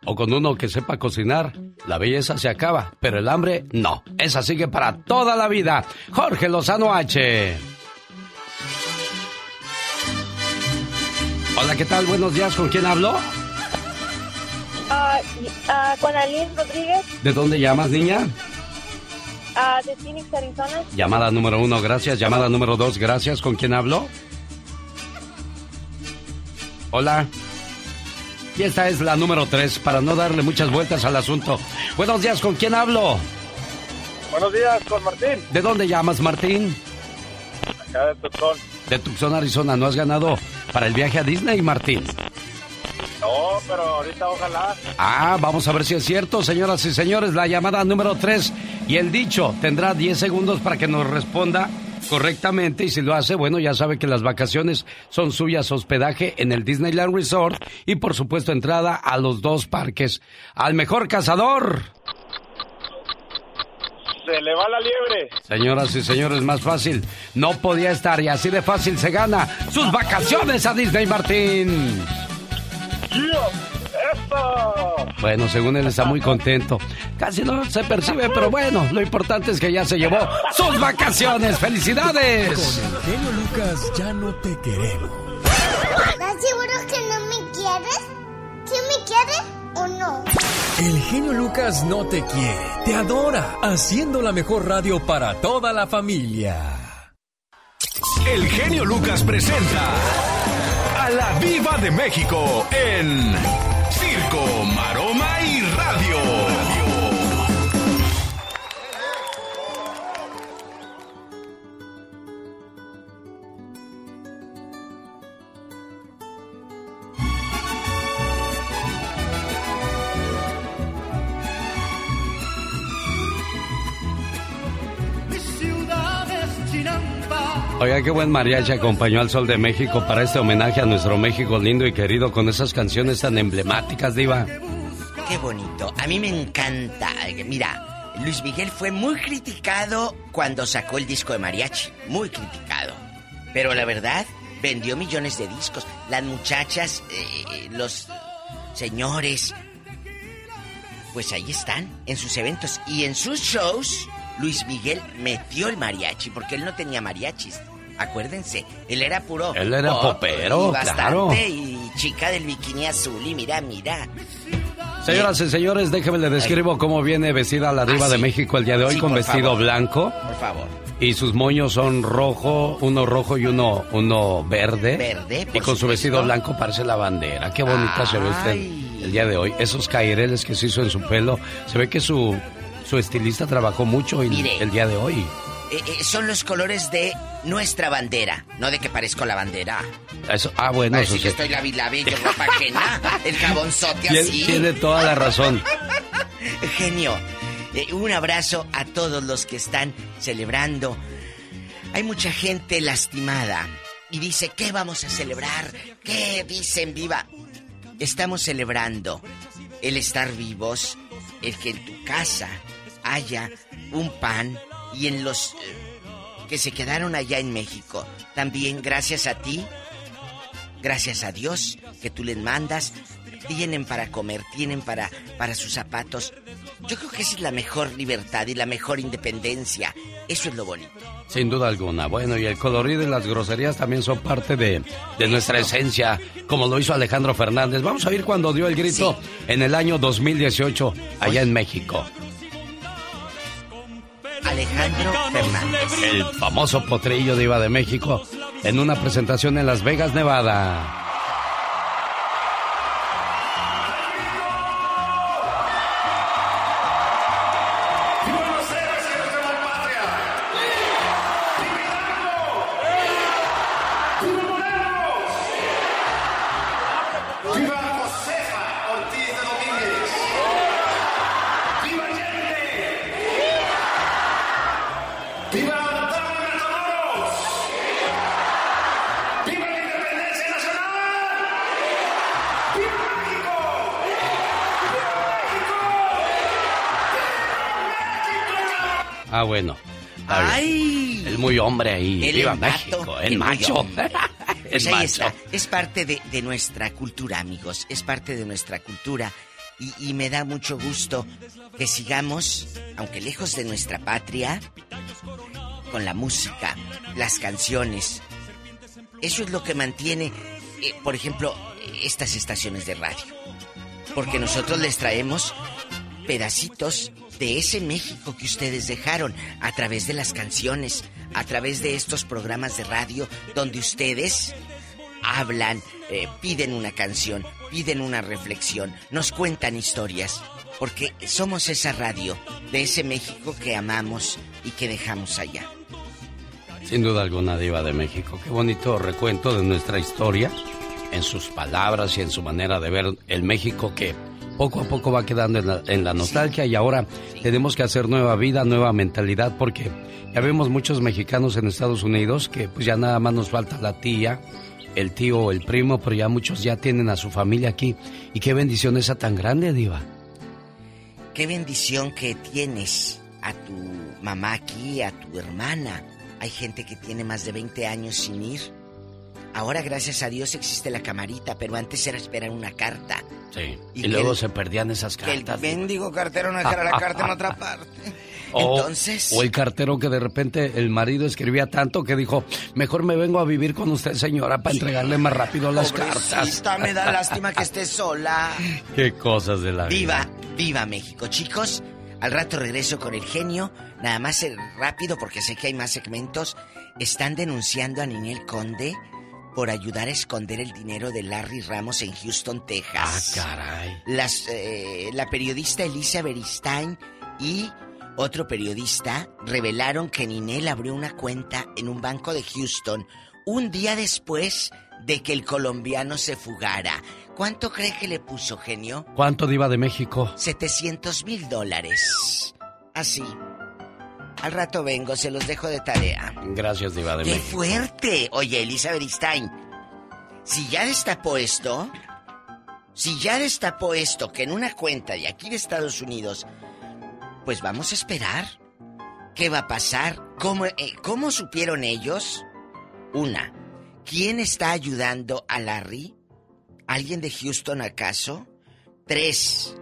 o con uno que sepa cocinar. La belleza se acaba, pero el hambre no. Esa sigue para toda la vida. Jorge Lozano H. Hola, ¿qué tal? Buenos días. ¿Con quién hablo? Ah, ah, con Alice Rodríguez, ¿De dónde llamas, niña? ah, de Phoenix, Arizona. Llamada número uno, gracias. Llamada número dos, gracias. ¿Con quién hablo? Hola. Y esta es la número tres, para no darle muchas vueltas al asunto. Buenos días, ¿con quién hablo? Buenos días, con Martín. ¿De dónde llamas, Martín? Acá de Tucson. De Tucson, Arizona. ¿No has ganado para el viaje a Disney, Martín? No, pero ahorita ojalá. Ah, vamos a ver si es cierto, señoras y señores. La llamada número 3 y el dicho tendrá 10 segundos para que nos responda correctamente y si lo hace, bueno, ya sabe que las vacaciones son suyas, hospedaje en el Disneyland Resort y por supuesto entrada a los dos parques. Al mejor cazador. Se le va la liebre. Señoras y señores, más fácil. No podía estar y así de fácil se gana sus vacaciones a Disney Martín. Bueno, según él está muy contento. Casi no se percibe, pero bueno, lo importante es que ya se llevó sus vacaciones. ¡Felicidades! Con el genio Lucas ya no te queremos. ¿Estás seguro que no me quieres? ¿Sí me quieres o no? El genio Lucas no te quiere, te adora, haciendo la mejor radio para toda la familia. El genio Lucas presenta a la Viva de México en Circo, Maroma Oiga, qué buen mariachi acompañó al Sol de México para este homenaje a nuestro México lindo y querido con esas canciones tan emblemáticas, Diva. Qué bonito. A mí me encanta. Mira, Luis Miguel fue muy criticado cuando sacó el disco de mariachi. Muy criticado. Pero la verdad, vendió millones de discos. Las muchachas, eh, los señores, pues ahí están, en sus eventos. Y en sus shows, Luis Miguel metió el mariachi, porque él no tenía mariachis. Acuérdense, él era puro. Él era pop, popero, y bastante, claro. Y chica del bikini azul, y mira, mira. Señoras y señores, déjenme le describo cómo viene vestida la diva Ah, de sí. México el día de hoy Sí, con vestido favor. blanco Por favor. y sus moños son rojo, uno rojo y uno uno verde. Verde, y por con su vestido blanco parece la bandera. Qué bonita se ve usted el día de hoy. Esos caireles que se hizo en su pelo, se ve que su su estilista trabajó mucho el, Mire. el día de hoy. Eh, eh, son los colores de nuestra bandera, no de que parezco la bandera. Eso, ah, bueno, eso sí. que estoy la yo (laughs) guapa que nada. El jabonzote así. tiene toda la razón. (laughs) Genio. Eh, un abrazo a todos los que están celebrando. Hay mucha gente lastimada y dice, ¿qué vamos a celebrar? ¿Qué dicen viva? Estamos celebrando el estar vivos, el que en tu casa haya un pan y en los eh, que se quedaron allá en México. También gracias a ti gracias a Dios que tú les mandas, tienen para comer, tienen para, para sus zapatos. Yo creo que esa es la mejor libertad y la mejor independencia. Eso es lo bonito. Sin duda alguna. Bueno, y el colorido y las groserías también son parte de, de nuestra esencia, como lo hizo Alejandro Fernández. Vamos a ver cuando dio el grito en el año 2018, allá en México. Alejandro Fernández. El famoso potrillo de Iba de México en una presentación en Las Vegas, Nevada. Está bien. ¡Ay! El muy hombre ahí. El Viva embato, México, el, macho. (laughs) el Pues macho. está. Es parte de, de nuestra cultura, amigos. Es parte de nuestra cultura. Y, y me da mucho gusto que sigamos, aunque lejos de nuestra patria, con la música, las canciones. Eso es lo que mantiene, eh, por ejemplo, estas estaciones de radio. Porque nosotros les traemos pedacitos de ese México que ustedes dejaron a través de las canciones, a través de estos programas de radio donde ustedes hablan, eh, piden una canción, piden una reflexión, nos cuentan historias, porque somos esa radio de ese México que amamos y que dejamos allá. Sin duda alguna, Diva de México. Qué bonito recuento de nuestra historia, en sus palabras y en su manera de ver el México que poco a poco va quedando en la, nostalgia y ahora tenemos que hacer nueva vida, nueva mentalidad, porque ya vemos muchos mexicanos en Estados Unidos que pues ya nada más nos falta la tía, el tío o el primo, pero ya muchos ya tienen a su familia aquí. Y qué bendición esa tan grande, Diva. Qué bendición que tienes a tu mamá aquí, a tu hermana. Hay gente que tiene más de 20 años sin ir. Ahora, gracias a Dios, existe la camarita, pero antes era esperar una carta. Sí. Y luego el- se perdían esas Que el cartas. mendigo cartero no dejara la carta en otra parte. (laughs) O, Entonces- o el cartero que de repente el marido escribía tanto que dijo, mejor me vengo a vivir con usted, señora, para entregarle más rápido las cartas. Me da (laughs) lástima que esté sola. Qué cosas de la Viva, vida. viva México, chicos. Al rato regreso con el genio. Nada más rápido porque sé que hay más segmentos. Están denunciando a Ninel Conde por ayudar a esconder el dinero de Larry Ramos en Houston, Texas. Ah, caray. Las, eh, la periodista Elisa Beristain y otro periodista revelaron que Ninel abrió una cuenta en un banco de Houston un día después de que el colombiano se fugara. ¿Cuánto cree que le puso, genio? ¿Cuánto diva de México? 700 mil dólares. Así. Al rato vengo, se los dejo de tarea. Gracias, diva de ¡Qué México. fuerte! Oye, Elizabeth Stein, si ya destapó esto, si ya destapó esto que en una cuenta de aquí de Estados Unidos, pues vamos a esperar. ¿Qué va a pasar? ¿Cómo, eh, cómo supieron ellos? Una, ¿quién está ayudando a Larry? ¿Alguien de Houston acaso? Tres,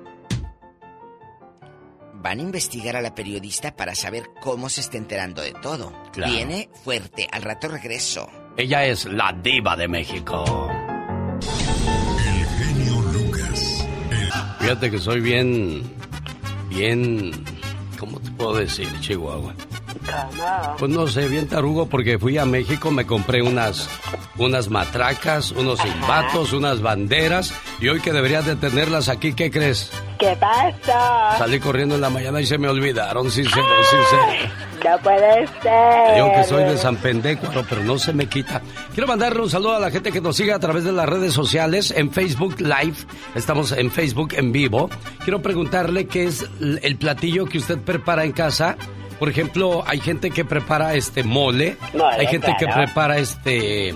van a investigar a la periodista para saber cómo se está enterando de todo. Claro. Viene fuerte, al rato regreso. Ella es la diva de México. Fíjate que soy bien, bien, ¿cómo te puedo decir, Chihuahua? Pues no sé, bien tarugo porque fui a México, me compré unas, unas matracas, unos silbatos, unas banderas y hoy que deberías de tenerlas aquí, ¿qué crees? ¿Qué pasa? Salí corriendo en la mañana y se me olvidaron, sincero, sincero. No puede ser. Digo que soy de San Pendécuaro, pero no se me quita. Quiero mandarle un saludo a la gente que nos sigue a través de las redes sociales, en Facebook Live. Estamos en Facebook en vivo. Quiero preguntarle qué es el platillo que usted prepara en casa. Por ejemplo, hay gente que prepara este mole, Mole, hay gente que prepara este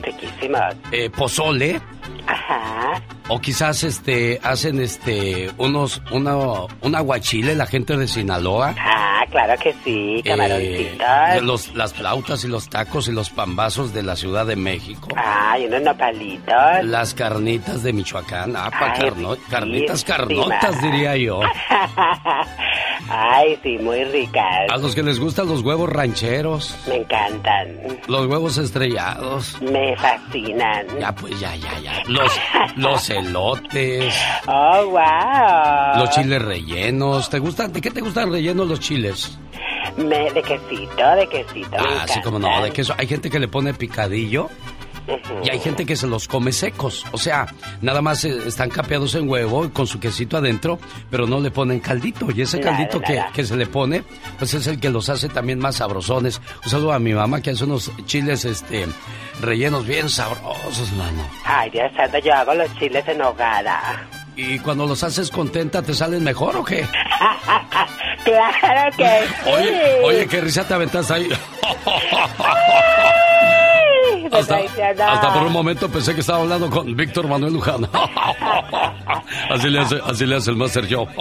eh, pozole, Ajá. O quizás este hacen este unos una un aguachile la gente de Sinaloa. Ah, claro que sí, camaroncitos. Eh, los, las flautas y los tacos y los pambazos de la Ciudad de México. Ah, y unos nopalitos. Las carnitas de Michoacán. Ah, pa carno, carnitas carnotas diría yo. (laughs) Ay, sí, muy ricas. A los que les gustan los huevos rancheros. Me encantan. Los huevos estrellados. Me fascinan. Ya, pues, ya, ya, ya. Los, los (laughs) elotes. Oh, wow. Los chiles rellenos. ¿Te gustan? ¿De qué te gustan rellenos los chiles? Me, de quesito, de quesito. Ah, sí, como no, de queso. Hay gente que le pone picadillo y hay gente que se los come secos. O sea, nada más eh, están capeados en huevo con su quesito adentro, pero no le ponen caldito. Y ese caldito que, que, se le pone, pues es el que los hace también más sabrosones. Un saludo a mi mamá que hace unos chiles este rellenos bien sabrosos, mano. Ay, Dios santo, yo hago los chiles en hogada. ¿Y cuando los haces contenta te salen mejor o qué? (laughs) claro que sí. Oye, oye, qué risa te aventas ahí. (laughs) hasta, hasta, por un momento pensé que estaba hablando con Víctor Manuel Luján. (laughs) así, le hace, así le hace el Master Show. (laughs)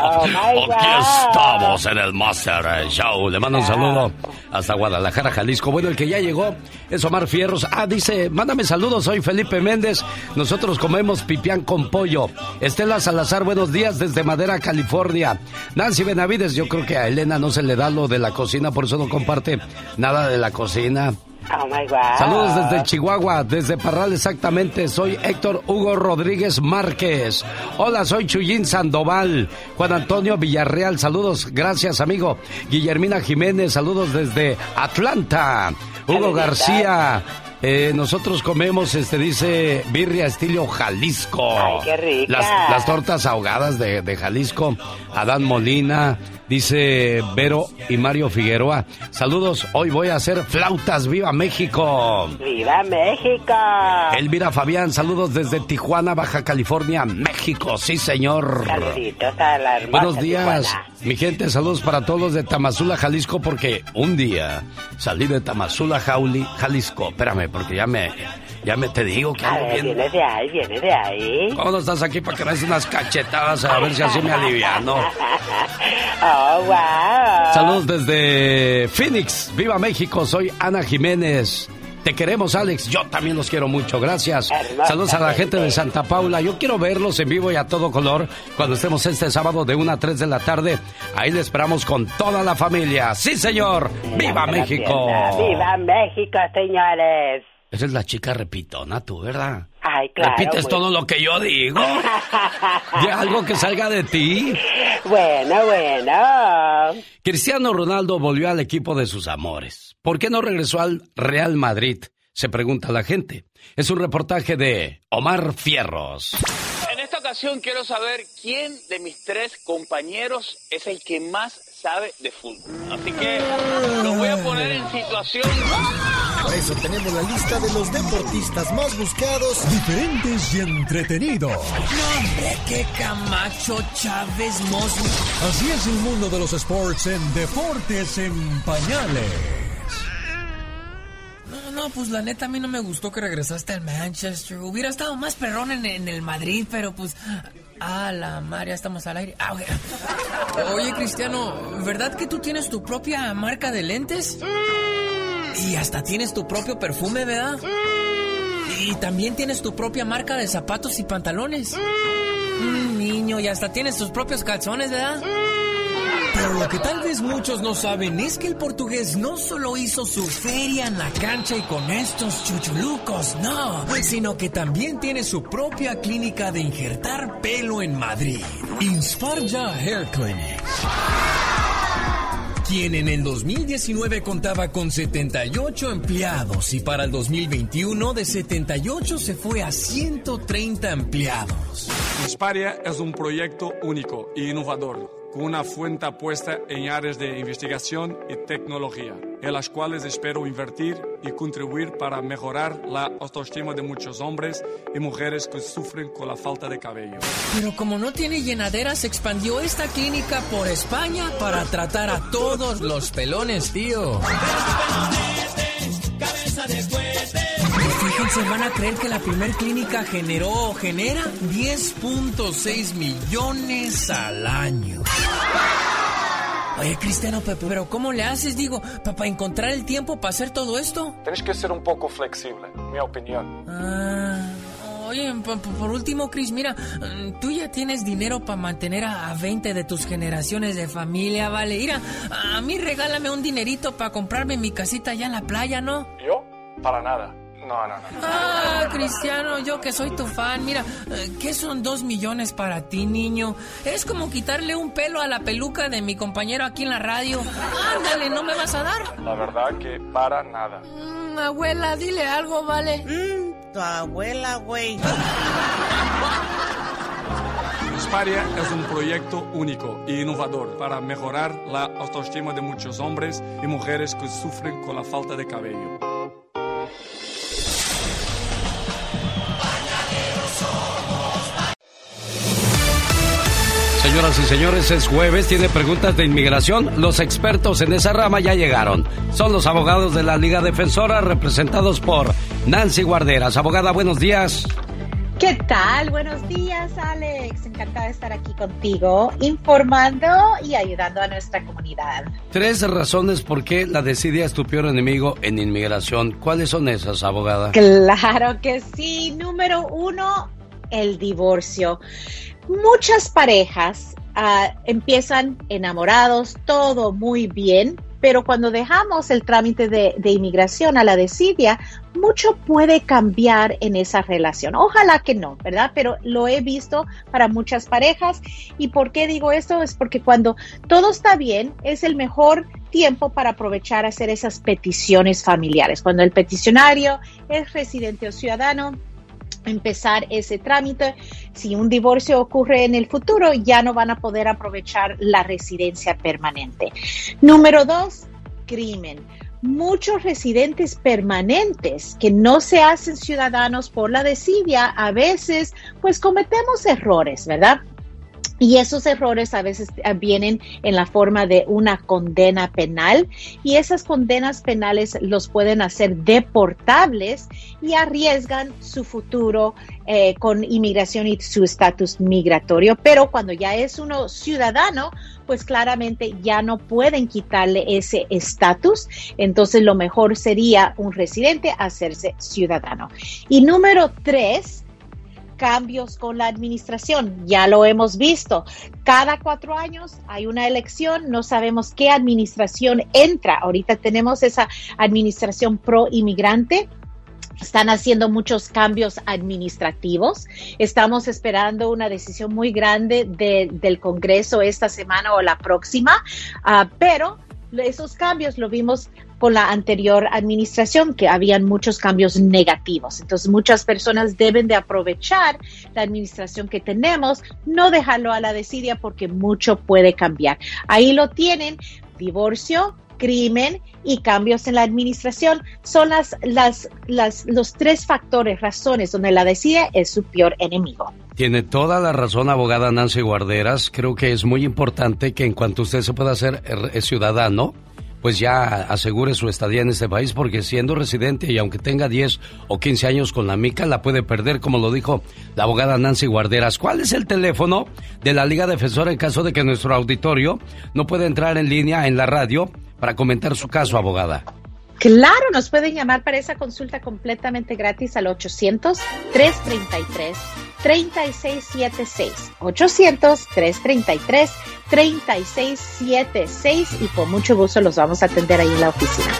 Oh, Aquí estamos en el Master Show. Le mando un saludo hasta Guadalajara, Jalisco. Bueno, el que ya llegó es Omar Fierros. Ah, dice, mándame saludos, soy Felipe Méndez. Nosotros comemos pipián con pollo. Estela Salazar, buenos días desde Madera, California. Nancy Benavides, yo creo que a Elena no se le da lo de la cocina, por eso no comparte nada de la cocina. Oh my God. Saludos desde Chihuahua, desde Parral exactamente. Soy Héctor Hugo Rodríguez Márquez. Hola, soy Chuyín Sandoval. Juan Antonio Villarreal, saludos. Gracias, amigo. Guillermina Jiménez, saludos desde Atlanta. Hugo García. Eh, nosotros comemos, este dice, birria estilo Jalisco. Ay, qué rica. Las, las tortas ahogadas de, de Jalisco. Adán Molina, dice Vero y Mario Figueroa. Saludos, hoy voy a hacer flautas. ¡Viva México! ¡Viva México! Elvira Fabián, saludos desde Tijuana, Baja California, México. Sí, señor. Saluditos a la hermosa Buenos días, Tijuana. mi gente. Saludos para todos los de Tamazula, Jalisco, porque un día salí de Tamazula, Jauli, Jalisco. Espérame, porque ya me, ya me te digo que ando bien. viene de ahí, viene de ahí. ¿Cómo no estás aquí para que me des unas cachetadas a ver si así me aliviano? (laughs) Oh, wow. Saludos desde Phoenix, viva México, soy Ana Jiménez. Te queremos, Alex. Yo también los quiero mucho. Gracias. Saludos a la gente de Santa Paula. Yo quiero verlos en vivo y a todo color cuando estemos este sábado de 1 a 3 de la tarde. Ahí le esperamos con toda la familia. Sí, señor. ¡Viva México! ¡Viva México, señores! Esa es la chica repitona, tú, ¿verdad? Ay, claro. ¿Repites muy- todo lo que yo digo? (laughs) ¿De algo que salga de ti? Bueno, bueno. Cristiano Ronaldo volvió al equipo de sus amores. ¿Por qué no regresó al Real Madrid? Se pregunta la gente. Es un reportaje de Omar Fierros. En esta ocasión quiero saber quién de mis tres compañeros es el que más sabe de fútbol. Así que los voy a poner en situación. Por eso tenemos la lista de los deportistas más buscados. Diferentes y entretenidos. hombre, qué Camacho Chávez Mosby. Así es el mundo de los sports en Deportes en Pañales. No, pues la neta a mí no me gustó que regresaste al Manchester. Hubiera estado más perrón en, en el Madrid, pero pues... Ah, la mar, ya estamos al aire. Ah. Oye, Cristiano, ¿verdad que tú tienes tu propia marca de lentes? Y hasta tienes tu propio perfume, ¿verdad? Y también tienes tu propia marca de zapatos y pantalones. Mm, niño, y hasta tienes tus propios calzones, ¿verdad? Pero lo que tal vez muchos no saben es que el portugués no solo hizo su feria en la cancha y con estos chuchulucos, no, sino que también tiene su propia clínica de injertar pelo en Madrid. Insparja Hair Clinic. Quien en el 2019 contaba con 78 empleados y para el 2021 de 78 se fue a 130 empleados. Insparia es un proyecto único e innovador, con una fuente apuesta en áreas de investigación y tecnología, en las cuales espero invertir y contribuir para mejorar la autoestima de muchos hombres y mujeres que sufren con la falta de cabello. Pero como no tiene llenadera, se expandió esta clínica por España para tratar a todos los pelones, tío. Y Entonces van a creer que la primer clínica generó o genera 10.6 millones al año. Oye, Cristiano, pe- pero ¿cómo le haces, digo, para encontrar el tiempo para hacer todo esto? Tienes que ser un poco flexible, mi opinión. Ah, oye, por último, Chris, mira, mm, tú ya tienes dinero para mantener a, a 20 de tus generaciones de familia, vale. Mira, a mí regálame un dinerito para comprarme mi casita allá en la playa, ¿no? ¿Yo? Para nada. No, no, no. Ah, Cristiano, yo que soy tu fan, mira, eh, ¿qué son dos millones para ti, niño? Es como quitarle un pelo a la peluca de mi compañero aquí en la radio. Ándale, ¿no me vas a dar? La verdad que para nada. Mm, abuela, dile algo, ¿vale? tu abuela, güey. Sparia es un proyecto único e innovador para mejorar la autoestima de muchos hombres y mujeres que sufren con la falta de cabello. Señoras y señores, es jueves, tiene preguntas de inmigración. Los expertos en esa rama ya llegaron. Son los abogados de la Liga Defensora representados por Nancy Guarderas. Abogada, buenos días. ¿Qué tal? Buenos días, Alex. Encantada de estar aquí contigo, informando y ayudando a nuestra comunidad. Tres razones por qué la desidia es tu peor enemigo en inmigración. ¿Cuáles son esas, abogada? Claro que sí. Número uno, el divorcio. Muchas parejas ah, empiezan enamorados, todo muy bien, pero cuando dejamos el trámite de, de inmigración a la desidia, mucho puede cambiar en esa relación. Ojalá que no, ¿verdad? Pero lo he visto para muchas parejas. ¿Y por qué digo esto? Es porque cuando todo está bien, es el mejor tiempo para aprovechar a hacer esas peticiones familiares. Cuando el peticionario es residente o ciudadano, empezar ese trámite. Si un divorcio ocurre en el futuro, ya no van a poder aprovechar la residencia permanente. Número dos, crimen. Muchos residentes permanentes que no se hacen ciudadanos por la desidia, a veces pues cometemos errores, ¿verdad? Y esos errores a veces eh, vienen en la forma de una condena penal y esas condenas penales los pueden hacer deportables y arriesgan su futuro eh, con inmigración y su estatus migratorio. Pero cuando ya es uno ciudadano, pues claramente ya no pueden quitarle ese estatus. Entonces lo mejor sería un residente hacerse ciudadano. Y número tres, cambios con la administración. Ya lo hemos visto. Cada cuatro años hay una elección, no sabemos qué administración entra. Ahorita tenemos esa administración pro inmigrante. Están haciendo muchos cambios administrativos. Estamos esperando una decisión muy grande de- del Congreso esta semana o la próxima, Ah, pero esos cambios lo vimos con la anterior administración, que habían muchos cambios negativos. Entonces, muchas personas deben de aprovechar la administración que tenemos, no dejarlo a la desidia porque mucho puede cambiar. Ahí lo tienen, divorcio, crimen y cambios en la administración son las, las, los tres factores, razones donde la desidia es su peor enemigo. Tiene toda la razón, abogada Nancy Guarderas. Creo que es muy importante que en cuanto usted se pueda hacer eh, ciudadano, pues ya asegure su estadía en este país, porque siendo residente y aunque tenga 10 o 15 años con la mica, la puede perder, como lo dijo la abogada Nancy Guarderas. ¿Cuál es el teléfono de la Liga Defensora en caso de que nuestro auditorio no pueda entrar en línea en la radio para comentar su caso, abogada? Claro, nos pueden llamar para esa consulta completamente gratis al 800-333-3676. 800-333-3676 y con mucho gusto los vamos a atender ahí en la oficina.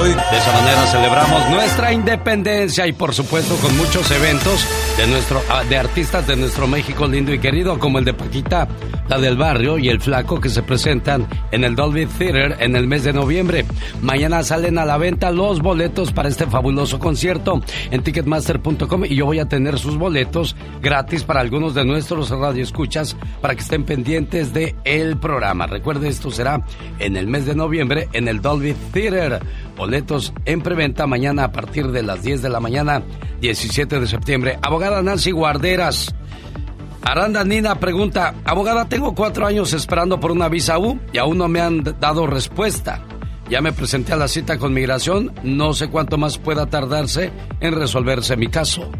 Hoy de esa manera celebramos nuestra independencia y por supuesto con muchos eventos de nuestro ah, de artistas de nuestro México lindo y querido como el de Paquita, la del barrio y el flaco que se presentan en el Dolby Theater en el mes de noviembre. Mañana salen a la venta los boletos para este fabuloso concierto en ticketmaster.com y yo voy a tener sus boletos gratis para algunos de nuestros radioescuchas para que estén pendientes de el programa. Recuerde, esto será en el mes de noviembre en el Dolby Theater. Boletos en preventa mañana a partir de las 10 de la mañana, 17 de septiembre. Abogada Nancy Guarderas. Aranda Nina pregunta, abogada, tengo cuatro años esperando por una visa U y aún no me han dado respuesta. Ya me presenté a la cita con migración, no sé cuánto más pueda tardarse en resolverse mi caso.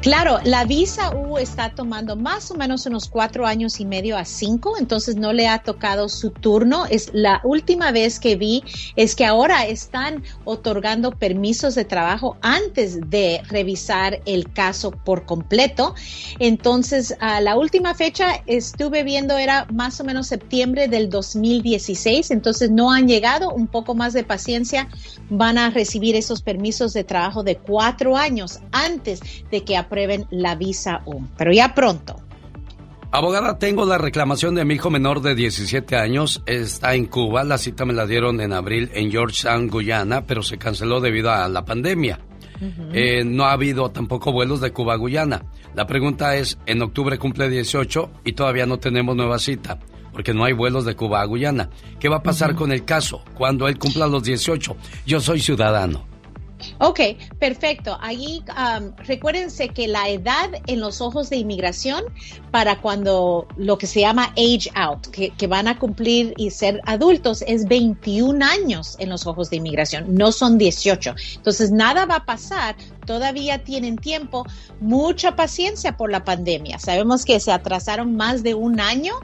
Claro, la visa U está tomando más o menos unos cuatro años y medio a cinco, entonces no le ha tocado su turno. Es la última vez que vi es que ahora están otorgando permisos de trabajo antes de revisar el caso por completo. Entonces, la última fecha estuve viendo era más o menos septiembre del 2016, entonces no han llegado, un poco más de paciencia, van a recibir esos permisos de trabajo de cuatro años antes de que aprueben la visa U, pero ya pronto. Abogada, tengo la reclamación de mi hijo menor de 17 años. Está en Cuba. La cita me la dieron en abril en Georgetown, Guyana, pero se canceló debido a la pandemia. Eh, no ha habido tampoco vuelos de Cuba a Guyana. La pregunta es, en octubre cumple 18 y todavía no tenemos nueva cita, porque no hay vuelos de Cuba a Guyana. ¿Qué va a pasar con el caso cuando él cumpla los 18? Yo soy ciudadano. Ok, perfecto. Ahí um, recuérdense que la edad en los ojos de inmigración para cuando lo que se llama age out, que, van a cumplir y ser adultos, es 21 años en los ojos de inmigración, no son 18. Entonces, nada va a pasar. Todavía tienen tiempo, mucha paciencia por la pandemia. Sabemos que se atrasaron más de un año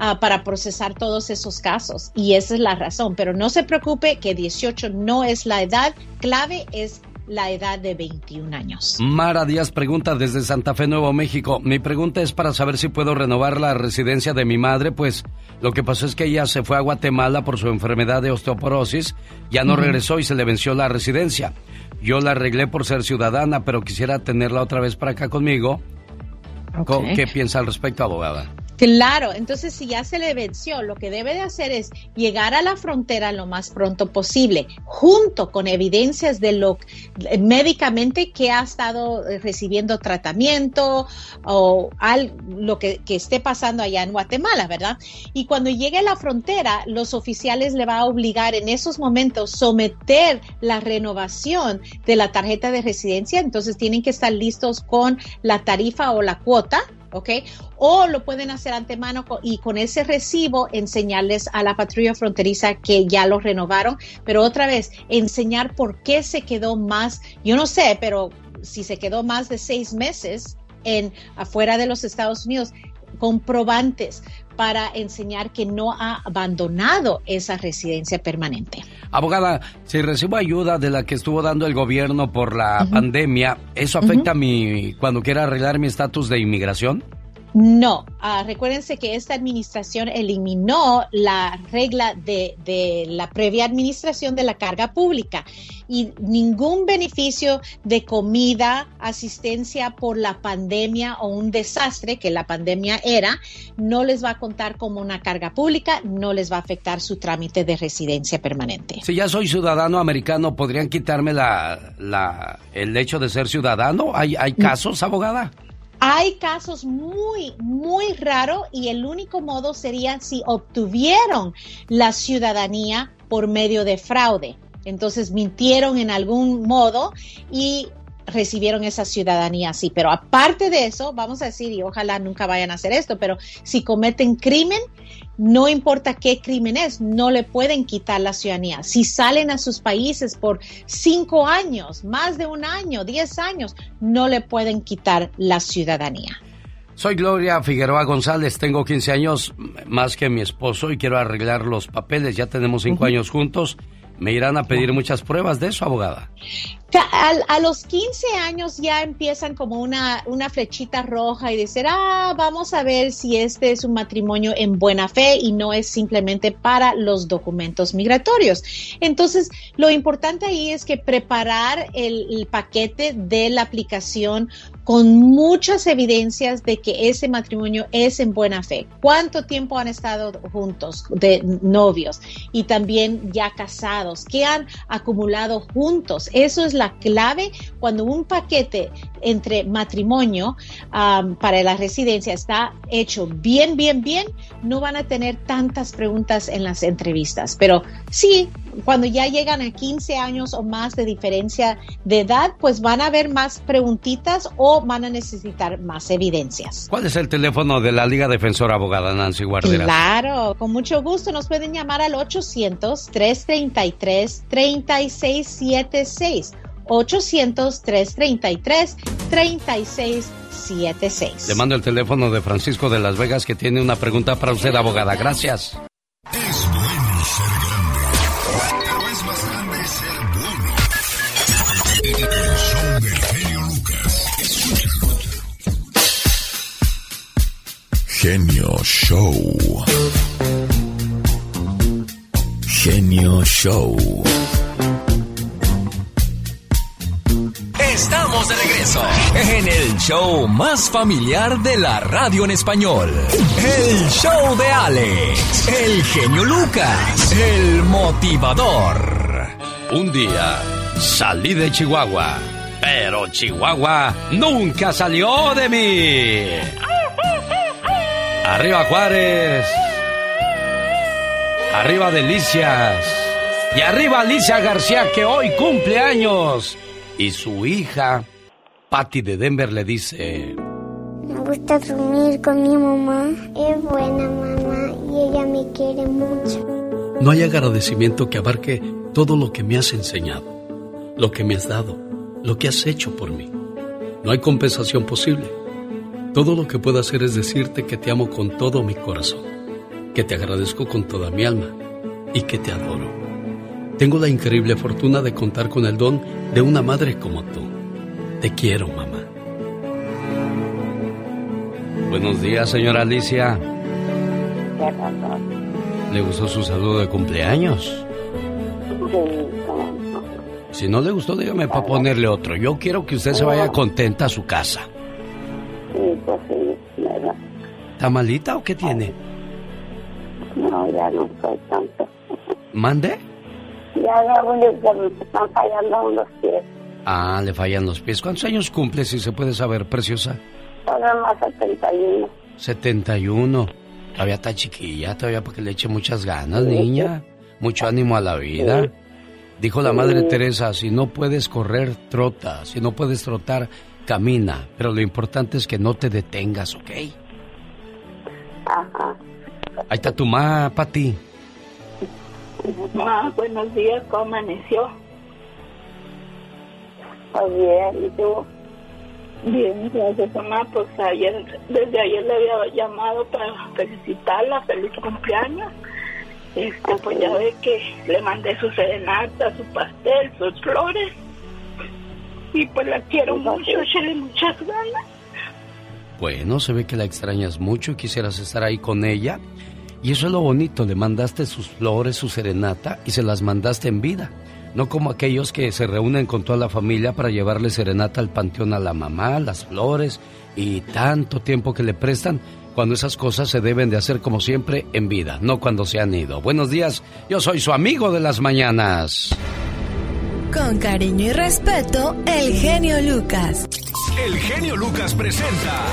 uh, para procesar todos esos casos y esa es la razón. Pero no se preocupe que 18 no es la edad clave, es la edad de 21 años. Mara Díaz pregunta desde Santa Fe, Nuevo México. Mi pregunta es para saber si puedo renovar la residencia de mi madre, pues lo que pasó es que ella se fue a Guatemala por su enfermedad de osteoporosis, ya no regresó y se le venció la residencia. Yo la arreglé por ser ciudadana, pero quisiera tenerla otra vez para acá conmigo. Okay. ¿Qué piensa al respecto, abogada? Claro, entonces si ya se le venció, lo que debe de hacer es llegar a la frontera lo más pronto posible, junto con evidencias de lo médicamente que ha estado recibiendo tratamiento o al, lo que, que, esté pasando allá en Guatemala, ¿verdad? Y cuando llegue a la frontera, los oficiales le va a obligar en esos momentos someter la renovación de la tarjeta de residencia, entonces tienen que estar listos con la tarifa o la cuota ¿ok? O lo pueden hacer antemano y con ese recibo enseñarles a la patrulla fronteriza que ya lo renovaron, pero otra vez, enseñar por qué se quedó más, yo no sé, pero si se quedó más de seis meses en afuera de los Estados Unidos, comprobantes para enseñar que no ha abandonado esa residencia permanente. Abogada, si recibo ayuda de la que estuvo dando el gobierno por la uh -huh. pandemia, ¿eso afecta uh -huh. mi cuando quiera arreglar mi estatus de inmigración? No, uh, recuérdense que esta administración eliminó la regla de, de, la previa administración de la carga pública y ningún beneficio de comida, asistencia por la pandemia o un desastre que la pandemia era, no les va a contar como una carga pública, no les va a afectar su trámite de residencia permanente. Si ya soy ciudadano americano, ¿podrían quitarme la, la, el hecho de ser ciudadano? ¿Hay, hay casos, abogada? Hay casos muy, muy raros y el único modo sería si obtuvieron la ciudadanía por medio de fraude. Entonces mintieron en algún modo y recibieron esa ciudadanía así. Pero aparte de eso, vamos a decir, y ojalá nunca vayan a hacer esto, pero si cometen crimen, no importa qué crimen es, no le pueden quitar la ciudadanía. Si salen a sus países por cinco años, más de un año, diez años, no le pueden quitar la ciudadanía. Soy Gloria Figueroa González, tengo 15 años más que mi esposo y quiero arreglar los papeles. Ya tenemos cinco uh -huh. años juntos. Me irán a pedir muchas pruebas de eso, abogada. A, a, los 15 años ya empiezan como una, una flechita roja y decir, ah, vamos a ver si este es un matrimonio en buena fe y no es simplemente para los documentos migratorios. Entonces, lo importante ahí es que preparar el, el paquete de la aplicación con muchas evidencias de que ese matrimonio es en buena fe. ¿Cuánto tiempo han estado juntos de novios y también ya casados? ¿Qué han acumulado juntos? Eso es la clave cuando un paquete entre matrimonio um, para la residencia está hecho bien, bien, bien, no van a tener tantas preguntas en las entrevistas. Pero sí, cuando ya llegan a 15 años o más de diferencia de edad, pues van a haber más preguntitas o van a necesitar más evidencias. ¿Cuál es el teléfono de la Liga Defensora Abogada Nancy Guarderas? Claro, con mucho gusto nos pueden llamar al 800-333-3676. 800-333-3676. Le mando el teléfono de Francisco de Las Vegas que tiene una pregunta para usted, abogada. Gracias. Es bueno ser grande. Pero es más grande ser bueno. El show del genio Lucas. Escúchalo. Genio Show. Genio Show. Estamos de regreso en el show más familiar de la radio en español. El show de Alex, el genio Lucas, el motivador. Un día salí de Chihuahua, pero Chihuahua nunca salió de mí. Arriba Juárez. Arriba Delicias. Y arriba Alicia García que hoy cumple años. Y su hija, Patty de Denver, le dice... Me gusta dormir con mi mamá. Es buena mamá y ella me quiere mucho. No hay agradecimiento que abarque todo lo que me has enseñado, lo que me has dado, lo que has hecho por mí. No hay compensación posible. Todo lo que puedo hacer es decirte que te amo con todo mi corazón, que te agradezco con toda mi alma y que te adoro. Tengo la increíble fortuna de contar con el don de una madre como tú. Te quiero, mamá. Buenos días, señora Alicia. ¿Le gustó su saludo de cumpleaños? Si no le gustó, dígame para ponerle otro. Yo quiero que usted se vaya contenta a su casa. Sí, pues sí. ¿Está malita o qué tiene? No, ya no soy tanto. ¿Mande? Ya me están fallando los pies. Ah, le fallan los pies. ¿Cuántos años cumple, si se puede saber, preciosa? Todavía más 71. 71. Todavía está chiquilla, todavía para que le eche muchas ganas, niña. Mucho ánimo a la vida. Dijo la Madre Teresa, si no puedes correr, trota. Si no puedes trotar, camina. Pero lo importante es que no te detengas, ¿ok? Ajá. Ahí está tu ma, Pati. Ma, (laughs) buenos días, ¿cómo amaneció? Pues bien, ¿y tú? Bien, gracias, mamá. Pues ayer, desde ayer le había llamado para felicitarla, feliz cumpleaños. Este, pues ya ve que le mandé su serenata, su pastel, sus flores. Y pues la quiero mucho, échale muchas ganas. Bueno, se ve que la extrañas mucho y quisieras estar ahí con ella. Y eso es lo bonito, le mandaste sus flores, su serenata y se las mandaste en vida. No como aquellos que se reúnen con toda la familia para llevarle serenata al panteón a la mamá, las flores y tanto tiempo que le prestan, cuando esas cosas se deben de hacer como siempre en vida, no cuando se han ido. Buenos días, yo soy su amigo de las mañanas. Con cariño y respeto, el genio Lucas. El genio Lucas presenta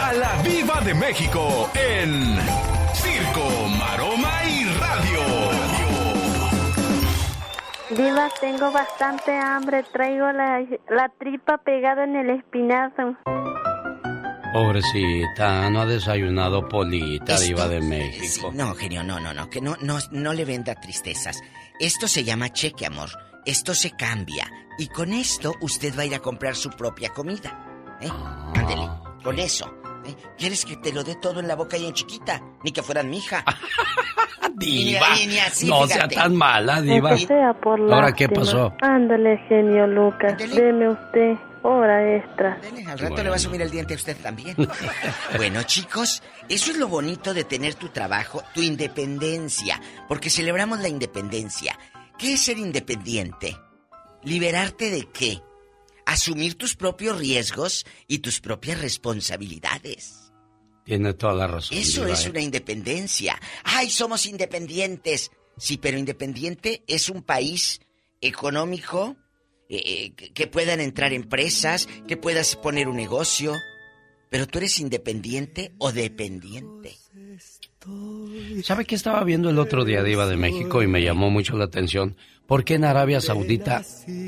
a la Viva de México en Circo, Maroma y Radio. Diva, tengo bastante hambre. Traigo la, la tripa pegada en el espinazo. Pobrecita, no ha desayunado Polita, Esto- diva de Sí, México. no, genio, no, no, no, que no, no, no le venda tristezas. Esto se llama cheque, amor. Esto se cambia. Y con esto usted va a ir a comprar su propia comida. ¿Eh? Ah. Ándele, con eso. ¿Eh? ¿Quieres que te lo dé todo en la boca y en chiquita? Ni que fueran mi hija. (laughs) Diva, Y y ni así, no sea tan mala, diva. Sea por Ahora, ¿qué pasó? Ándale, genio Lucas. Deme usted hora extra. Al rato le va a subir el diente a usted también. (laughs) bueno, chicos, eso es lo bonito de tener tu trabajo, tu independencia, porque celebramos la independencia. ¿Qué es ser independiente? ¿Liberarte de qué? Asumir tus propios riesgos y tus propias responsabilidades. Tiene toda la razón. Eso diva, es ¿eh? una independencia. ¡Ay, somos independientes! Sí, pero independiente es un país económico eh, eh, que puedan entrar empresas, que puedas poner un negocio. Pero tú eres independiente o dependiente. ¿Sabe qué estaba viendo el otro día de Iba de México y me llamó mucho la atención? ¿Por qué en Arabia Saudita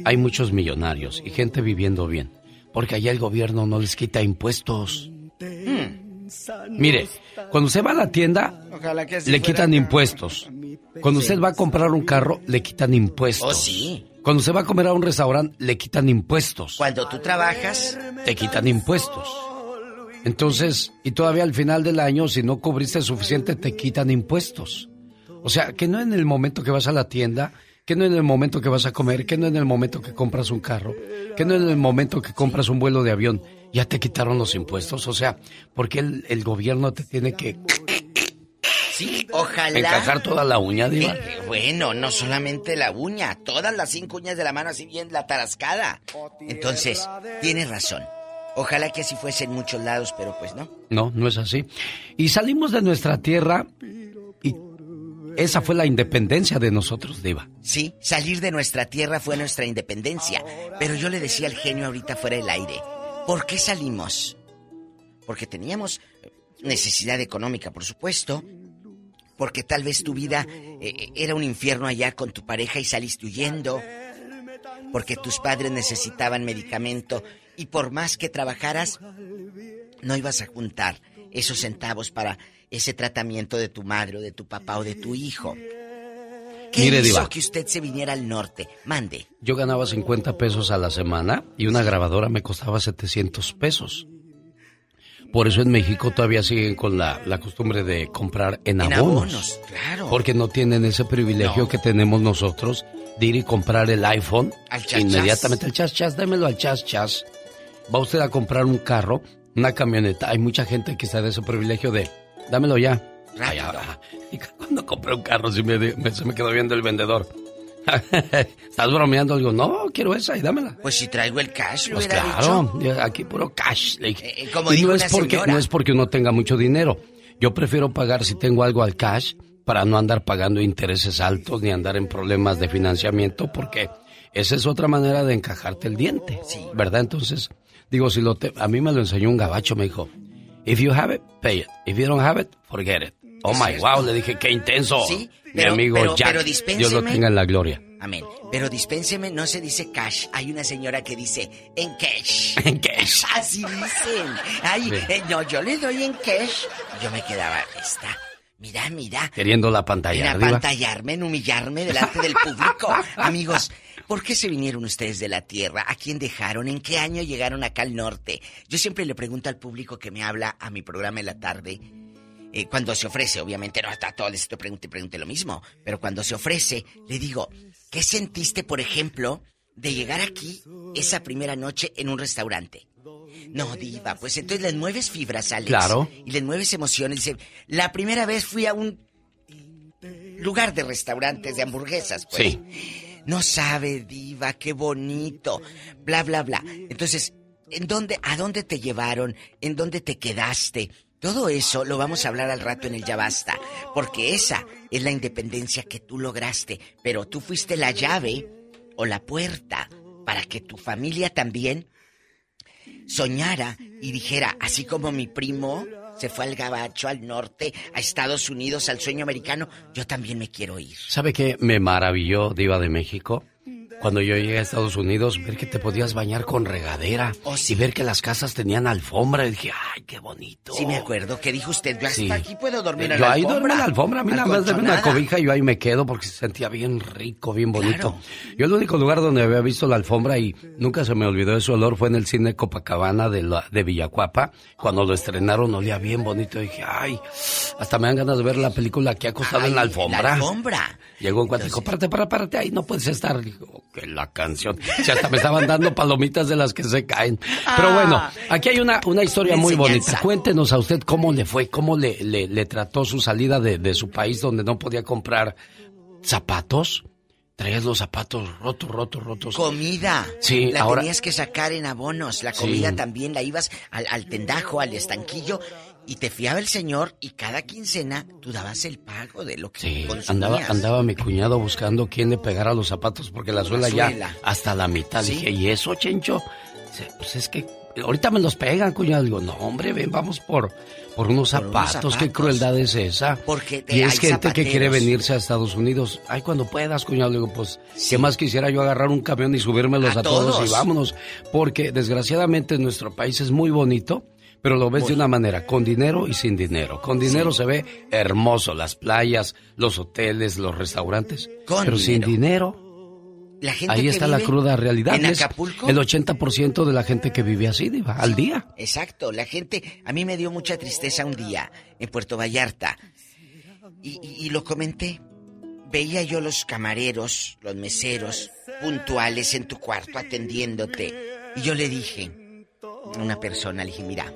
hay muchos millonarios y gente viviendo bien? Porque allá el gobierno no les quita impuestos. Mire, cuando usted va a la tienda, Ojalá que así le quitan acá. impuestos. Cuando usted va a comprar un carro, le quitan impuestos. Oh, sí. Cuando usted va a comer a un restaurante, le quitan impuestos. Cuando tú trabajas, Te quitan impuestos. Entonces, y todavía al final del año, si no cubriste suficiente, te quitan impuestos. O sea, que no en el momento que vas a la tienda, que no en el momento que vas a comer, que no en el momento que compras un carro, que no en el momento que compras un vuelo de avión, ya te quitaron los impuestos. O sea, porque el, el gobierno te tiene que sí, ojalá. encajar toda la uña, Diva. Eh, bueno, no solamente la uña, todas las cinco uñas de la mano así bien la tarascada. Entonces, tienes razón. Ojalá que así fuese en muchos lados, pero pues no. No, no es así. Y salimos de nuestra tierra y esa fue la independencia de nosotros, Diva. Sí, salir de nuestra tierra fue nuestra independencia. Pero yo le decía al genio ahorita fuera del aire, ¿por qué salimos? Porque teníamos necesidad económica, por supuesto. Porque tal vez tu vida eh, era un infierno allá con tu pareja y saliste huyendo. Porque tus padres necesitaban medicamento y por más que trabajaras, no ibas a juntar esos centavos para ese tratamiento de tu madre o de tu papá o de tu hijo. ¿Qué Mire, hizo Diva. que usted se viniera al norte? Mande. Yo ganaba 50 pesos a la semana y una grabadora me costaba 700 pesos. Por eso en México todavía siguen con la, la costumbre de comprar en En abonos. abonos, claro. Porque no tienen ese privilegio que tenemos nosotros de ir y comprar el iPhone Al chas, inmediatamente al chas chas, démelo al chas chas. Va usted a comprar un carro, una camioneta. Hay mucha gente que está de ese privilegio de dámelo ya. Ay, ah, (laughs) y cuando compré un carro sí me, me- se me quedó viendo el vendedor. (laughs) ¿Estás bromeando? Digo, no, quiero esa y dámela. Pues si traigo el cash, lo Pues claro, dicho. aquí puro cash. le dije. Eh, como y dijo no es porque señora. no es porque uno tenga mucho dinero. Yo prefiero pagar si tengo algo al cash para no andar pagando intereses altos ni andar en problemas de financiamiento porque esa es otra manera de encajarte el diente, ¿verdad? Entonces, digo, si lo te- a mí me lo enseñó un gabacho, me dijo, if you have it, pay it. If you don't have it, forget it. Oh my cierto. wow, le dije, qué intenso. Sí, Mi pero- amigo pero- Jack, pero Dios lo tenga en la gloria. Amén. Pero dispénseme, no se dice cash. Hay una señora que dice en cash. (laughs) En cash. Así dicen. Ay, Sí. eh, no, yo le doy en cash. Yo me quedaba, esta. Mira, mira. Queriendo la pantalla En apantallarme, en humillarme delante del público. (laughs) Amigos, ¿por qué se vinieron ustedes de la tierra? ¿A quién dejaron? ¿En qué año llegaron acá al norte? Yo siempre le pregunto al público que me habla a mi programa en la tarde, eh, cuando se ofrece, obviamente no hasta todos les estoy pregunte y pregunte lo mismo, pero cuando se ofrece, le digo, ¿qué sentiste, por ejemplo, de llegar aquí esa primera noche en un restaurante? No, diva, pues entonces les mueves fibras, Alex. Claro. Y les mueves emociones. Dice, la primera vez fui a un lugar de restaurantes de hamburguesas, pues. Sí. No sabe, diva, qué bonito. Bla, bla, bla. Entonces, ¿en dónde, a dónde te llevaron? ¿En dónde te quedaste? Todo eso lo vamos a hablar al rato en el Ya Basta, porque esa es la independencia que tú lograste, pero tú fuiste la llave o la puerta para que tu familia también soñara y dijera, así como mi primo se fue al gabacho, al norte, a Estados Unidos, al sueño americano, yo también me quiero ir. ¿Sabe qué me maravilló, Diva de México? Cuando yo llegué a Estados Unidos, ver que te podías bañar con regadera y ver que las casas tenían alfombra. Y dije, ¡ay, qué bonito! Sí me acuerdo que dijo usted, yo hasta Sí. aquí puedo dormir en Yo la ahí alfombra. duermo en la alfombra, a mí nada más dame una cobija y yo ahí me quedo porque se sentía bien rico, bien bonito. Yo el único lugar donde había visto la alfombra y nunca se me olvidó ese olor fue en el cine Copacabana de, la, de Villacuapa. Cuando lo estrenaron olía bien bonito. Y dije, ay, hasta me dan ganas de ver la película que ha costado en la alfombra. La alfombra. Llegó un cuate y dijo, párate, párate, párate, ahí no puedes estar. Dijo, que la canción. Si hasta me estaban dando palomitas de las que se caen. Pero Ah. bueno, aquí hay una, una historia muy bonita. Cuéntenos a usted cómo le fue, cómo le, le, le trató su salida de, de su país donde no podía comprar zapatos. Traías los zapatos rotos, rotos, rotos. Comida. Sí, la ahora- tenías que sacar en abonos. La Sí. comida también la ibas al, al tendajo, al estanquillo y te fiaba el señor y cada quincena tú dabas el pago de lo que Sí, andaba, andaba mi cuñado buscando quién le pegara los zapatos porque la suela ya hasta la mitad. Sí. Dije, ¿y eso, Chencho? Pues es que ahorita me los pegan, cuñado. Digo, no, hombre, ven, vamos por, por unos Por unos zapatos. ¿Qué crueldad es esa? Porque te- y es gente que quiere venirse a Estados Unidos. Ay, cuando puedas, cuñado. Digo, pues, ¿qué más quisiera yo agarrar un camión y subírmelos A a, todos. todos. y vámonos? Porque desgraciadamente nuestro país es muy bonito. Pero lo ves de una manera, con dinero y sin dinero. Con dinero se ve hermoso, las playas, los hoteles, los restaurantes. Con pero sin dinero, La gente ahí que está la cruda realidad. En Acapulco. El 80% de la gente que vive así, Diva, al día. Exacto, la gente, a mí me dio mucha tristeza un día en Puerto Vallarta y, y- y lo comenté. Veía yo los camareros, los meseros, puntuales en tu cuarto atendiéndote. Y yo le dije a una persona, le dije, mira,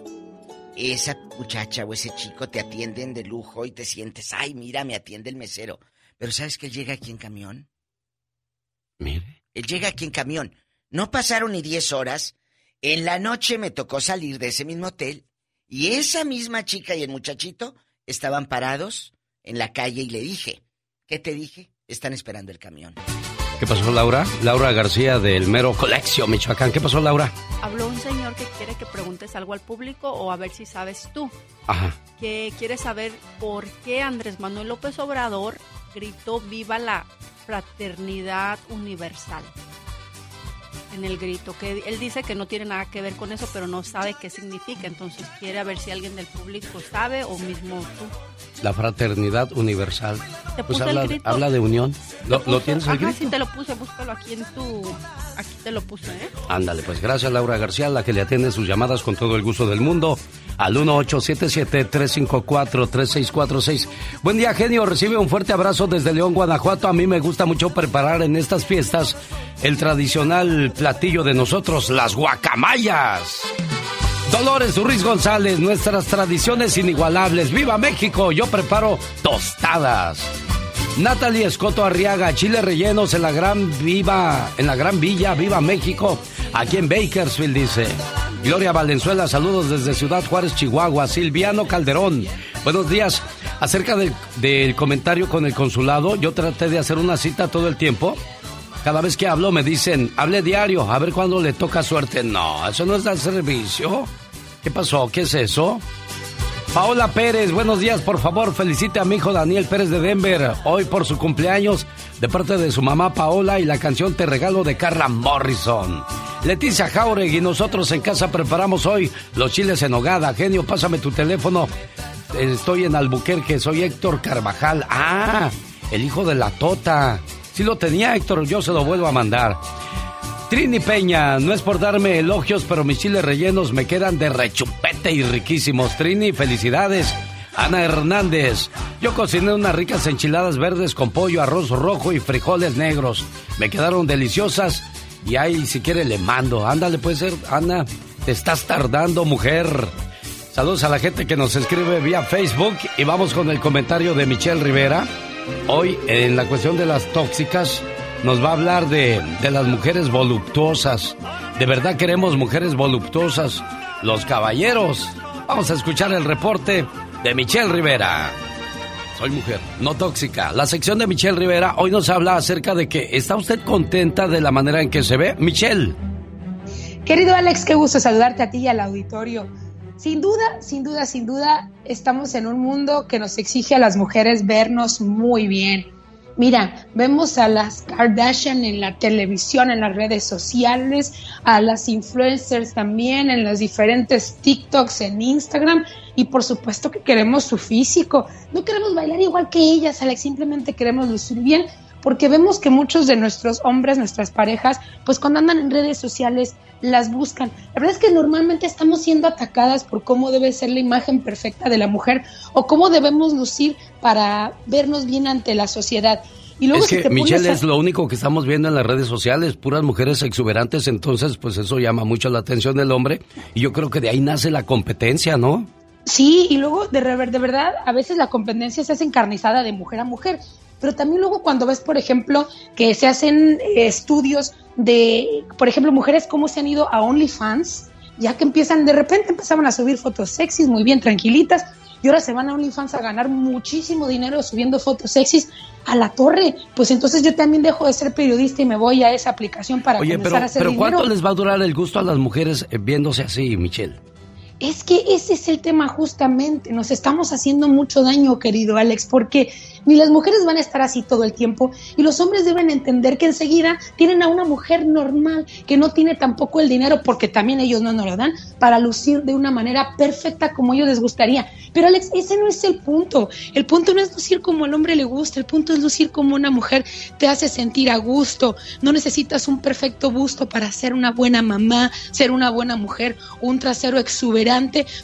esa muchacha o ese chico te atienden de lujo y te sientes, ay, mira, me atiende el mesero. Pero ¿sabes que él llega aquí en camión? Mire. Él llega aquí en camión. No pasaron ni 10 horas. En la noche me tocó salir de ese mismo hotel y esa misma chica y el muchachito estaban parados en la calle y le dije, ¿qué te dije? Están esperando el camión. ¿Qué pasó, Laura? Laura García del Mero Coleccio, Michoacán. ¿Qué pasó, Laura? Habló un señor que quiere que preguntes algo al público o a ver si sabes tú. Ajá. Que quiere saber por qué Andrés Manuel López Obrador gritó viva la fraternidad universal. En el grito, que él dice que no tiene nada que ver con eso, pero no sabe qué significa. Entonces quiere a ver si alguien del público sabe o mismo tú. La fraternidad universal. Te Pues el habla, grito. habla de unión. ¿Lo, lo tienes Ajá, grito? sí te lo puse, búscalo aquí en tu... Aquí te lo puse, ¿eh? Ándale, pues gracias Laura García, la que le atiende sus llamadas con todo el gusto del mundo al 1877-354-3646. Buen día, genio. Recibe un fuerte abrazo desde León, Guanajuato. A mí me gusta mucho preparar en estas fiestas el tradicional platillo de nosotros, las guacamayas. Dolores Ruiz González, nuestras tradiciones inigualables. ¡Viva México! Yo preparo tostadas. Natalie Escoto Arriaga, chile rellenos en la gran viva, en la gran villa, viva México, aquí en Bakersfield dice. Gloria Valenzuela, saludos desde Ciudad Juárez, Chihuahua. Silviano Calderón, buenos días. Acerca del, comentario con el consulado, yo traté de hacer una cita todo el tiempo. Cada vez que hablo me dicen, hable diario, a ver cuándo le toca suerte. No, eso no es dar servicio. ¿Qué pasó? ¿Qué es eso? Paola Pérez, buenos días, por favor, felicite a mi hijo Daniel Pérez de Denver, hoy por su cumpleaños, de parte de su mamá Paola y la canción Te Regalo de Carla Morrison. Leticia Jauregui, nosotros en casa preparamos hoy los chiles en hogada. Genio, pásame tu teléfono. Estoy en Albuquerque, soy Héctor Carvajal. Ah, el hijo de la Tota. Si lo tenía Héctor, yo se lo vuelvo a mandar. Trini Peña, no es por darme elogios, pero mis chiles rellenos me quedan de rechupete y riquísimos. Trini, felicidades. Ana Hernández, yo cociné unas ricas enchiladas verdes con pollo, arroz rojo y frijoles negros. Me quedaron deliciosas y ahí si quiere le mando. Ándale, puede ser, Ana, te estás tardando, mujer. Saludos a la gente que nos escribe vía Facebook y vamos con el comentario de Michelle Rivera. Hoy, en la cuestión de las tóxicas, nos va a hablar de, de las mujeres voluptuosas. ¿De verdad queremos mujeres voluptuosas? Los caballeros. Vamos a escuchar el reporte de Michelle Rivera. Soy mujer, no tóxica. La sección de Michelle Rivera hoy nos habla acerca de que está usted contenta de la manera en que se ve. Michelle. Querido Alex, qué gusto saludarte a ti y al auditorio. Sin duda, sin duda, sin duda, estamos en un mundo que nos exige a las mujeres vernos muy bien. Mira, vemos a las Kardashian en la televisión, en las redes sociales, a las influencers también, en los diferentes TikToks, en Instagram, y por supuesto que queremos su físico. No queremos bailar igual que ellas, Alex, simplemente queremos lucir bien, porque vemos que muchos de nuestros hombres, nuestras parejas, pues cuando andan en redes sociales, las buscan. La verdad es que normalmente estamos siendo atacadas por cómo debe ser la imagen perfecta de la mujer o cómo debemos lucir para vernos bien ante la sociedad. Y luego es si que Michelle a- es lo único que estamos viendo en las redes sociales, puras mujeres exuberantes, entonces pues eso llama mucho la atención del hombre y yo creo que de ahí nace la competencia, ¿no? Sí, y luego de, rever- de verdad, a veces la competencia se hace encarnizada de mujer a mujer, pero también luego cuando ves, por ejemplo, que se hacen eh, estudios de, por ejemplo, mujeres cómo se han ido a OnlyFans, ya que empiezan, de repente empezaban a subir fotos sexys, muy bien, tranquilitas, y ahora se van a OnlyFans a ganar muchísimo dinero subiendo fotos sexys a la torre. Pues entonces yo también dejo de ser periodista y me voy a esa aplicación para Oye, comenzar pero, a hacer pero dinero. ¿cuánto les va a durar el gusto a las mujeres eh, viéndose así, Michelle? Es que ese es el tema justamente. Nos estamos haciendo mucho daño, querido Alex, porque ni las mujeres van a estar así todo el tiempo y los hombres deben entender que enseguida tienen a una mujer normal que no tiene tampoco el dinero, porque también ellos no nos lo dan, para lucir de una manera perfecta como ellos les gustaría. Pero Alex, ese no es el punto. El punto no es lucir como al hombre le gusta, el punto es lucir como una mujer te hace sentir a gusto. No necesitas un perfecto busto para ser una buena mamá, ser una buena mujer, un trasero exuberante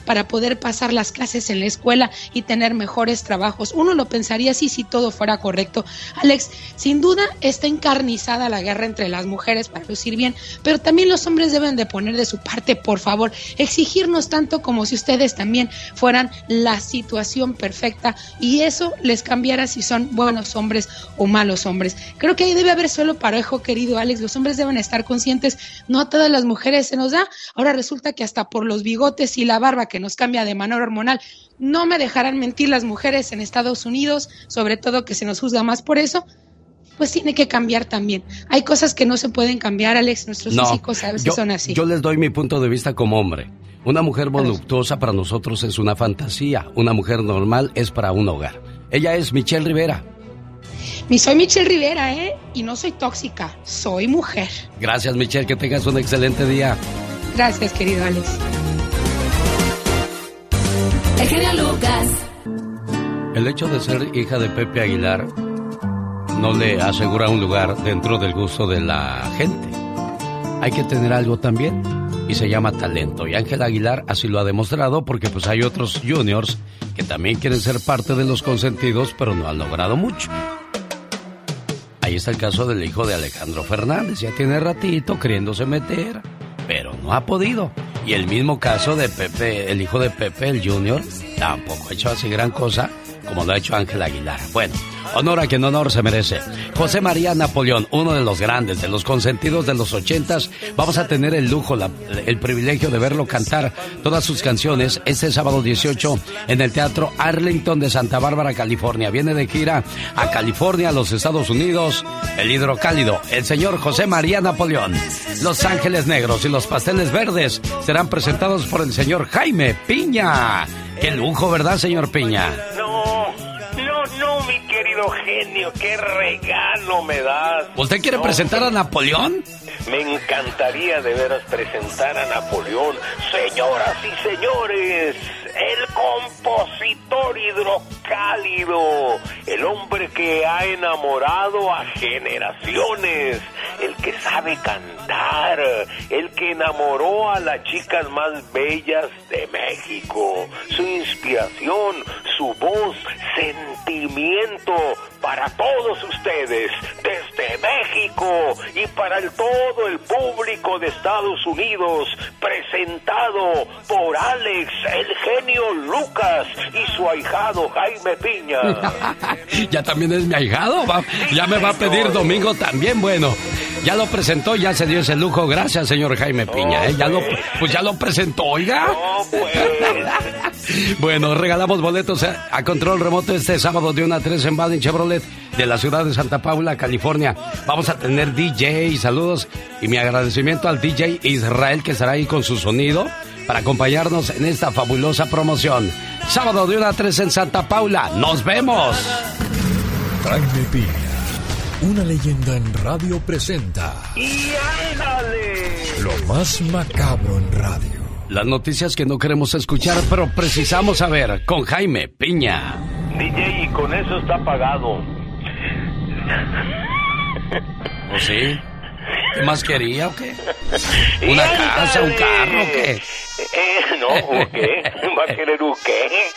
para poder pasar las clases en la escuela y tener mejores trabajos. Uno lo pensaría así si todo fuera correcto. Alex, sin duda está encarnizada la guerra entre las mujeres para lucir bien, pero también los hombres deben de poner de su parte, por favor, exigirnos tanto como si ustedes también fueran la situación perfecta y eso les cambiara si son buenos hombres o malos hombres. Creo que ahí debe haber solo parejo, querido Alex. Los hombres deben estar conscientes, no a todas las mujeres se nos da. Ahora resulta que hasta por los bigotes y la barba que nos cambia de manera hormonal, no me dejarán mentir las mujeres en Estados Unidos, sobre todo que se nos juzga más por eso. Pues tiene que cambiar también. Hay cosas que no se pueden cambiar, Alex. Nuestros físicos a veces yo, son así. yo les doy mi punto de vista como hombre. Una mujer voluptuosa para nosotros es una fantasía. Una mujer normal es para un hogar. Ella es Michelle Rivera. Mi soy Michelle Rivera, ¿eh? Y no soy tóxica, soy mujer. Gracias, Michelle. Que tengas un excelente día. Gracias, querido Alex. El hecho de ser hija de Pepe Aguilar no le asegura un lugar dentro del gusto de la gente. Hay que tener algo también y se llama talento. Y Ángel Aguilar así lo ha demostrado porque pues hay otros juniors que también quieren ser parte de los consentidos pero no han logrado mucho. Ahí está el caso del hijo de Alejandro Fernández. Ya tiene ratito queriéndose meter, pero no ha podido. Y el mismo caso de Pepe, el hijo de Pepe, el Junior, tampoco ha hecho así gran cosa como lo ha hecho Ángel Aguilar. Bueno, honor a quien honor se merece. José María Napoleón, uno de los grandes, de los consentidos de los ochentas. Vamos a tener el lujo, el privilegio de verlo cantar todas sus canciones este sábado 18 en el Teatro Arlington de Santa Bárbara, California. Viene de gira a California, a los Estados Unidos, el hidrocálido, el señor José María Napoleón. Los Ángeles Negros y los Pasteles Verdes serán presentados por el señor Jaime Piña. Qué lujo, ¿verdad, señor Piña? No, no, no, mi querido genio, qué regalo me das. ¿Usted quiere No, presentar a Napoleón? Me encantaría de veras presentar a Napoleón. Señoras y señores, el compositor hidrocálido, el hombre que ha enamorado a generaciones, el que sabe cantar, el que enamoró a las chicas más bellas de México. Su inspiración, su voz, sentimiento para todos ustedes desde México y para el, todo el público de Estados Unidos, presentado por Alex, el genio Lucas y su ahijado Jaime Piña. (laughs) ya también es mi ahijado. va- ya me va a pedir domingo también. Bueno, ya lo presentó, ya se dio ese lujo. Gracias, señor Jaime Piña. ¿eh? Ya lo, pues ya lo presentó, oiga. (laughs) bueno, regalamos boletos a, a control remoto este sábado de 1 a 3 en Baden Chevrolet de la ciudad de Santa Paula, California. Vamos a tener DJ, saludos y mi agradecimiento al DJ Israel que estará ahí con su sonido para acompañarnos en esta fabulosa promoción. Sábado de 1 a 3 en Santa Paula. ¡Nos vemos! Jaime Piña, una leyenda en radio presenta ¡Y ándale! lo más macabro en radio. Las noticias que no queremos escuchar, pero precisamos saber con Jaime Piña. DJ, y con eso está pagado. ¿O sí? ¿Qué más quería o qué? (laughs) ¿Una casa, un carro o qué? Eh, no, ¿o qué? ¿Va a querer un qué?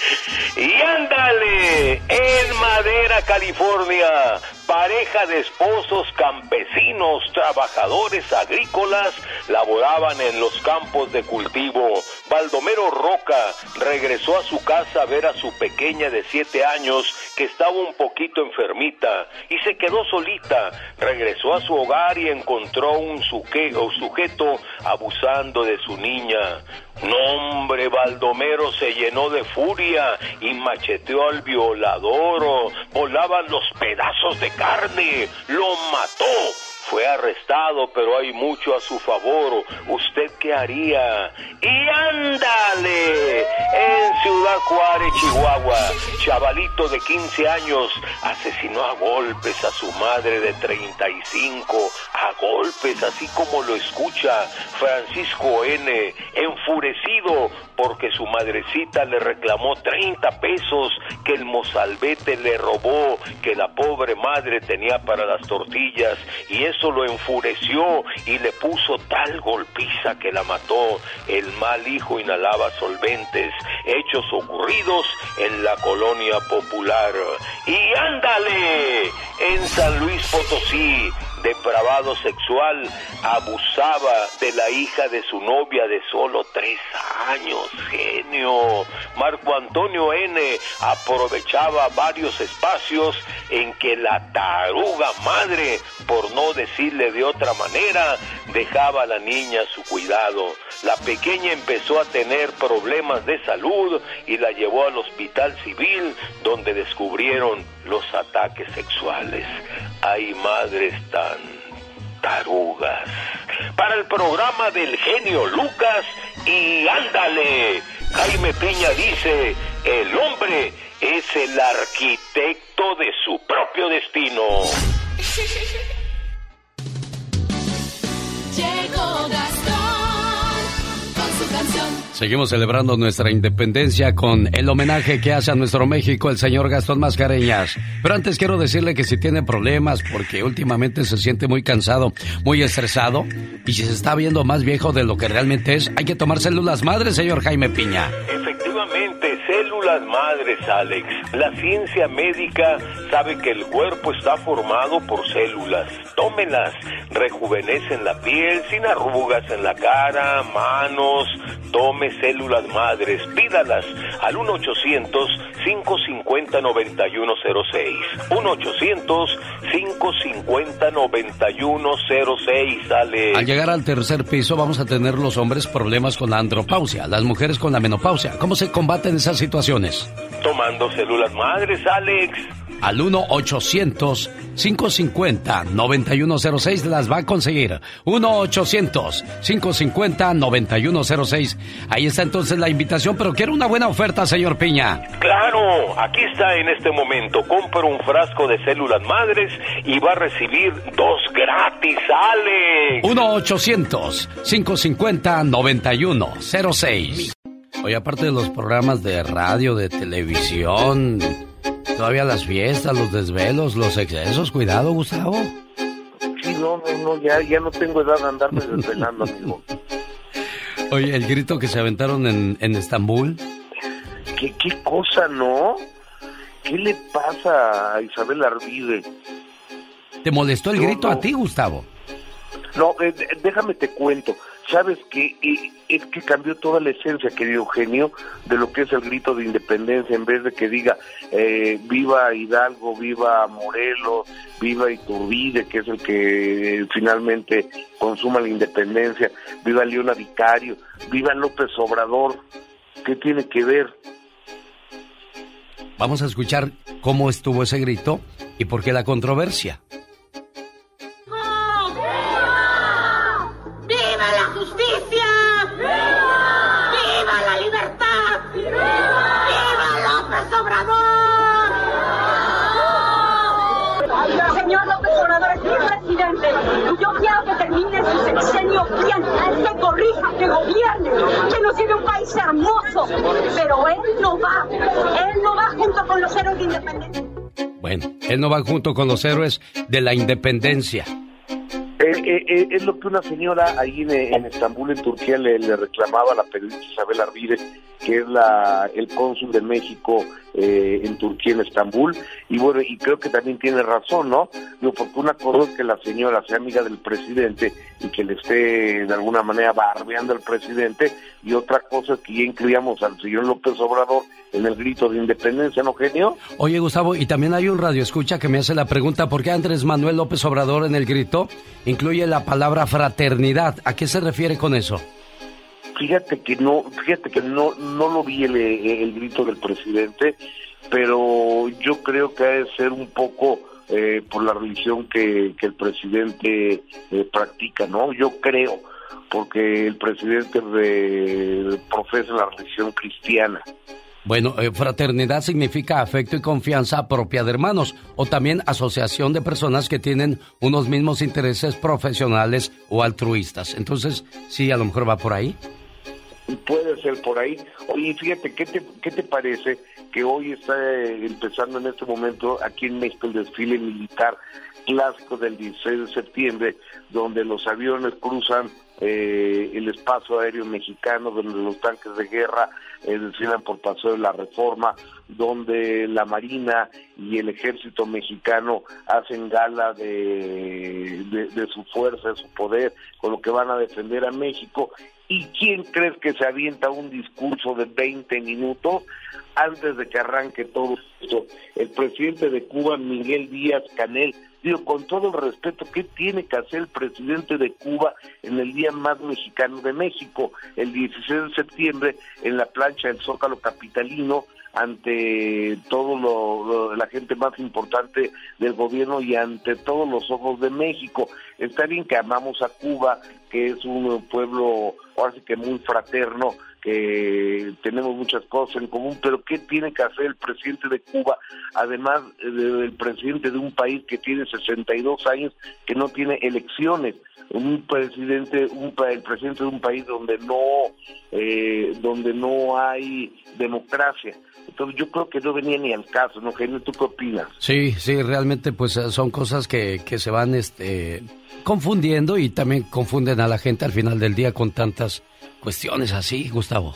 Y ándale, en Madera, California, pareja de esposos campesinos, trabajadores agrícolas, laboraban en los campos de cultivo. Baldomero Roca regresó a su casa a ver a su pequeña de siete años que estaba un poquito enfermita y se quedó solita. Regresó a su hogar y encontró un sujeto abusando de su niña. No, hombre, Baldomero se llenó de furia y macheteó al violador. Volaban los pedazos de carne. Lo mató. Fue arrestado, pero hay mucho a su favor. ¿Usted qué haría? Y ándale. En Ciudad Juárez, Chihuahua, chavalito de 15 años asesinó a golpes a su madre de 35. A golpes, así como lo escucha Francisco N. Enfurecido porque su madrecita le reclamó 30 pesos que el mozalbete le robó, que la pobre madre tenía para las tortillas, y eso lo enfureció y le puso tal golpiza que la mató. El mal hijo inhalaba solventes, hechos ocurridos en la colonia popular. Y ándale, en San Luis Potosí, depravado sexual, abusaba de la hija de su novia de solo tres años, genio. Marco Antonio N. aprovechaba varios espacios en que la taruga madre, por no decirle de otra manera, dejaba a la niña a su cuidado. La pequeña empezó a tener problemas de salud y la llevó al hospital civil donde descubrieron los ataques sexuales. Hay madres tan tarugas. Para el programa del genio Lucas y ándale, Jaime Piña dice, el hombre es el arquitecto de su propio destino. (laughs) Llegó Gastón. Seguimos celebrando nuestra independencia con el homenaje que hace a nuestro México el señor Gastón Mascareñas. Pero antes quiero decirle que si tiene problemas porque últimamente se siente muy cansado, muy estresado y si se está viendo más viejo de lo que realmente es, hay que tomar células madres, señor Jaime Piña. Efectivamente, células madres, Alex. La ciencia médica sabe que el cuerpo está formado por células. Tómelas, rejuvenecen la piel, sin arrugas en la cara, manos. Células madres, pídalas al 1-800-550-9106. 1-800-550-9106, Alex. Al llegar al tercer piso vamos a tener los hombres problemas con la andropausia, las mujeres con la menopausia. ¿Cómo se combaten esas situaciones? Tomando células madres, Alex. Al 1-800-550-9106 las va a conseguir. 1-800-550-9106. Ahí está entonces la invitación, pero quiero una buena oferta, señor Piña. Claro, aquí está en este momento. Compra un frasco de células madres y va a recibir dos gratis, Alex. 1-800-550-9106. Oye, aparte de los programas de radio, de televisión, todavía las fiestas, los desvelos, los excesos, cuidado, Gustavo. Sí, no, no, no, ya, ya no tengo edad de andarme desvelando, (laughs) amigo. Oye, el grito que se aventaron en, en Estambul. ¿Qué, qué cosa, no? ¿Qué le pasa a Isabel Arvide? ¿Te molestó el grito no. a ti, Gustavo? No, eh, déjame te cuento. Sabes que es que cambió toda la esencia, querido Eugenio, de lo que es el grito de independencia, en vez de que diga eh, viva Hidalgo, viva Morelos, viva Iturbide, que es el que eh, finalmente consuma la independencia, viva Leona Vicario, viva López Obrador. ¿Qué tiene que ver? Vamos a escuchar cómo estuvo ese grito y por qué la controversia. Termine su sexenio bien, que corrija, que gobierne, que nos lleve un país hermoso. Pero él no va. Él no va junto con los héroes de independencia. Bueno, él no va junto con los héroes de la independencia. Eh, eh, eh, es lo que una señora ahí en, en Estambul, en Turquía, le, le reclamaba a la periodista Isabel Arvide, que es la, el cónsul de México eh, en Turquía, en Estambul, y bueno, y creo que también tiene razón, ¿no? Digo, porque una cosa es que la señora sea amiga del presidente y que le esté de alguna manera barbeando al presidente, y otra cosa es que ya incluíamos al señor López Obrador en el grito de independencia, ¿no, genio? Oye, Gustavo, y también hay un radio escucha que me hace la pregunta, ¿por qué Andrés Manuel López Obrador en el grito incluye la palabra fraternidad? ¿A qué se refiere con eso? Fíjate que no, fíjate que no, no lo vi el, el grito del presidente, pero yo creo que ha de ser un poco eh, por la religión que, que el presidente eh, practica, ¿no? Yo creo, porque el presidente de, profesa la religión cristiana. Bueno, eh, fraternidad significa afecto y confianza propia de hermanos o también asociación de personas que tienen unos mismos intereses profesionales o altruistas. Entonces, sí, a lo mejor va por ahí. Puede ser por ahí. Oye, fíjate, ¿qué te, qué te parece que hoy está eh, empezando en este momento aquí en México el desfile militar clásico del 16 de septiembre, donde los aviones cruzan eh, el espacio aéreo mexicano, donde los tanques de guerra eh, desfilan por paso de la reforma, donde la Marina y el ejército mexicano hacen gala de, de, de su fuerza, de su poder, con lo que van a defender a México ¿Y quién crees que se avienta un discurso de 20 minutos antes de que arranque todo esto? El presidente de Cuba, Miguel Díaz Canel. Digo, con todo el respeto, ¿qué tiene que hacer el presidente de Cuba en el día más mexicano de México, el 16 de septiembre, en la plancha del Zócalo Capitalino, ante todo lo, la gente más importante del gobierno y ante todos los ojos de México. Está bien que amamos a Cuba, que es un pueblo ahora sí que muy fraterno, que tenemos muchas cosas en común, pero ¿qué tiene que hacer el presidente de Cuba, además del presidente de un país que tiene 62 años, que no tiene elecciones? un presidente, un, el presidente de un país donde no, eh, donde no hay democracia. Entonces yo creo que no venía ni al caso, ¿no, Genio? ¿Tú qué opinas? Sí, sí, realmente pues son cosas que, que se van este, confundiendo y también confunden a la gente al final del día con tantas cuestiones así, Gustavo.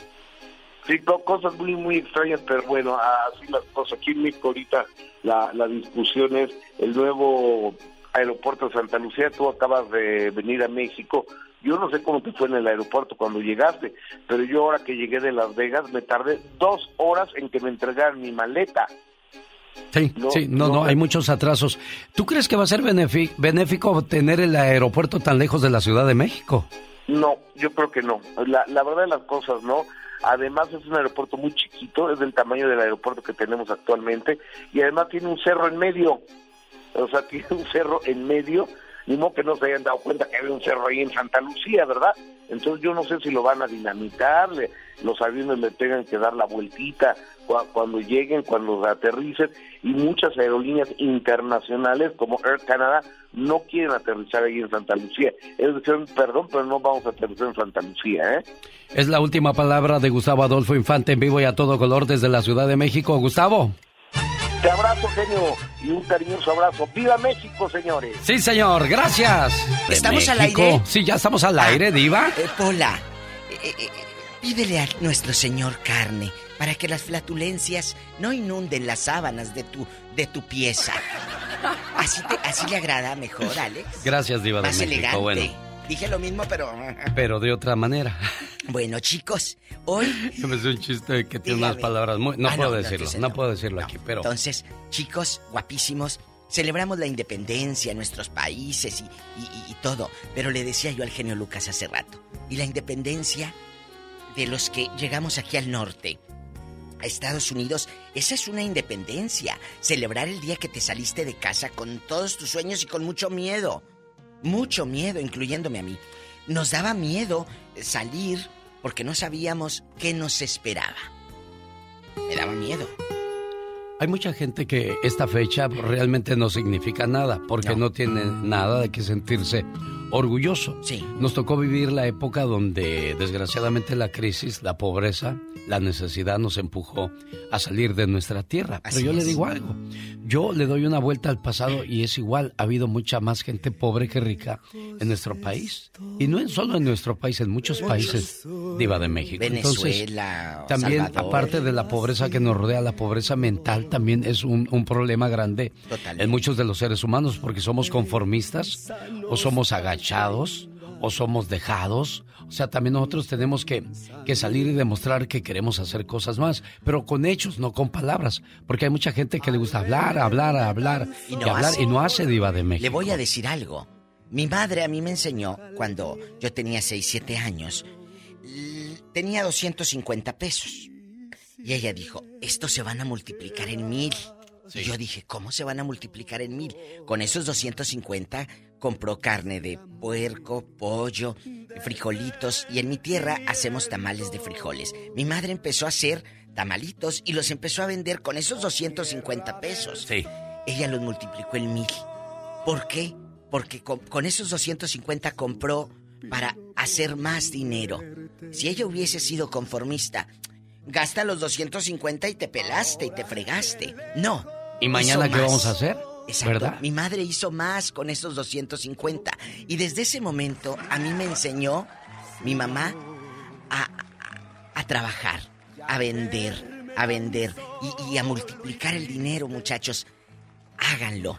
Sí, cosas muy, muy extrañas, pero bueno, así las cosas. Aquí en México ahorita la, la discusión es el nuevo aeropuerto de Santa Lucía, tú acabas de venir a México, yo no sé cómo te fue en el aeropuerto cuando llegaste, pero yo ahora que llegué de Las Vegas me tardé dos horas en que me entregaran mi maleta. Sí, sí, no, no, hay muchos atrasos. ¿Tú crees que va a ser benéfico tener el aeropuerto tan lejos de la Ciudad de México? No, yo creo que no. La, la verdad de las cosas, no. Además es un aeropuerto muy chiquito, es del tamaño del aeropuerto que tenemos actualmente y además tiene un cerro en medio o sea, (laughs) tiene un cerro en medio, ni modo que no se hayan dado cuenta que había un cerro ahí en Santa Lucía, ¿verdad? Entonces yo no sé si lo van a dinamitar, los aviones le tengan que dar la vueltita cuando lleguen, cuando aterricen, y muchas aerolíneas internacionales como Air Canada no quieren aterrizar ahí en Santa Lucía. Es decir, perdón, pero no vamos a aterrizar en Santa Lucía, ¿eh? Es la última palabra de Gustavo Adolfo Infante en vivo y a todo color desde la Ciudad de México. Gustavo. Te abrazo, genio, y un cariñoso abrazo. ¡Viva México, señores! Sí, señor, gracias. ¿Estamos al aire? Sí, ya estamos al aire, ah, Diva. Eh, Pola, eh, eh, pídele a nuestro señor carne para que las flatulencias no inunden las sábanas de tu, de tu pieza. Así, así le agrada mejor, Alex. Gracias, Diva Más de México. elegante. Bueno. Dije lo mismo, pero. (laughs) Pero de otra manera. (laughs) Bueno, chicos, hoy. Me hace un chiste que tiene unas palabras muy. No, Ah, puedo no, decirlo, entonces no, no. puedo decirlo aquí, pero. Entonces, chicos, guapísimos, celebramos la independencia en nuestros países y, y- y todo. Pero le decía yo al genio Lucas hace rato. Y la independencia de los que llegamos aquí al norte. A Estados Unidos, esa es una independencia. Celebrar el día que te saliste de casa con todos tus sueños y con mucho miedo. Mucho miedo, incluyéndome a mí. Nos daba miedo salir porque no sabíamos qué nos esperaba. Me daba miedo. Hay mucha gente que esta fecha realmente no significa nada, porque no, tiene nada de que sentirse orgulloso. Sí. Nos tocó vivir la época donde desgraciadamente la crisis, la pobreza, la necesidad nos empujó a salir de nuestra tierra. Pero yo le digo algo, yo le doy una vuelta al pasado y es igual, ha habido mucha más gente pobre que rica en nuestro país. Y no solo en nuestro país, en muchos países, diva de México. Venezuela, Entonces, también, Salvador. aparte de la pobreza que nos rodea, la pobreza mental también es un, un problema grande en muchos de los seres humanos, porque somos conformistas, o somos o somos dejados. O sea, también nosotros tenemos que, que salir y demostrar que queremos hacer cosas más, pero con hechos, no con palabras, porque hay mucha gente que le gusta hablar, hablar, hablar, Y y, no hablar, hace. y no hace diva de México. Le voy a decir algo. Mi madre a mí me enseñó cuando yo tenía 6, 7 años. Tenía 250 pesos. Y ella dijo, estos se van a multiplicar en mil. Y yo dije, ¿cómo se van a multiplicar en mil? Con esos 250 compró carne de puerco, pollo, frijolitos. Y en mi tierra hacemos tamales de frijoles. Mi madre empezó a hacer tamalitos y los empezó a vender con esos 250 pesos. Sí. Ella los multiplicó en mil. ¿Por qué? Porque con, con esos 250 compró para hacer más dinero. Si ella hubiese sido conformista, gasta los 250 y te pelaste y te fregaste. No. ¿Y mañana qué más. vamos a hacer? Exacto. ¿Verdad? Mi madre hizo más con esos 250. Y desde ese momento a mí me enseñó mi mamá a, a- a trabajar, a vender, a vender y, y a multiplicar el dinero, muchachos. Háganlo.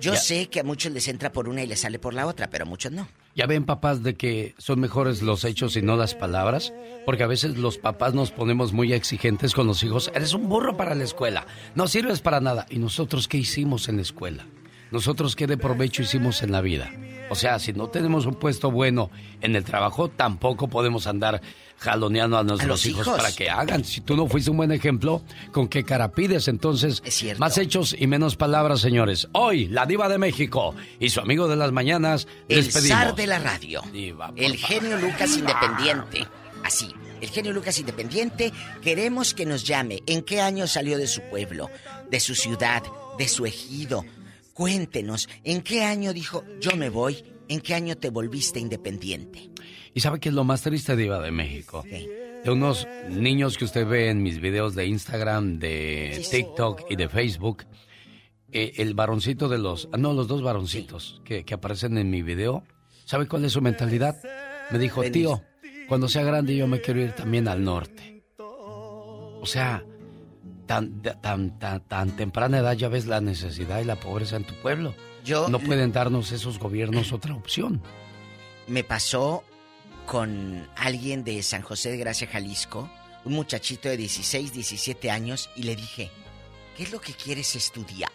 Yo Ya. sé que a muchos les entra por una y les sale por la otra, pero a muchos no. Ya ven papás de que son mejores los hechos y no las palabras, porque a veces los papás nos ponemos muy exigentes con los hijos. Eres un burro para la escuela, no sirves para nada. ¿Y nosotros qué hicimos en la escuela? Nosotros qué de provecho hicimos en la vida. O sea, si no tenemos un puesto bueno en el trabajo, tampoco podemos andar jaloneando a nuestros los hijos, hijos. para que hagan. Si tú no fuiste un buen ejemplo, ¿con qué cara pides? Entonces, más hechos y menos palabras, señores. Hoy, la diva de México y su amigo de las mañanas, El les pedimos. zar de la radio. Diva, El favor. genio Lucas Independiente. Así, el genio Lucas Independiente. Queremos que nos llame. ¿En qué año salió de su pueblo, de su ciudad, de su ejido? Cuéntenos, ¿en qué año dijo yo me voy? ¿En qué año te volviste independiente? ¿Y sabe qué es lo más triste, Diva de México? De unos niños que usted ve en mis videos de Instagram, de TikTok y de Facebook. eh, el varoncito de los... ah, No, los dos varoncitos que, que aparecen en mi video. ¿Sabe cuál es su mentalidad? Me dijo, tío, cuando sea grande yo me quiero ir también al norte. O sea, tan, tan, tan, tan temprana edad ya ves la necesidad y la pobreza en tu pueblo. Yo- no pueden darnos esos gobiernos otra opción. Me pasó con alguien de San José de Gracia, Jalisco, un muchachito de 16, 17 años, y le dije, ¿qué es lo que quieres estudiar?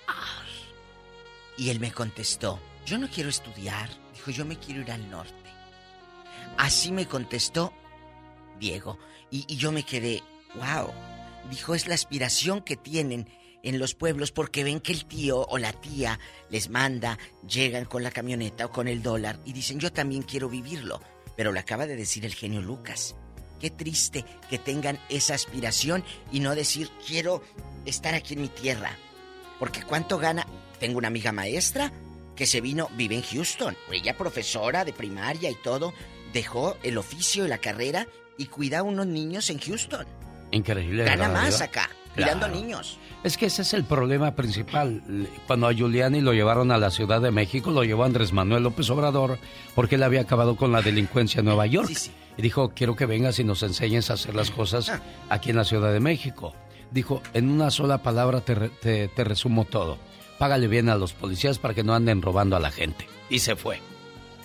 Y él me contestó, yo no quiero estudiar, dijo, yo me quiero ir al norte. Así me contestó Diego, y, yo me quedé, wow, dijo, es la aspiración que tienen en los pueblos porque ven que el tío o la tía les manda, llegan con la camioneta o con el dólar y dicen yo también quiero vivirlo. Pero lo acaba de decir el genio Lucas. Qué triste que tengan esa aspiración y no decir quiero estar aquí en mi tierra. Porque cuánto gana. Tengo una amiga maestra que se vino, vive en Houston. Ella profesora de primaria y todo. Dejó el oficio y la carrera y cuida a unos niños en Houston. Increíble. Gana ¿verdad, más Diva? Acá, cuidando Claro. niños. Es que ese es el problema principal. Cuando a Giuliani lo llevaron a la Ciudad de México, lo llevó Andrés Manuel López Obrador porque él había acabado con la delincuencia en Nueva York. Y dijo, quiero que vengas y nos enseñes a hacer las cosas aquí en la Ciudad de México. Dijo, en una sola palabra te, re- te- te resumo todo. Págale bien a los policías para que no anden robando a la gente. Y se fue.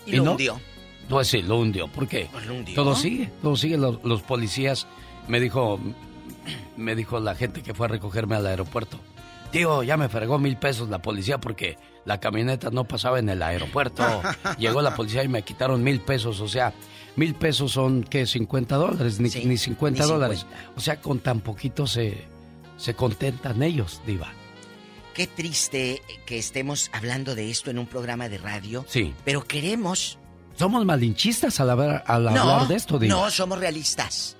Y lo no? hundió. Pues sí, lo hundió. ¿Por qué? Pues lo hundió. Todo sigue, todo sigue. Los, los policías, me dijo, me dijo la gente que fue a recogerme al aeropuerto. Tío, ya me fregó mil pesos la policía porque la camioneta no pasaba en el aeropuerto. (laughs) Llegó la policía y me quitaron mil pesos. O sea, mil pesos son, ¿qué? 50 dólares, ni, ni 50 ni dólares. O sea, con tan poquito se, se contentan ellos, Diva. Qué triste que estemos hablando de esto en un programa de radio. Sí. Pero queremos. Somos malinchistas al hablar, al no, hablar de esto, Diva. no, somos realistas.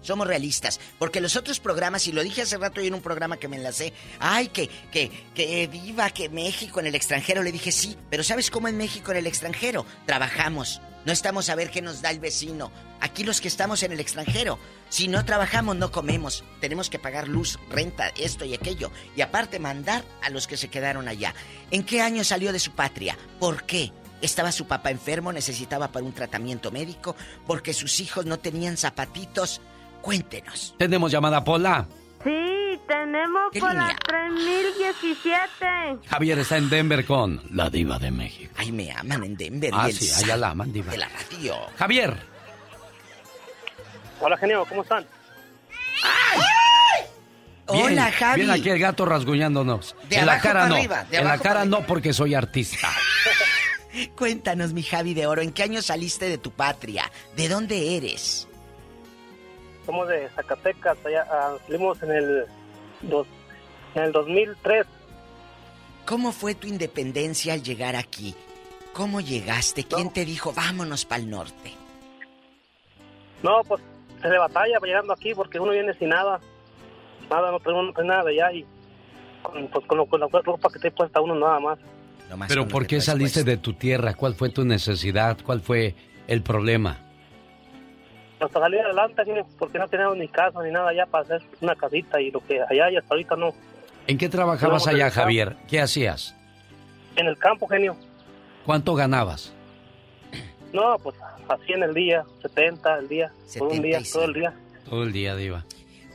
Somos realistas. Porque los otros programas, y lo dije hace rato yo en un programa que me enlacé, ay, que, que, que viva, que México en el extranjero. Le dije, sí, pero ¿sabes cómo en México en el extranjero? Trabajamos. No estamos a ver qué nos da el vecino. Aquí los que estamos en el extranjero, si no trabajamos no comemos. Tenemos que pagar luz, renta, esto y aquello. Y aparte mandar a los que se quedaron allá. ¿En qué año salió de su patria? ¿Por qué? Estaba su papá enfermo, necesitaba para un tratamiento médico, porque sus hijos no tenían zapatitos. Cuéntenos. Tenemos llamada Pola. Sí, tenemos ¿Qué por la línea? 3017. Javier está en Denver con la diva de México. Ay, me aman en Denver. Ah, y el sí, allá la aman, diva. De la radio. Javier. Hola, genio, ¿cómo están? Bien, Hola, Javi. Bien aquí el gato rasguñándonos. De en la cara para no. arriba, de en la cara no porque soy artista. (laughs) Cuéntanos, mi Javi de Oro, ¿en qué año saliste de tu patria? ¿De dónde eres? Somos de Zacatecas, allá, ah, salimos en el, dos, en el 2003. ¿Cómo fue tu independencia al llegar aquí? ¿Cómo llegaste? ¿Quién te dijo vámonos para el norte? No, pues se le batalla llegando aquí porque uno viene sin nada. Nada, no tenemos no nada de allá y con, pues, con, lo- con la ropa que te puesta uno nada más. Pero ¿por qué saliste de tu tierra? ¿Cuál fue tu necesidad? ¿Cuál fue el problema? Hasta salir adelante, porque no teníamos ni casa ni nada allá para hacer una casita y lo que allá y hasta ahorita no. ¿En qué trabajabas No, allá. Javier? ¿Qué hacías? En el campo, genio. ¿Cuánto ganabas? No, pues así en el día, 70 el día, por un día, 75. todo el día. Todo el día, diva.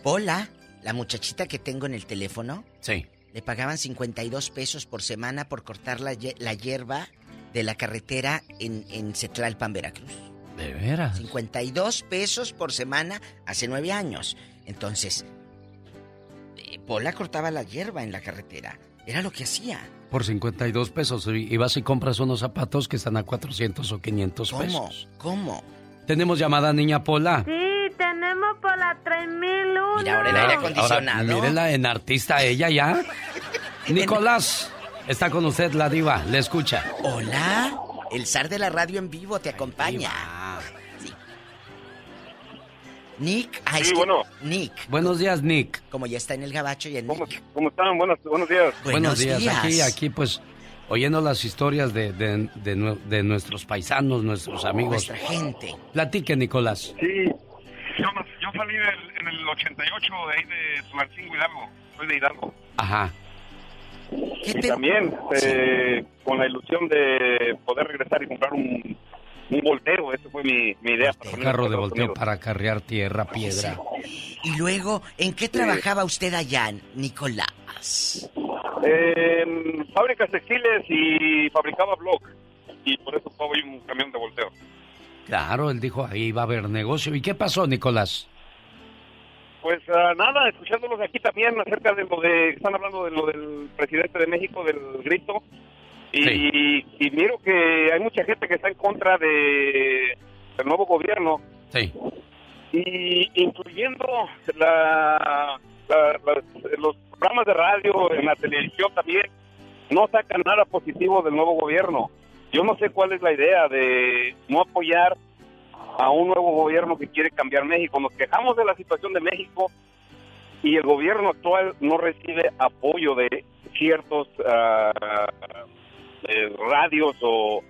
Hola, la muchachita que tengo en el teléfono. Sí. Le pagaban 52 pesos por semana por cortar la, la hierba de la carretera en, en Cetlalpan, Veracruz. ¿De veras? 52 pesos por semana hace nueve años. Entonces, eh, Pola cortaba la hierba en la carretera. Era lo que hacía. Por 52 pesos. Y y vas y compras unos zapatos que están a 400 o 500 ¿Cómo? pesos. ¿Cómo? Tenemos llamada niña Pola. Sí, tenemos por la 3001. Mira, ahora el aire acondicionado. Ahora, mírela en artista ella ya. (laughs) Nicolás, está con usted la diva, le escucha. Hola, el zar de la radio en vivo te acompaña. Sí. Nick, ah, es Sí, que- bueno. Nick, Buenos días, Nick. como ya está en el gabacho y en Nick. ¿Cómo están? Buenos, buenos días. Buenos días. Aquí, aquí, pues, oyendo las historias de, de, de nue- de nuestros paisanos, nuestros amigos. Nuestra gente. Platique, Nicolás. Sí, yo, yo salí del- en el 88 de ahí de Tulancingo, Hidalgo. Soy de Hidalgo. Ajá. Y también eh, con la ilusión de poder regresar y comprar un, un volteo. Esa fue mi, mi idea. para Un venir carro de volteo Unidos. para carrear tierra, piedra. Y luego, ¿en qué trabajaba usted allá, Nicolás? En fábricas textiles y fabricaba blog. Y por eso yo un camión de volteo. Claro, él dijo, ahí va a haber negocio. ¿Y qué pasó, Nicolás? Pues ah, nada, escuchándolos aquí también acerca de lo de, están hablando de lo del presidente de México, del grito, y, y miro que hay mucha gente que está en contra de del nuevo gobierno, Sí. y incluyendo la, los programas de radio, en la televisión también, no sacan nada positivo del nuevo gobierno. Yo no sé cuál es la idea de no apoyar a un nuevo gobierno que quiere cambiar México. Nos quejamos de la situación de México y el gobierno actual no recibe apoyo de ciertos eh, radios o,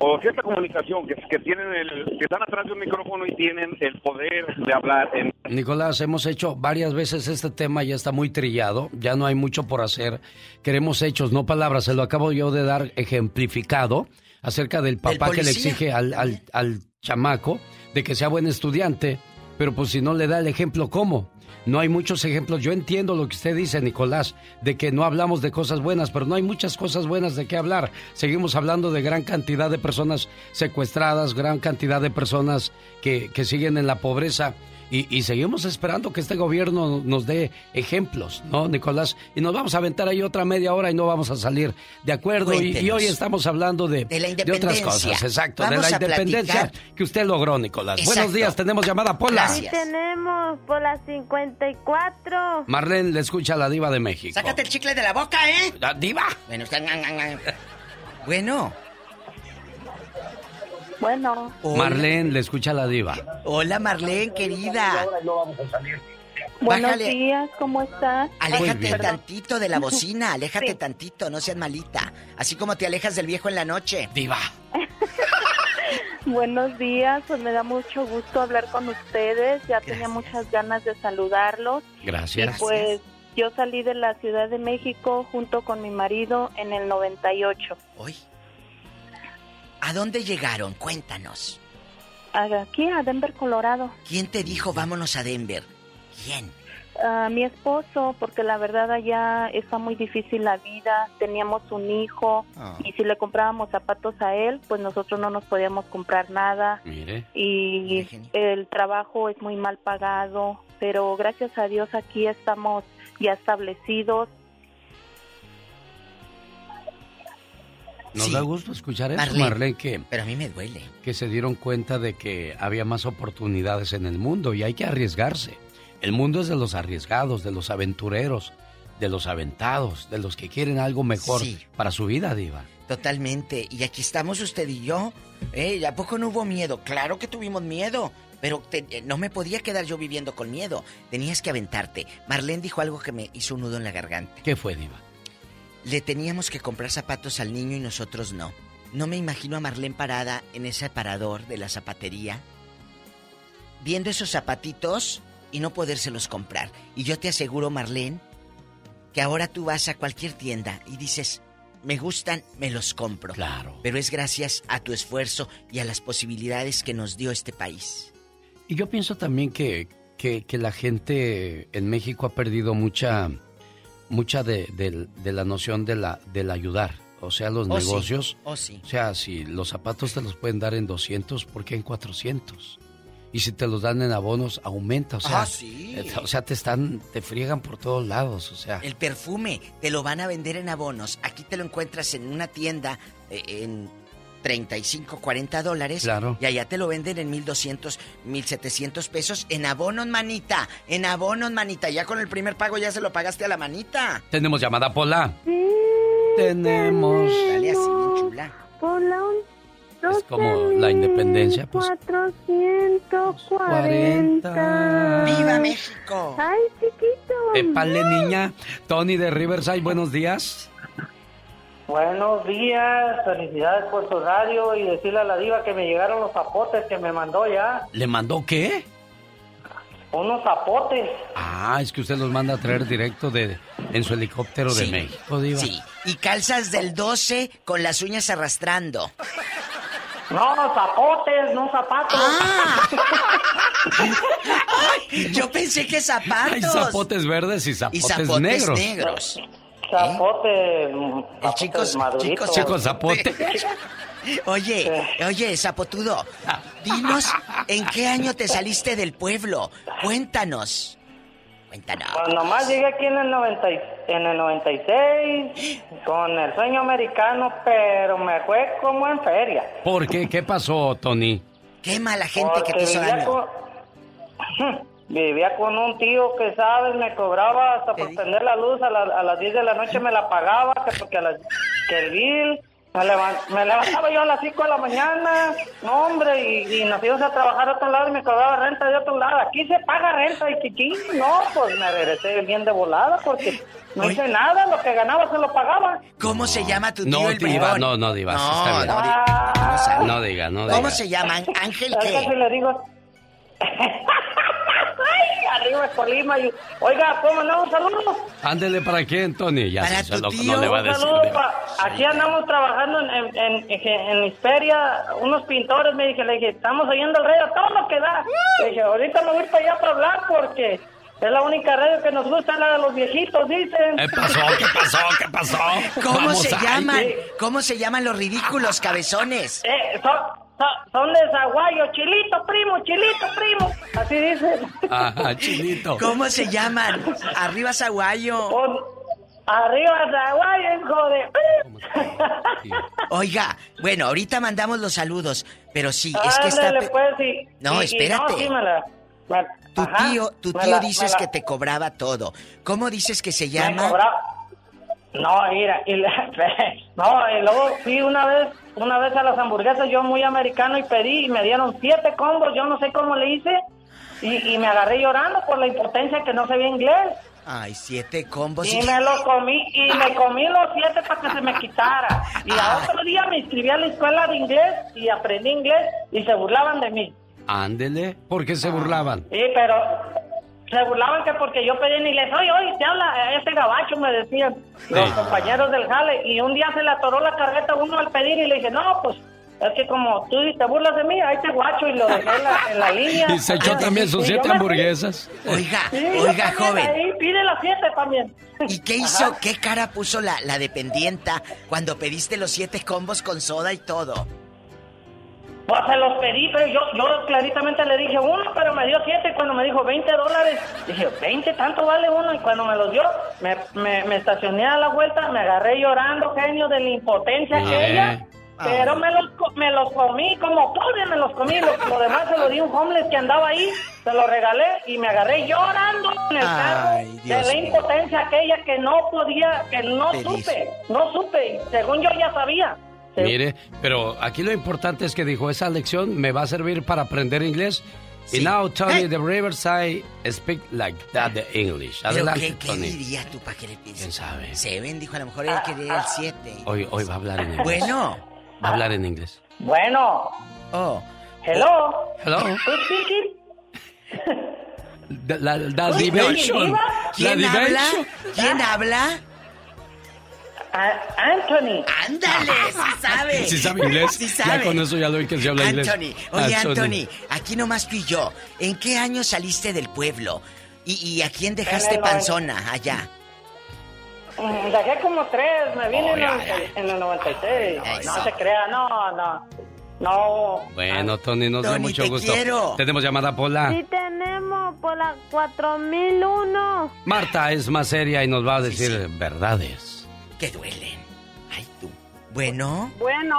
o cierta comunicación que, que tienen el, que están atrás de un micrófono y tienen el poder de hablar en Nicolás, hemos hecho varias veces este tema, ya está muy trillado, ya no hay mucho por hacer. Queremos hechos, no palabras. Se lo acabo yo de dar ejemplificado acerca del papá que le exige al, al, al chamaco de que sea buen estudiante, pero pues si no le da el ejemplo, ¿cómo? No hay muchos ejemplos. Yo entiendo lo que usted dice, Nicolás, de que no hablamos de cosas buenas, pero no hay muchas cosas buenas de qué hablar. Seguimos hablando de gran cantidad de personas secuestradas, gran cantidad de personas que, que siguen en la pobreza. Y, y seguimos esperando que este gobierno nos dé ejemplos, ¿no, Nicolás? Y nos vamos a aventar ahí otra media hora y no vamos a salir de acuerdo. Y, hoy estamos hablando de, De la otras independencia. cosas, exacto, Vamos de la independencia platicar. que usted logró, Nicolás. Exacto. Buenos días, tenemos llamada Pola. Sí, tenemos por la 54. Marlene le escucha a la diva de México. Sácate el chicle de la boca, ¿eh? La diva. Bueno, está... (laughs) Bueno, Bueno. Marlene, le escucha la diva. Hola, Marlene, querida. Buenos Bájale. días, ¿cómo estás? Aléjate tantito de la (laughs) bocina, aléjate Sí. tantito, no seas malita. Así como te alejas del viejo en la noche. Diva. (laughs) Buenos días, pues me da mucho gusto hablar con ustedes. Ya tenía muchas ganas de saludarlos. Gracias. Y pues yo salí de la Ciudad de México junto con mi marido en el 98. Hoy. ¿A dónde llegaron? Cuéntanos. Aquí a Denver, Colorado. ¿Quién te dijo vámonos a Denver? ¿Quién? A mi esposo, porque la verdad allá está muy difícil la vida. Teníamos un hijo Ah. y si le comprábamos zapatos a él, pues nosotros no nos podíamos comprar nada. Mire. y el trabajo es muy mal pagado, pero gracias a Dios aquí estamos ya establecidos. Nos da gusto escuchar eso, Marlene, Marlene, que, Pero a mí me duele. que se dieron cuenta de que había más oportunidades en el mundo y hay que arriesgarse. El mundo es de los arriesgados, de los aventureros, de los aventados, de los que quieren algo mejor Sí. para su vida, Diva. Totalmente. Y aquí estamos usted y yo. ¿Eh? ¿A poco no hubo miedo? Claro que tuvimos miedo. Pero te- eh, no me podía quedar yo viviendo con miedo. Tenías que aventarte. Marlene dijo algo que me hizo un nudo en la garganta. ¿Qué fue, Diva? Le teníamos que comprar zapatos al niño y nosotros no. No me imagino a Marlene parada en ese aparador de la zapatería, viendo esos zapatitos y no podérselos comprar. Y yo te aseguro, Marlene, que ahora tú vas a cualquier tienda y dices, me gustan, me los compro. Claro. Pero es gracias a tu esfuerzo y a las posibilidades que nos dio este país. Y yo pienso también que, que, que la gente en México ha perdido mucha, mucha de, de- de la noción de la, del ayudar. O sea, los Oh, sí. negocios. Oh, sí. O sea, si los zapatos te los pueden dar en 200, ¿por qué en 400? Y si te los dan en abonos, aumenta. O sea, Ah, sí. eh, o sea te están, te friegan por todos lados. O sea, El perfume te lo van a vender en abonos. Aquí te lo encuentras en una tienda eh, en 35, 40 dólares. Claro. Y allá te lo venden en 1200, 1700 pesos en abonos, manita. En abonos, manita. Ya con el primer pago ya se lo pagaste a la manita. tenemos llamada Pola. Tenemos. Dale así, bien chula. Por la Es como la independencia, pues. 440. ¡Viva México! ¡Ay, chiquito! Épale, niña. Tony de Riverside, buenos días. Buenos días, felicidades por su radio y decirle a la diva que me llegaron los zapotes que me mandó ya. ¿Le mandó qué? Unos zapotes. Ah, es que usted los manda a traer directo de en su helicóptero de. México, Diva. Sí. Y calzas del 12 con las uñas arrastrando. No, zapotes, no zapatos. (laughs) Yo pensé que zapatos. Hay zapotes verdes y zapotes, Y zapotes negros. negros. Zapote, El chico, madurito. Chico zapote. (laughs) Oye, oye, zapotudo, dinos en qué año te saliste del pueblo. Cuéntanos. Cuéntanos. Pues nomás llegué aquí en el, 90 y- en el 96 con el sueño americano, pero me fue como en feria. ¿Por qué? ¿Qué pasó, Tony? Qué mala gente que te hizo vivía daño. con, (laughs) vivía con un tío que, ¿sabes? Me cobraba hasta por prender la luz a, la- a las 10 de la noche me la pagaba, que porque a las, que el bill... Me, levan- me levantaba yo a las 5 de la mañana, no hombre, y, y nos íbamos a trabajar a otro lado y me cobraba renta de otro lado. Aquí se paga renta y chiquín, no, pues me regresé bien de volada porque no hice nada, lo que ganaba se lo pagaba. ¿Cómo se llama tu tío No, el diva, no, no, diva, sí No, está bien. no, di- no diga, no diga. ¿Cómo se llama? ¿Ángel qué? si le digo... Ay, arriba de Colima. y- Oiga, ¿cómo no? Un saludo. Ándele para quién, Tony. Ya Para se tu lo- tío. no le va a decir. pa- Aquí andamos trabajando en, en, en, en- en Hisperia, unos pintores. Me dije, le dije, estamos oyendo el radio, todo lo que da. Le dije, ahorita me voy para allá para hablar porque es la única radio que nos gusta, la de los viejitos, dicen. ¿Qué pasó? ¿Qué pasó? ¿Qué pasó? ¿Cómo Vamos se ahí. llaman? ¿Cómo se llaman los ridículos cabezones? Eh, son, son, son de Zaguayo, chilito, primo, chilito, primo. Así dicen. Ajá, chinito. ¿Cómo se llaman? Arriba Zaguayo. Arriba Zaguayo, hijo de... (laughs) Oiga, bueno, ahorita mandamos los saludos, pero sí, es que está... Pues, y- No, y- y espérate. sí me la- me- Tu ajá, tío, tu tío la- dices que te cobraba todo. ¿Cómo dices que se me llama? cobraba- No, mira, y la- (laughs) no, y luego fui una vez una vez a las hamburguesas, yo muy americano y pedí y me dieron siete combos, yo no sé cómo le hice y, y me agarré llorando por la impotencia que no sabía inglés. Ay, siete combos. Y me los comí, y me comí los siete para que se me quitara. Y a otro día me inscribí a la escuela de inglés y aprendí inglés y se burlaban de mí. Ándele. ¿Por qué se burlaban? Sí, pero se burlaban que porque yo pedí en inglés, oye, oye, te habla este gabacho, me decían los compañeros del jale. Y un día se le atoró la carreta a uno al pedir y le dije, no, pues es que como tú te burlas de mí, ahí te guacho y lo dejé en la, en la línea. (laughs) Y se echó también sus siete hamburguesas. Oiga, Sí, oiga, joven. Ahí pide las siete también. ¿Y qué hizo? ¿Qué cara puso la, la dependienta cuando pediste los siete combos con soda y todo? Pues se los pedí, pero yo, yo claritamente le dije uno, pero me dio siete. Y cuando me dijo 20 dólares, dije, 20, tanto vale uno. Y cuando me los dio, me, me, me estacioné a la vuelta, me agarré llorando, genio, de la impotencia Eh. aquella. Pero me los, me los comí, como pobre me los comí. Lo, lo demás se lo di a un homeless que andaba ahí, se lo regalé y me agarré llorando en el carro de Dios la mío. impotencia aquella que no podía, que no supe, no supe. Según yo ya sabía. Mire, pero aquí lo importante es que dijo, esa lección me va a servir para aprender inglés. Y now, Tony, the Riverside speak like that the English. ¿Pero Adelante, qué, qué Tony. diría tú para que le pienses? ¿Quién sabe? Seven, dijo, a lo mejor él quería el siete. Hoy, hoy va a hablar en inglés. Bueno. Va a hablar en inglés. Bueno. Oh. Hello. Hello. La, la, la dimension. Diva. La ¿Quién habla? dimension. ¿Quién habla? Anthony. Ándale, sí (laughs) sabe. Si sabe inglés, Sí ya con eso ya lo vi que se habla inglés. Anthony, oye Anthony, aquí nomás tú y yo. ¿En qué año saliste del pueblo? ¿Y, y a quién dejaste panzona allá? Mm, Dejé como tres, me vine en, el, ay, en el 96. Eso. No se crea, no, no. No. Bueno, Tony, nos da mucho te gusto. quiero. Tenemos llamada Pola. Sí tenemos por la 4001. Marta es más seria y nos va a decir verdades. Duelen. Ay, tú. Bueno. Bueno,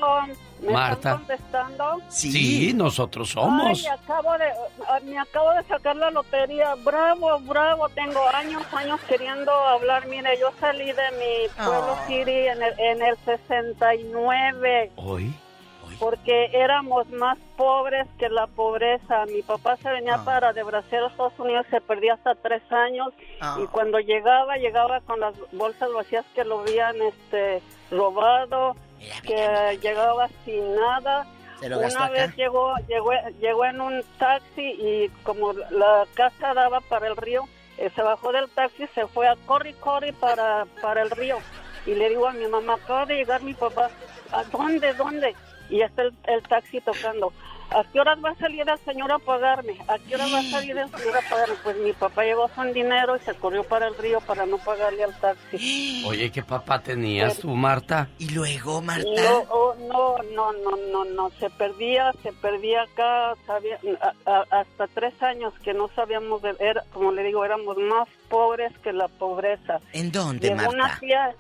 ¿me Marta. están contestando? Sí, nosotros somos. Ay, acabo de, ah, me acabo de sacar la lotería. Bravo, bravo. Tengo años, años queriendo hablar. Mire, yo salí de mi pueblo Ah. City en el, en el 69 Hoy. Porque éramos más pobres que la pobreza. Mi papá se venía Ah. para de Brasil a Estados Unidos, se perdía hasta tres años Ah. y cuando llegaba, llegaba con las bolsas vacías que lo habían este, robado, que llegaba sin nada. Se lo gastó Una acá. vez llegó, llegó, llegó en un taxi y como la casa daba para el río, eh, se bajó del taxi, se fue a corri corri para, para el río. Y le digo a mi mamá, acaba de llegar mi papá, ¿a dónde, dónde? Y está el, el taxi tocando. ¿A qué horas va a salir el señor a pagarme? ¿A qué horas va a salir el señor a pagarme? Pues mi papá llevó su dinero y se corrió para el río para no pagarle al taxi. (gasps) Oye, ¿qué papá tenías tú, Marta? Y luego, Marta. No, oh, no, no, no, no, no, se perdía, se perdía acá, sabía, a- a- hasta tres años que no sabíamos, de, era, como le digo, éramos más pobres que la pobreza. ¿En dónde, Llegó una Marta? tía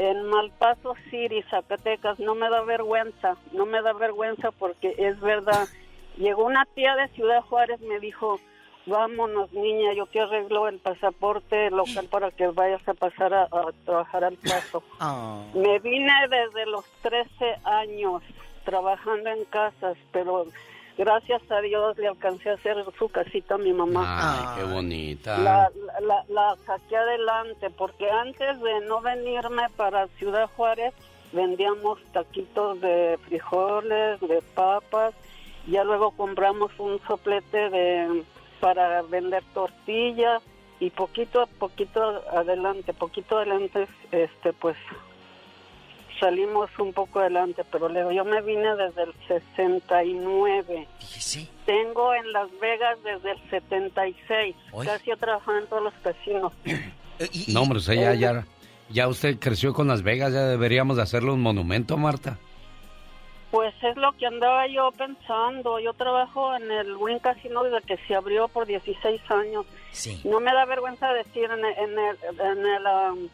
en Malpaso City, Zacatecas, no me da vergüenza, no me da vergüenza porque es verdad. Llegó una tía de Ciudad Juárez, me dijo, vámonos niña, yo te arreglo el pasaporte local para que vayas a pasar a, a trabajar al paso. Oh. Me vine desde los 13 años trabajando en casas, pero gracias a Dios le alcancé a hacer su casita a mi mamá. Ay, qué bonita. La, la, la saqué adelante porque antes de no venirme para Ciudad Juárez vendíamos taquitos de frijoles, de papas, ya luego compramos un soplete de para vender tortillas y poquito a poquito adelante, poquito adelante, este pues salimos un poco adelante, pero luego yo me vine desde el 69. Tengo en Las Vegas desde el 76. Oy. Casi he trabajado en todos los casinos. (clears throat) No, hombre, usted ya, ya, ya usted creció con Las Vegas, ya deberíamos de hacerle un monumento, Marta. Pues es lo que andaba yo pensando. Yo trabajo en el Win Casino desde que se abrió por 16 años. No me da vergüenza decir, en el, en el, en el, um,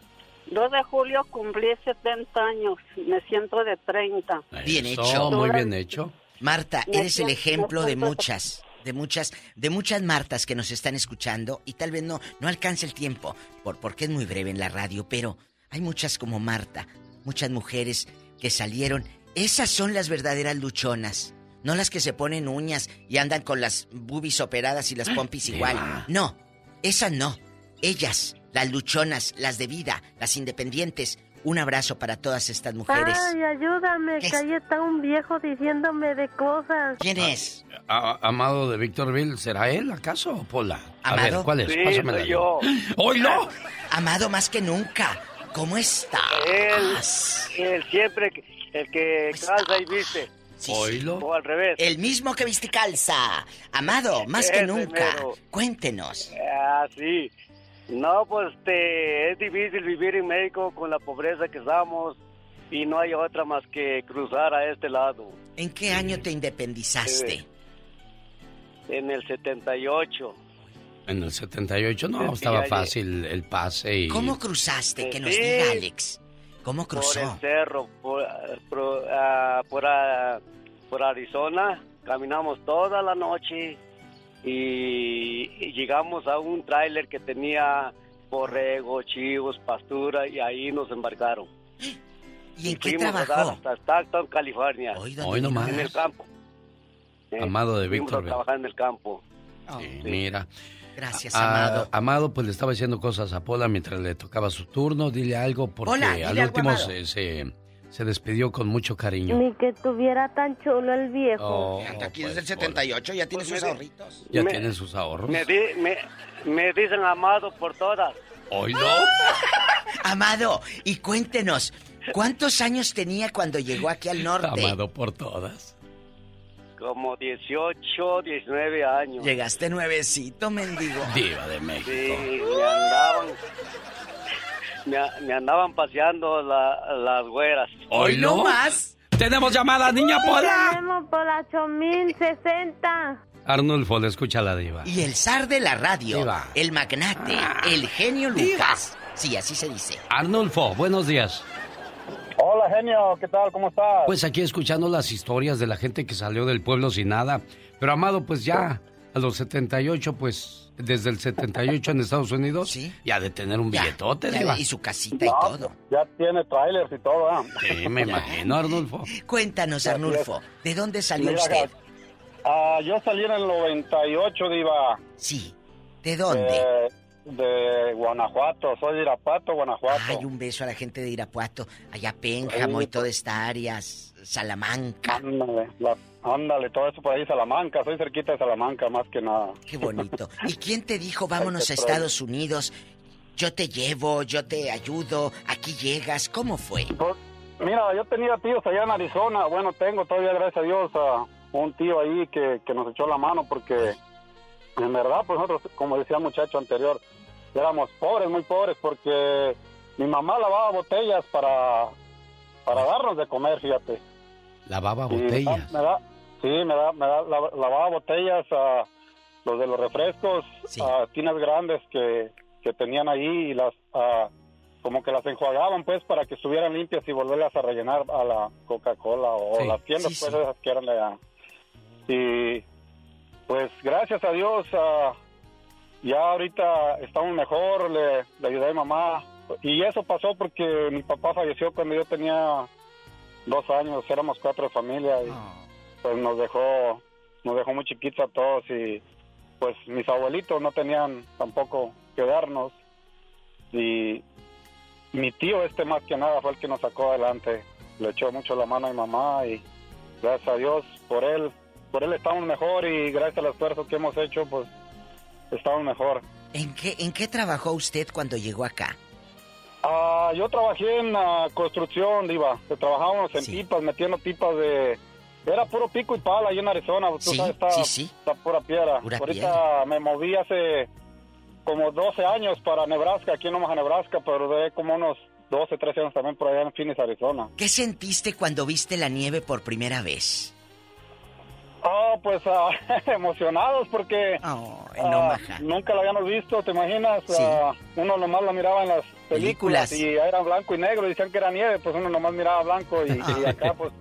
2 de julio cumplí 70 años. Me siento de 30. Bien Eso, hecho. Muy bien hecho. Marta, Me eres el ejemplo de muchas, de muchas, de muchas Martas que nos están escuchando y tal vez no, no alcance el tiempo, por, porque es muy breve en la radio, pero hay muchas como Marta, muchas mujeres que salieron Esas son las verdaderas luchonas. No las que se ponen uñas y andan con las boobies operadas y las pompis igual. No, esas no. Ellas, las luchonas, las de vida, las independientes. Un abrazo para todas estas mujeres. Ay, ayúdame, que ahí está un viejo diciéndome de cosas. ¿Quién es? A- amado de Victorville, ¿será él acaso o Pola? A ver, ¿Amado? ¿cuál es? Sí, Pásamela. soy yo. (gasps) Amado más que nunca. ¿Cómo está? Él, él siempre, el que calza y viste. ¿Oílo? O al revés. El mismo que viste calza. Amado, más que nunca. mero. Cuéntenos. Ah, sí. No, pues este, es difícil vivir en México con la pobreza que estamos y no hay otra más que cruzar a este lado. ¿En qué año te independizaste? En el 78. En el 78 no, estaba fácil el pase y... ¿Cómo cruzaste? Que nos Sí. diga Alex. ¿Cómo Por cruzó? el cerro, por, por, ah, por, ah, por Arizona. Caminamos toda la noche y, y llegamos a un tráiler que tenía borrego, chivos, pastura y ahí nos embarcaron. (gasps) ¿Y en qué fuimos a dar trabajó? hasta Stockton, California. Hoy nomás. En el campo. Eh, Amado de a Víctor. trabajar en el campo. Sí, Mira. Gracias, Ah, Amado. Amado, pues le estaba diciendo cosas a Pola mientras le tocaba su turno. Dile algo porque Hola, dile al algo, último Amado. se, se, se despidió con mucho cariño. Ni que tuviera tan chulo el viejo. Oh, Aquí desde el 78 ya tiene sus ahorritos. ya Me- tienen sus ahorros. Me, di- me, me dicen amado por todas. ¿Oílo? (laughs) Amado, y cuéntenos, ¿cuántos años tenía cuando llegó aquí al norte? Amado por todas. Como 18, 19 años. Llegaste nuevecito, mendigo. Diva de México. Sí, me andaban. Me, andaban paseando la- las güeras. ¿Oílo? ¡Tenemos llamada, niña Pola! Tenemos por la 8060. Arnulfo, le escucha la diva. Y el zar de la radio, Diva. el magnate, el genio Lucas. Sí, así se dice. Arnulfo, buenos días. Hola, genio, ¿qué tal? ¿Cómo estás? Pues aquí escuchando las historias de la gente que salió del pueblo sin nada. Pero Amado, pues ya a los 78, pues desde el 78 en Estados Unidos, ya de tener un billetote, ya, y su casita y todo. Ya tiene trailers y todo, ¿ah? Sí, me imagino, Arnulfo. Cuéntanos, Arnulfo, ¿de dónde salió Mira, usted? Ah, yo salí en el 98, Diva. Sí. ¿De dónde? De, de Guanajuato, soy de Irapato, Guanajuato. Ay, un beso a la gente de Irapuato, allá Pénjamo y toda esta área, Salamanca. Ándale, la- ándale, todo eso por ahí, Salamanca, soy cerquita de Salamanca, más que nada. Qué bonito. ¿Y quién te dijo (laughs) vámonos a Estados Unidos? Yo te llevo, yo te ayudo, aquí llegas. ¿Cómo fue? Pues, Mira, yo tenía tíos allá en Arizona, bueno, tengo todavía, gracias a Dios, a un tío ahí que, que nos echó la mano porque en verdad, pues nosotros, como decía el muchacho anterior, éramos pobres, muy pobres, porque mi mamá lavaba botellas para, para darnos de comer, fíjate. Lavaba Y botellas. me da- sí, me da, me da, la- lavaba botellas a los de los refrescos, a tinas grandes que, que tenían ahí y las, ah, como que las enjuagaban pues para que estuvieran limpias y volverlas a rellenar a la Coca-Cola o Sí, las tiendas sí, pues esas que eran de allá. Y pues gracias a Dios ya ahorita estamos mejor, le, le ayudé a mi mamá. Y eso pasó porque mi papá falleció cuando yo tenía dos años, éramos cuatro de familia y pues nos dejó, nos dejó muy chiquitos a todos y pues mis abuelitos no tenían tampoco que darnos. Y mi tío este más que nada fue el que nos sacó adelante, le echó mucho la mano a mi mamá y gracias a Dios por él, por él estamos mejor y gracias al esfuerzo que hemos hecho pues estamos mejor. ¿En qué, ¿En qué trabajó usted cuando llegó acá? Ah, yo trabajé en la construcción, Diva. Trabajábamos en pipas, metiendo pipas de... Era puro pico y pala ahí en Arizona. Tú Sí, sabes, está, sí, sí. está pura piedra. Pura Ahorita me moví hace como 12 años para Nebraska, aquí en Omaha, Nebraska, pero de como unos 12, 13 años también por allá en Phoenix, Arizona. ¿Qué sentiste cuando viste la nieve por primera vez? Ah, pues ah, (laughs) emocionados porque ah, nunca la habíamos visto, ¿te imaginas? Ah, uno nomás la miraba en las películas, Películas. y era blanco y negro, decían que era nieve, pues uno nomás miraba blanco y, y (laughs) acá pues...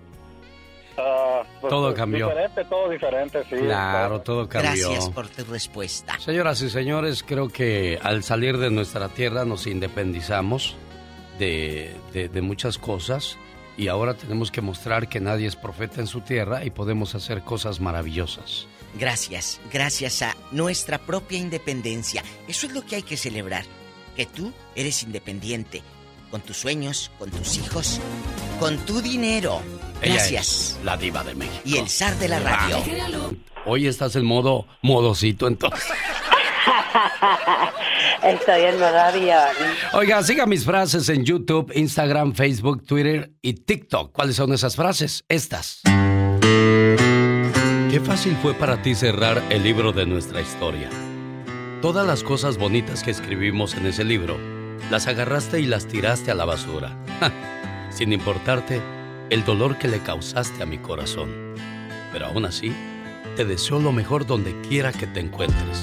ah, pues, Todo pues, cambió. Diferente, todo diferente, sí. Claro, todo cambió. Gracias por tu respuesta. Señoras y señores, creo que al salir de nuestra tierra nos independizamos de, de- de muchas cosas y ahora tenemos que mostrar que nadie es profeta en su tierra y podemos hacer cosas maravillosas. Gracias, gracias a nuestra propia independencia. Eso es lo que hay que celebrar, que tú eres independiente, con tus sueños, con tus hijos, con tu dinero. Gracias. la diva de México. Y el zar de la radio. Hoy estás en modo modosito entonces. (laughs) Estoy en modo avión. Oiga, siga mis frases en YouTube, Instagram, Facebook, Twitter y TikTok. ¿Cuáles son esas frases? Estas. Qué fácil fue para ti cerrar el libro de nuestra historia. Todas las cosas bonitas que escribimos en ese libro, las agarraste y las tiraste a la basura. Ja, sin importarte el dolor que le causaste a mi corazón. Pero aún así, te deseo lo mejor donde quiera que te encuentres.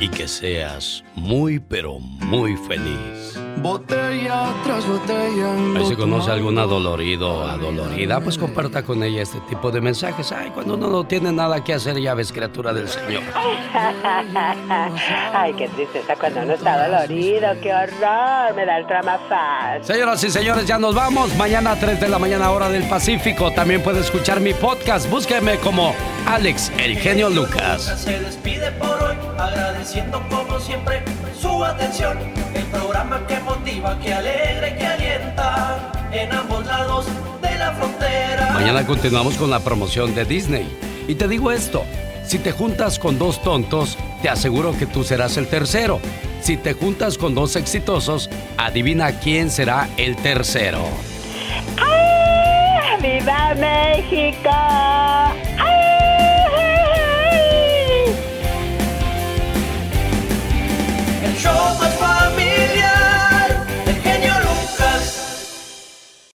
Y que seas muy, pero muy feliz. Botella tras botella. Ahí si conoce a alguna dolorido o adolorida, pues comparta con ella este tipo de mensajes. Ay, cuando uno no tiene nada que hacer, ya ves, criatura del Señor. (laughs) Ay, qué tristeza cuando uno está dolorido, qué horror, me da el tramafaz. Señoras y señores, ya nos vamos. Mañana a 3 de la mañana, hora del Pacífico. También puede escuchar mi podcast. Búsqueme como Alex, el genio Lucas. Se despide por hoy, agradeciendo como siempre su atención. El programa que motiva, que alegra y que alienta en ambos lados de la frontera. Mañana continuamos con la promoción de Disney. Y te digo esto, si te juntas con dos tontos, te aseguro que tú serás el tercero. Si te juntas con dos exitosos, adivina quién será el tercero. ¡Ah! ¡Viva México!